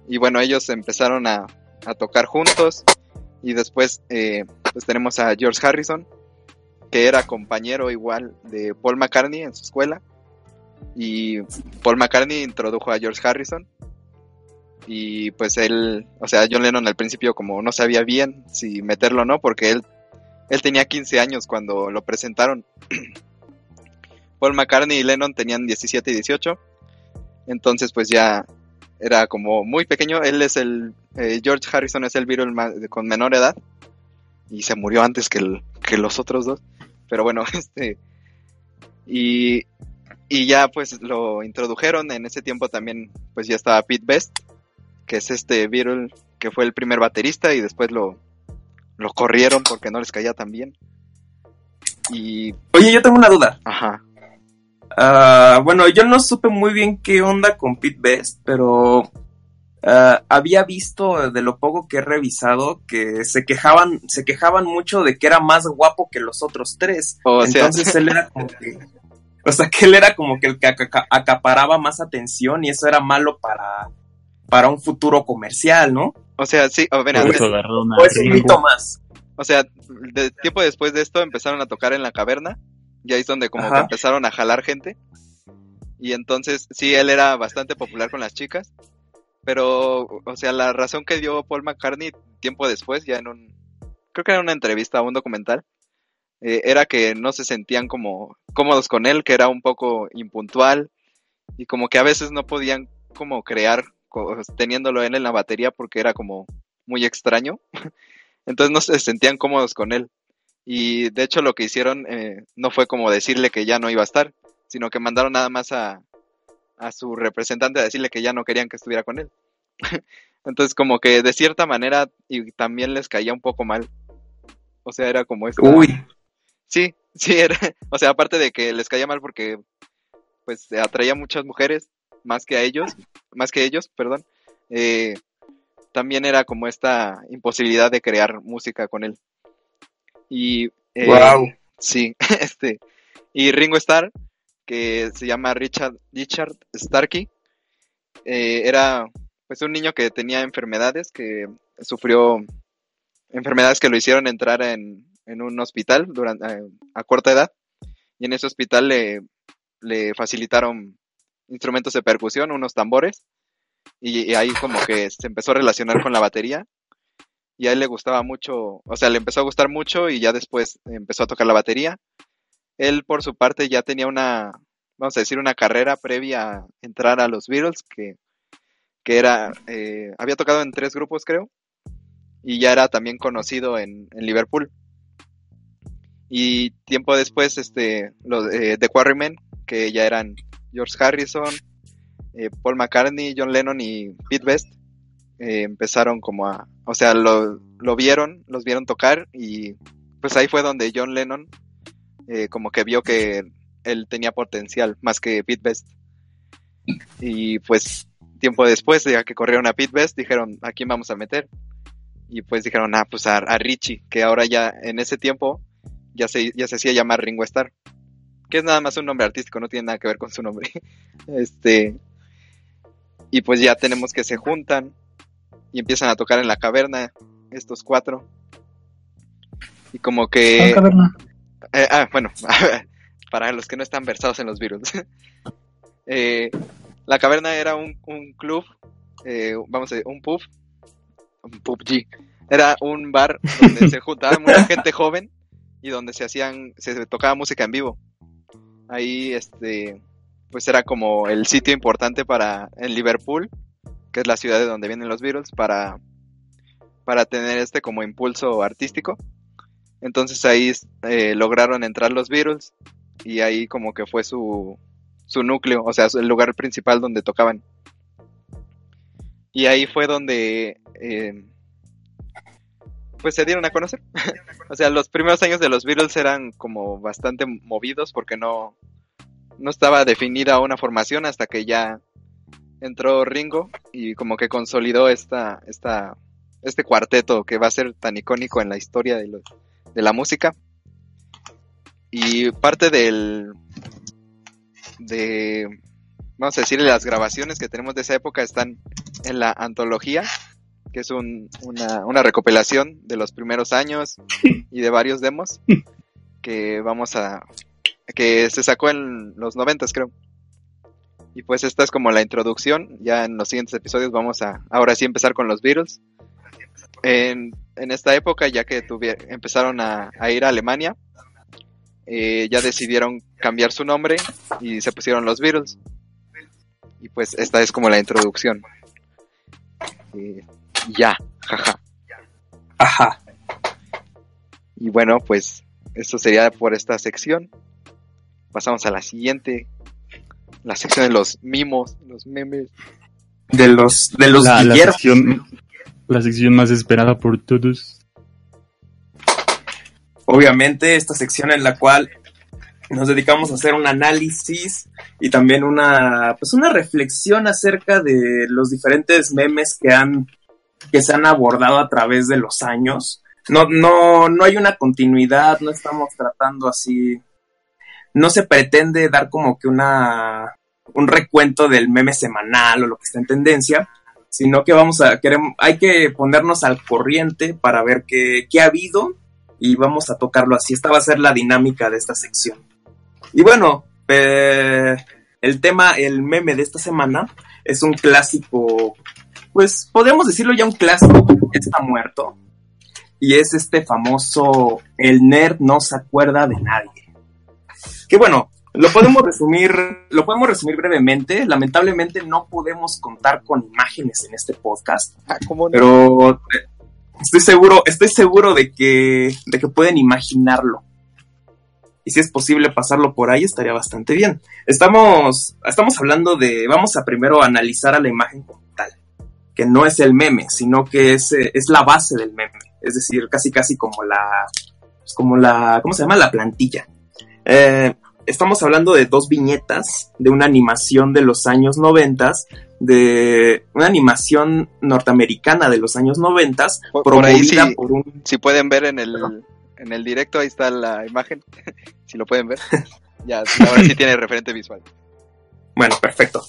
Y bueno ellos empezaron a, a tocar juntos. Y después eh, pues tenemos a George Harrison que era compañero igual de Paul McCartney en su escuela y Paul McCartney introdujo a George Harrison y pues él, o sea, John Lennon al principio como no sabía bien si meterlo o no porque él él tenía 15 años cuando lo presentaron. Paul McCartney y Lennon tenían 17 y 18. Entonces pues ya era como muy pequeño. Él es el, eh, George Harrison es el ma- con menor edad. Y se murió antes que, el- que los otros dos. Pero bueno, este... Y, y ya pues lo introdujeron. En ese tiempo también pues ya estaba Pete Best. Que es este Beatle que fue el primer baterista y después lo, lo corrieron porque no les caía tan bien. Y, Oye, yo tengo una duda. ajá, Ah, bueno, yo no supe muy bien qué onda con Pete Best, pero ah, había visto de lo poco que he revisado que se quejaban, se quejaban mucho de que era más guapo que los otros tres. O sea- Entonces él era como que, o sea, que él era como que el que aca- acaparaba más atención y eso era malo para, para un futuro comercial, ¿no? o sea, sí, antes- a O es un mito más. o sea, de tiempo después de esto empezaron a tocar en la caverna, y ahí es donde como Ajá. que empezaron a jalar gente, y entonces sí, él era bastante popular con las chicas, pero, o sea, la razón que dio Paul McCartney tiempo después, ya en un, creo que era una entrevista o un documental, eh, era que no se sentían como cómodos con él, que era un poco impuntual, y como que a veces no podían como crear teniéndolo él en la batería porque era como muy extraño. Entonces no se sentían cómodos con él. Y de hecho lo que hicieron eh, no fue como decirle que ya no iba a estar, sino que mandaron nada más a, a su representante a decirle que ya no querían que estuviera con él. Entonces como que de cierta manera y también les caía un poco mal. O sea, era como esta- Uy, Sí, sí, era, o sea, aparte de que les caía mal porque pues atraía muchas mujeres más que a ellos, más que ellos, perdón. eh, también era como esta imposibilidad de crear música con él. Y eh, wow. sí, este y Ringo Starr, que se llama Richard Richard Starkey, eh, era pues un niño que tenía enfermedades, que sufrió enfermedades que lo hicieron entrar en, en un hospital durante, eh, a corta edad. Y en ese hospital le, le facilitaron instrumentos de percusión, unos tambores. Y, ahí como que se empezó a relacionar con la batería. Y a él le gustaba mucho, o sea, le empezó a gustar mucho y ya después empezó a tocar la batería. Él por su parte ya tenía una, vamos a decir, una carrera previa a entrar a los Beatles, que, que era, eh, había tocado en tres grupos creo, y ya era también conocido en, en Liverpool. Y tiempo después, este, los eh, The Quarrymen, que ya eran George Harrison, eh, Paul McCartney, John Lennon y Pete Best eh, empezaron como a, o sea, lo, lo vieron, los vieron tocar y pues ahí fue donde John Lennon eh, como que vio que él tenía potencial más que Pete Best. Y pues tiempo después, ya que corrieron a Pete Best, dijeron, ¿a quién vamos a meter? Y pues dijeron, ah, pues a, a Richie, que ahora ya en ese tiempo ya se, ya se hacía llamar Ringo Starr. Que es nada más un nombre artístico, no tiene nada que ver con su nombre. este. Y pues ya tenemos que se juntan y empiezan a tocar en la caverna, estos cuatro. Y como que. La caverna. Eh, ah, bueno, para los que no están versados en los virus. Eh, la caverna era un, un club, eh, vamos a decir, un pub, un PUBG. Era un bar donde se juntaba mucha gente joven y donde se hacían, se tocaba música en vivo. Ahí, este, pues era como el sitio importante para en Liverpool, que es la ciudad de donde vienen los Beatles, para, para tener este como impulso artístico. Entonces ahí eh, lograron entrar los Beatles y ahí como que fue su, su núcleo, o sea, el lugar principal donde tocaban. Y ahí fue donde eh, pues se dieron a conocer. o sea, los primeros años de los Beatles eran como bastante movidos porque no, no estaba definida una formación hasta que ya entró Ringo y como que consolidó esta, esta, este cuarteto que va a ser tan icónico en la historia de, los, de la música. Y parte del, de, vamos a decir, las grabaciones que tenemos de esa época están en la antología, que es un, una, recopilación de los primeros años y de varios demos que vamos a, que se sacó en los noventas creo. Y pues esta es como la introducción, ya en los siguientes episodios vamos a, ahora sí empezar con los Beatles. En, esta época, ya que tuvi- empezaron a, a ir a Alemania, eh, ya decidieron cambiar su nombre y se pusieron los Beatles. Y pues esta es como la introducción. Eh, ya, jaja. Ajá. Y bueno, pues esto sería por esta sección. Pasamos a la siguiente. La sección de los mimos, los memes. De los, de los la, sección, la sección más esperada por todos. Obviamente, esta sección en la cual nos dedicamos a hacer un análisis y también una, pues una reflexión acerca de los diferentes memes que han, que se han abordado a través de los años. No, no, no hay una continuidad, no estamos tratando así, no se pretende dar como que una, un recuento del meme semanal o lo que está en tendencia, sino que vamos a, queremos, hay que ponernos al corriente para ver qué, qué ha habido y vamos a tocarlo así. Esta va a ser la dinámica de esta sección. Y bueno, eh, el tema, el meme de esta semana es un clásico, pues podemos decirlo ya un clásico, está muerto. Y es este famoso, el nerd no se acuerda de nadie. Que bueno, lo podemos resumir, lo podemos resumir brevemente. Lamentablemente no podemos contar con imágenes en este podcast. Ah. Pero estoy seguro, estoy seguro de que, de que pueden imaginarlo. Y si es posible pasarlo por ahí, estaría bastante bien. Estamos, estamos hablando de, vamos a primero analizar a la imagen tal, que no es el meme, sino que es, eh, es la base del meme. Es decir, casi casi como la, como la, ¿cómo se llama? La plantilla. Eh, estamos hablando de dos viñetas de una animación de los años noventas, de una animación norteamericana de los años noventas, Por- por ahí promovida sí. por un Si pueden ver en el, en el directo, ahí está la imagen. si lo pueden ver. Ya, ahora sí tiene referente visual. Bueno, perfecto.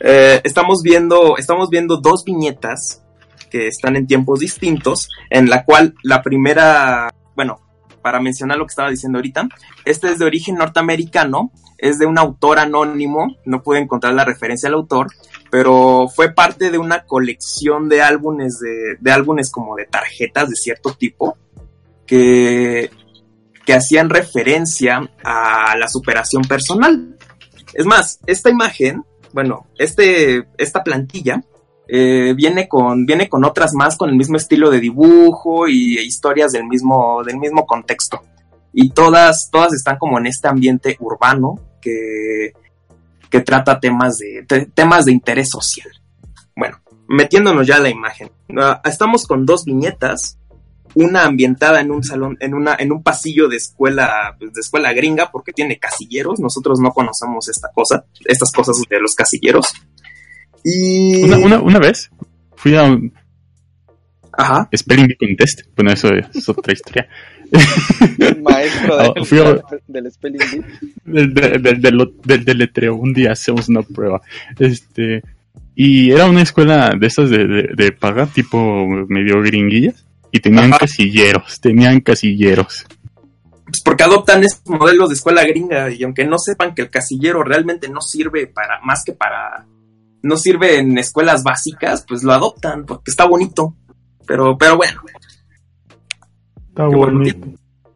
Eh, estamos viendo, estamos viendo dos viñetas que están en tiempos distintos, en la cual la primera, bueno, para mencionar lo que estaba diciendo ahorita, este es de origen norteamericano, es de un autor anónimo, no pude encontrar la referencia al autor, pero fue parte de una colección de álbumes de, de álbumes como de tarjetas de cierto tipo que, que hacían referencia a la superación personal. Es más, esta imagen, bueno, este, esta plantilla eh, viene con viene con otras más con el mismo estilo de dibujo y historias del mismo del mismo contexto y todas todas están como en este ambiente urbano que que trata temas de, te- temas de interés social. Bueno, metiéndonos ya a la imagen. Ah, estamos con dos viñetas, una ambientada en un salón, en una, en un pasillo de escuela, pues, de escuela gringa, porque tiene casilleros. Nosotros no conocemos esta cosa, estas cosas de los casilleros. Y. Una, una, una vez fui a un Ajá. Spelling Bee Contest. Bueno, eso es otra historia. Maestro del, fui a- del spelling bee. del, del, del, del- deletreo. Un día hacemos una prueba. Este. Y era una escuela de esas de, de, de paga, tipo medio gringuillas. Y tenían Ajá. casilleros, tenían casilleros. Pues porque adoptan estos modelos de escuela gringa y aunque no sepan que el casillero realmente no sirve para más que para no sirve en escuelas básicas, pues lo adoptan porque está bonito. Pero pero bueno, Está Qué bueno. bonito.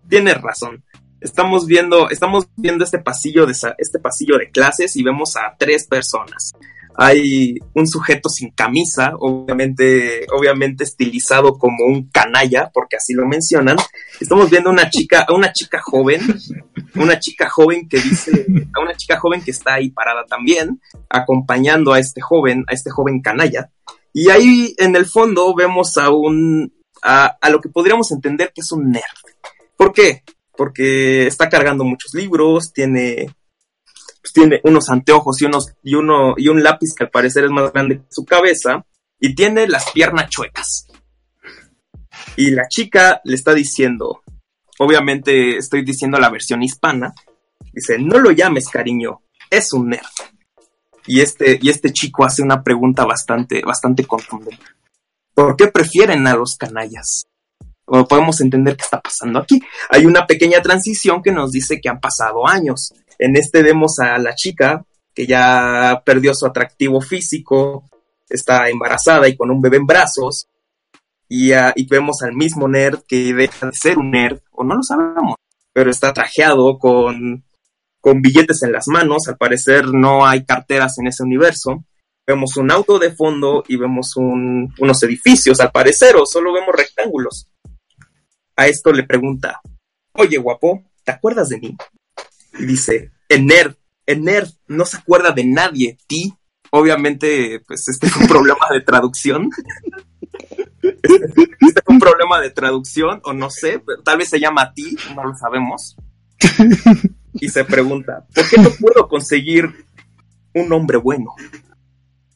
tienes razón. Estamos viendo estamos viendo este pasillo de sa- este pasillo de clases y vemos a tres personas. Hay un sujeto sin camisa, obviamente obviamente estilizado como un canalla, porque así lo mencionan. Estamos viendo una chica, a una chica joven una chica joven que dice, a una chica joven que está ahí parada también, acompañando a este joven, a este joven canalla. Y ahí en el fondo vemos a un, a, a lo que podríamos entender que es un nerd. ¿Por qué? Porque está cargando muchos libros, tiene, pues tiene unos anteojos y unos, y uno, y un lápiz que al parecer es más grande que su cabeza, y tiene las piernas chuecas. Y la chica le está diciendo, obviamente estoy diciendo la versión hispana, dice, no lo llames cariño, es un nerd. Y este, y este chico hace una pregunta bastante, bastante contundente. ¿Por qué prefieren a los canallas? O podemos entender qué está pasando aquí. Hay una pequeña transición que nos dice que han pasado años. En este vemos a la chica que ya perdió su atractivo físico, está embarazada y con un bebé en brazos, y, ah, y vemos al mismo nerd que deja de ser un nerd, o no lo sabemos, pero está trajeado con, billetes en las manos, al parecer no hay carteras en ese universo. Vemos un auto de fondo y vemos un- unos edificios, al parecer, o solo vemos rectángulos. A esto le pregunta, oye guapo, ¿te acuerdas de mí? Y dice, el nerd no se acuerda de nadie, ti. Obviamente, pues este es un problema de traducción. Este es un problema de traducción, o no sé, tal vez se llama ti, no lo sabemos. Y se pregunta, ¿por qué no puedo conseguir un hombre bueno?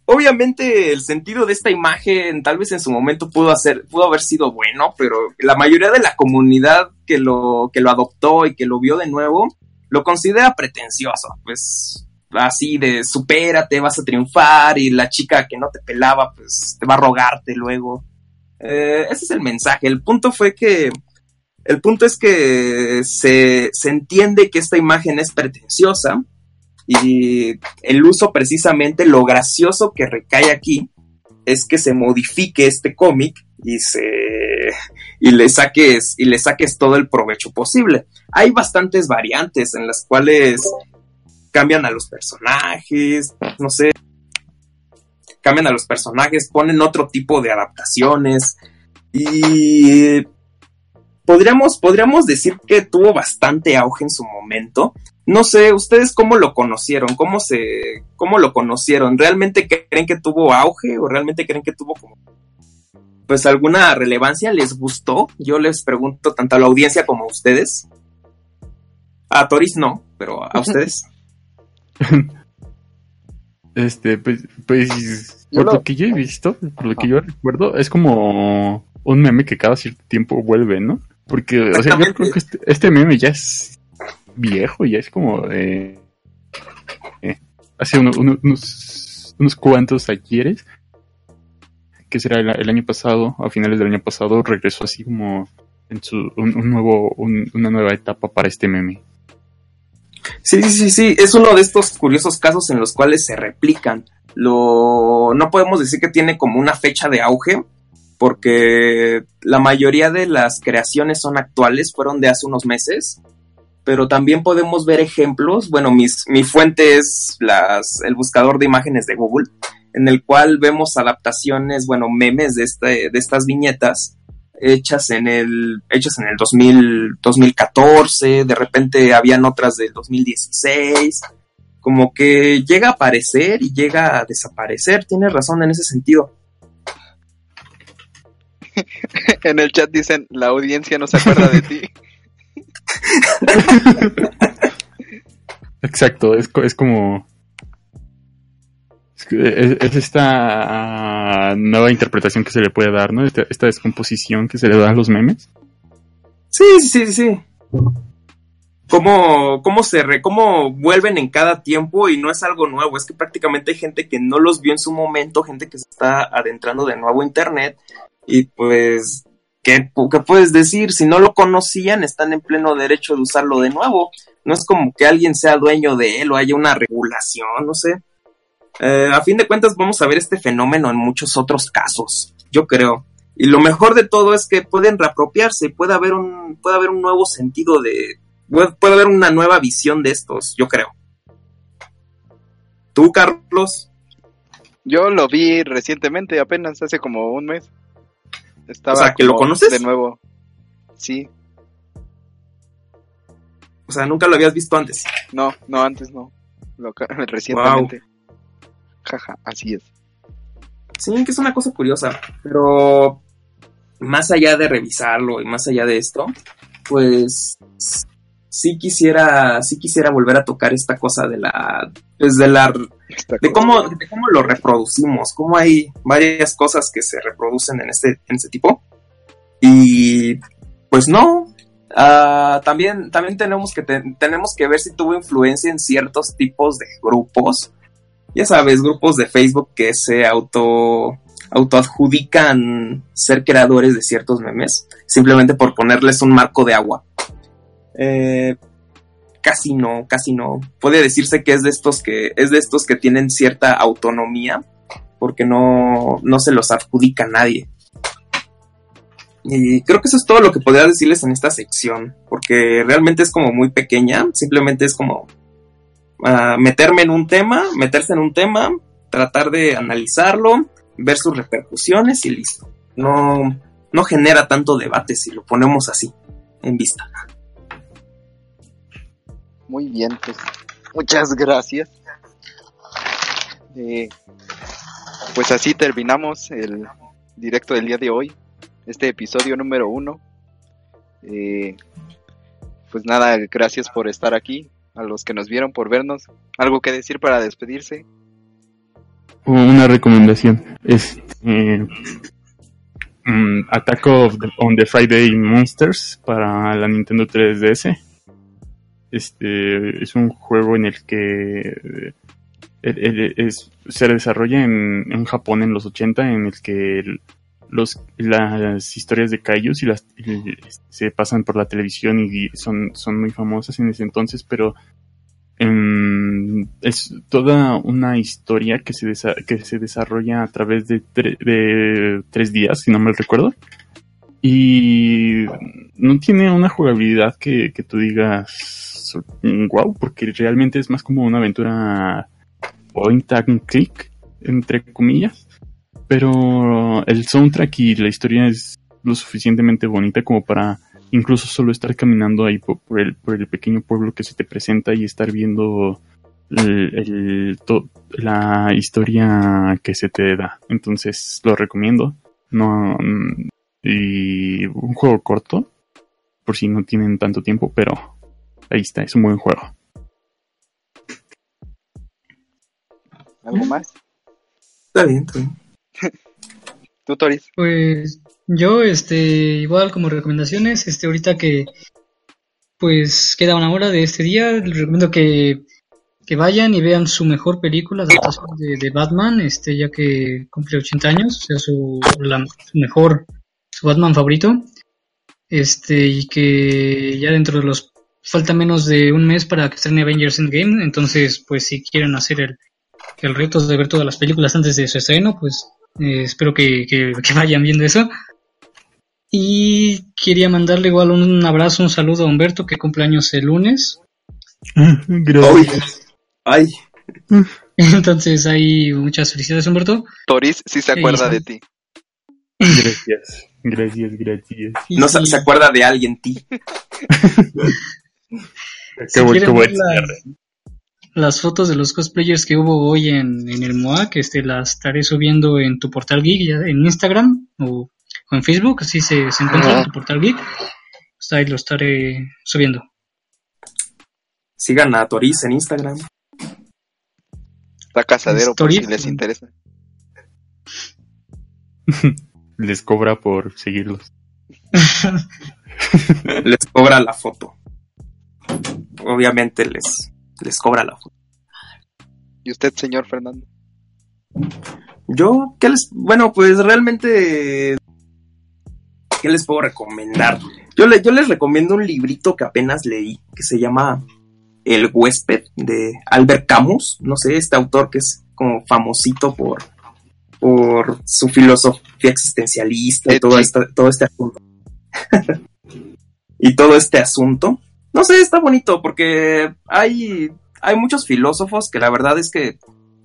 Obviamente el sentido de esta imagen tal vez en su momento pudo, hacer, pudo haber sido bueno, pero la mayoría de la comunidad que lo, que lo adoptó y que lo vio de nuevo lo considera pretencioso. Pues así de supérate, vas a triunfar y la chica que no te pelaba pues te va a rogarte luego. Eh, ese es el mensaje. El punto fue que. El punto es que se, se entiende que esta imagen es pretenciosa y el uso precisamente, lo gracioso que recae aquí es que se modifique este cómic y se y le saques y le saques todo el provecho posible. Hay bastantes variantes en las cuales cambian a los personajes, no sé, cambian a los personajes, ponen otro tipo de adaptaciones y podríamos, podríamos decir que tuvo bastante auge en su momento. No sé, ustedes cómo lo conocieron, cómo se, cómo lo conocieron, ¿realmente creen que tuvo auge o realmente creen que tuvo como, pues alguna relevancia? ¿Les gustó? Yo les pregunto tanto a la audiencia como a ustedes. A Toris no, pero a ustedes. Este, pues, pues por lo- lo que yo he visto, por lo que yo recuerdo, es como un meme que cada cierto tiempo vuelve, ¿no? Porque, o sea, yo creo que este, este meme ya es viejo, ya es como eh, eh, hace uno- uno- unos, unos cuantos ayeres, que será el, año pasado, a finales del año pasado, regresó así como en su, un, nuevo, un- una nueva etapa para este meme. Sí, sí, sí, sí, es uno de estos curiosos casos en los cuales se replican. Lo no podemos decir que tiene como una fecha de auge, porque la mayoría de las creaciones son actuales, fueron de hace unos meses, pero también podemos ver ejemplos. Bueno, mis, mi fuente es las, el buscador de imágenes de Google, en el cual vemos adaptaciones, bueno, memes de, este, de estas viñetas hechas en el hechas en el 2000, 2014, de repente habían otras del 2016, como que llega a aparecer y llega a desaparecer. Tienes razón en ese sentido. En el chat dicen, la audiencia no se acuerda de ti. Exacto, es, es como... Es, esta nueva interpretación que se le puede dar, ¿no? Esta, descomposición que se le da a los memes. Sí, sí, sí, sí. Cómo, cómo se re, cómo vuelven en cada tiempo y no es algo nuevo, es que prácticamente hay gente que no los vio en su momento, gente que se está adentrando de nuevo a internet y pues ¿qué, qué puedes decir? Si no lo conocían, están en pleno derecho de usarlo de nuevo. No es como que alguien sea dueño de él o haya una regulación, no sé. Eh, a fin de cuentas vamos a ver este fenómeno en muchos otros casos, yo creo. Y lo mejor de todo es que pueden reapropiarse, puede haber un, puede haber un nuevo sentido de, puede, haber una nueva visión de estos, yo creo. ¿Tú, Carlos? Yo lo vi recientemente, apenas hace como un mes. Estaba O sea, ¿que lo conoces? De nuevo. Sí, O sea, nunca lo habías visto antes. no, no, antes no. Lo recientemente. Jaja, así es. Sí, que es una cosa curiosa, pero más allá de revisarlo y más allá de esto, pues sí quisiera, sí quisiera volver a tocar esta cosa de la, pues de la, de cómo, de cómo lo reproducimos, cómo hay varias cosas que se reproducen en este, en este tipo. Y pues no. Ah, también, también tenemos que te- tenemos que ver si tuvo influencia en ciertos tipos de grupos. Ya sabes, grupos de Facebook que se auto autoadjudican ser creadores de ciertos memes, simplemente por ponerles un marco de agua. Eh, casi no, casi no. Puede decirse que es de estos que es de estos que tienen cierta autonomía porque no, no se los adjudica nadie. Y creo que eso es todo lo que podría decirles en esta sección, porque realmente es como muy pequeña, simplemente es como meterme en un tema, meterse en un tema, tratar de analizarlo, ver sus repercusiones y listo. No, no genera tanto debate si lo ponemos así, en vista. Muy bien, pues. Muchas gracias. Eh, pues así terminamos el directo del día de hoy. Este episodio número uno. Eh, pues nada, gracias por estar aquí. A los que nos vieron, por vernos. ¿Algo que decir para despedirse? Una recomendación. Es eh, mm, Attack of the- on the Friday Monsters para la Nintendo 3DS. Este es un juego en el que eh, es- se desarrolla en, en Japón en los 80, en el que el- los, las historias de Kaijus y las, se pasan por la televisión y son, son muy famosas en ese entonces, pero em, es toda una historia que se, desa- que se desarrolla a través de, de tres días, si no mal recuerdo. Y no tiene una jugabilidad que, que tú digas, wow, porque realmente es más como una aventura point and click, entre comillas. Pero el soundtrack y la historia es lo suficientemente bonita como para incluso solo estar caminando ahí por, por el, por el pequeño pueblo que se te presenta y estar viendo el- el- to- la historia que se te da. Entonces lo recomiendo. No, mm, y un juego corto, por si no tienen tanto tiempo, pero ahí está, es un buen juego. ¿Algo más? Está bien, está bien. Pues yo, este, igual como recomendaciones, este, ahorita que pues queda una hora de este día, les recomiendo que, que vayan y vean su mejor película, de Batman, este, ya que cumple 80 años, o sea, su, la- su mejor, su Batman favorito, este, y que ya dentro de los, falta menos de un mes para que estrene Avengers Endgame, entonces, pues si quieren hacer el, el reto de ver todas las películas antes de su estreno, pues eh, espero que, que- que vayan viendo eso. Y quería mandarle igual un abrazo, un saludo a Humberto que cumple años el lunes. Uy, ay, Entonces ahí muchas felicidades Humberto. Toris sí se acuerda de ti. Gracias, gracias, gracias. Y no se, se acuerda de alguien, ti. si Qué buen- quieren qué buen la- cierre. Las fotos de los cosplayers que hubo hoy en, en el MOAC, este, las estaré subiendo en tu portal geek, ya en Instagram o, o en Facebook, así se, se encuentra en tu portal geek. Pues ahí lo estaré subiendo. Sigan a Toris en Instagram. Está casadero por si les interesa. Les cobra por seguirlos. Les cobra la foto. Obviamente les, les cobra la foto. ¿Y usted, señor Fernando? Yo, ¿qué les...? Bueno, pues realmente... ¿Qué les puedo recomendar? Yo, le, yo les recomiendo un librito que apenas leí, que se llama El huésped, de Albert Camus. No sé, este autor que es como famosito por, por su filosofía existencialista y todo, esta- todo este asunto. y todo este asunto. No sé, está bonito porque hay, hay muchos filósofos que la verdad es que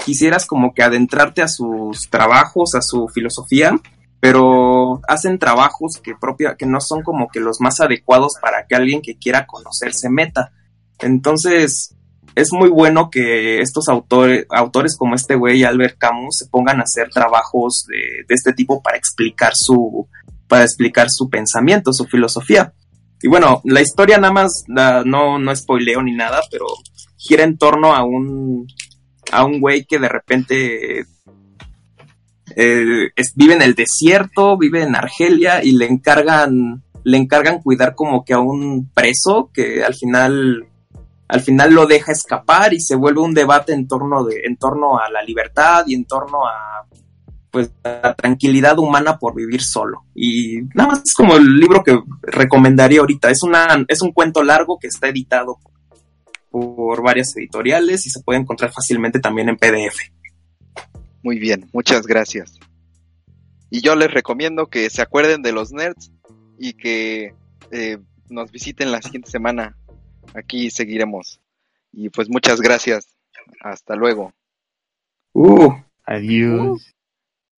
quisieras como que adentrarte a sus trabajos, a su filosofía, pero hacen trabajos que propia, que no son como que los más adecuados para que alguien que quiera conocer se meta. Entonces, es muy bueno que estos autores, autores como este güey, Albert Camus, se pongan a hacer trabajos de, de este tipo para explicar su, para explicar su pensamiento, su filosofía. Y bueno, la historia nada más, no, no spoileo ni nada, pero gira en torno a un, a un güey que de repente eh, es- vive en el desierto, vive en Argelia y le encargan, le encargan cuidar como que a un preso que al final, al final lo deja escapar y se vuelve un debate en torno de, en torno a la libertad y en torno a pues la tranquilidad humana por vivir solo. Y nada más es como el libro que recomendaría ahorita. Es una, es un cuento largo que está editado por varias editoriales y se puede encontrar fácilmente también en PDF. Muy bien, muchas gracias. Y yo les recomiendo que se acuerden de los nerds y que eh, nos visiten la siguiente semana. Aquí seguiremos. Y pues muchas gracias. Hasta luego. Uh. Adiós.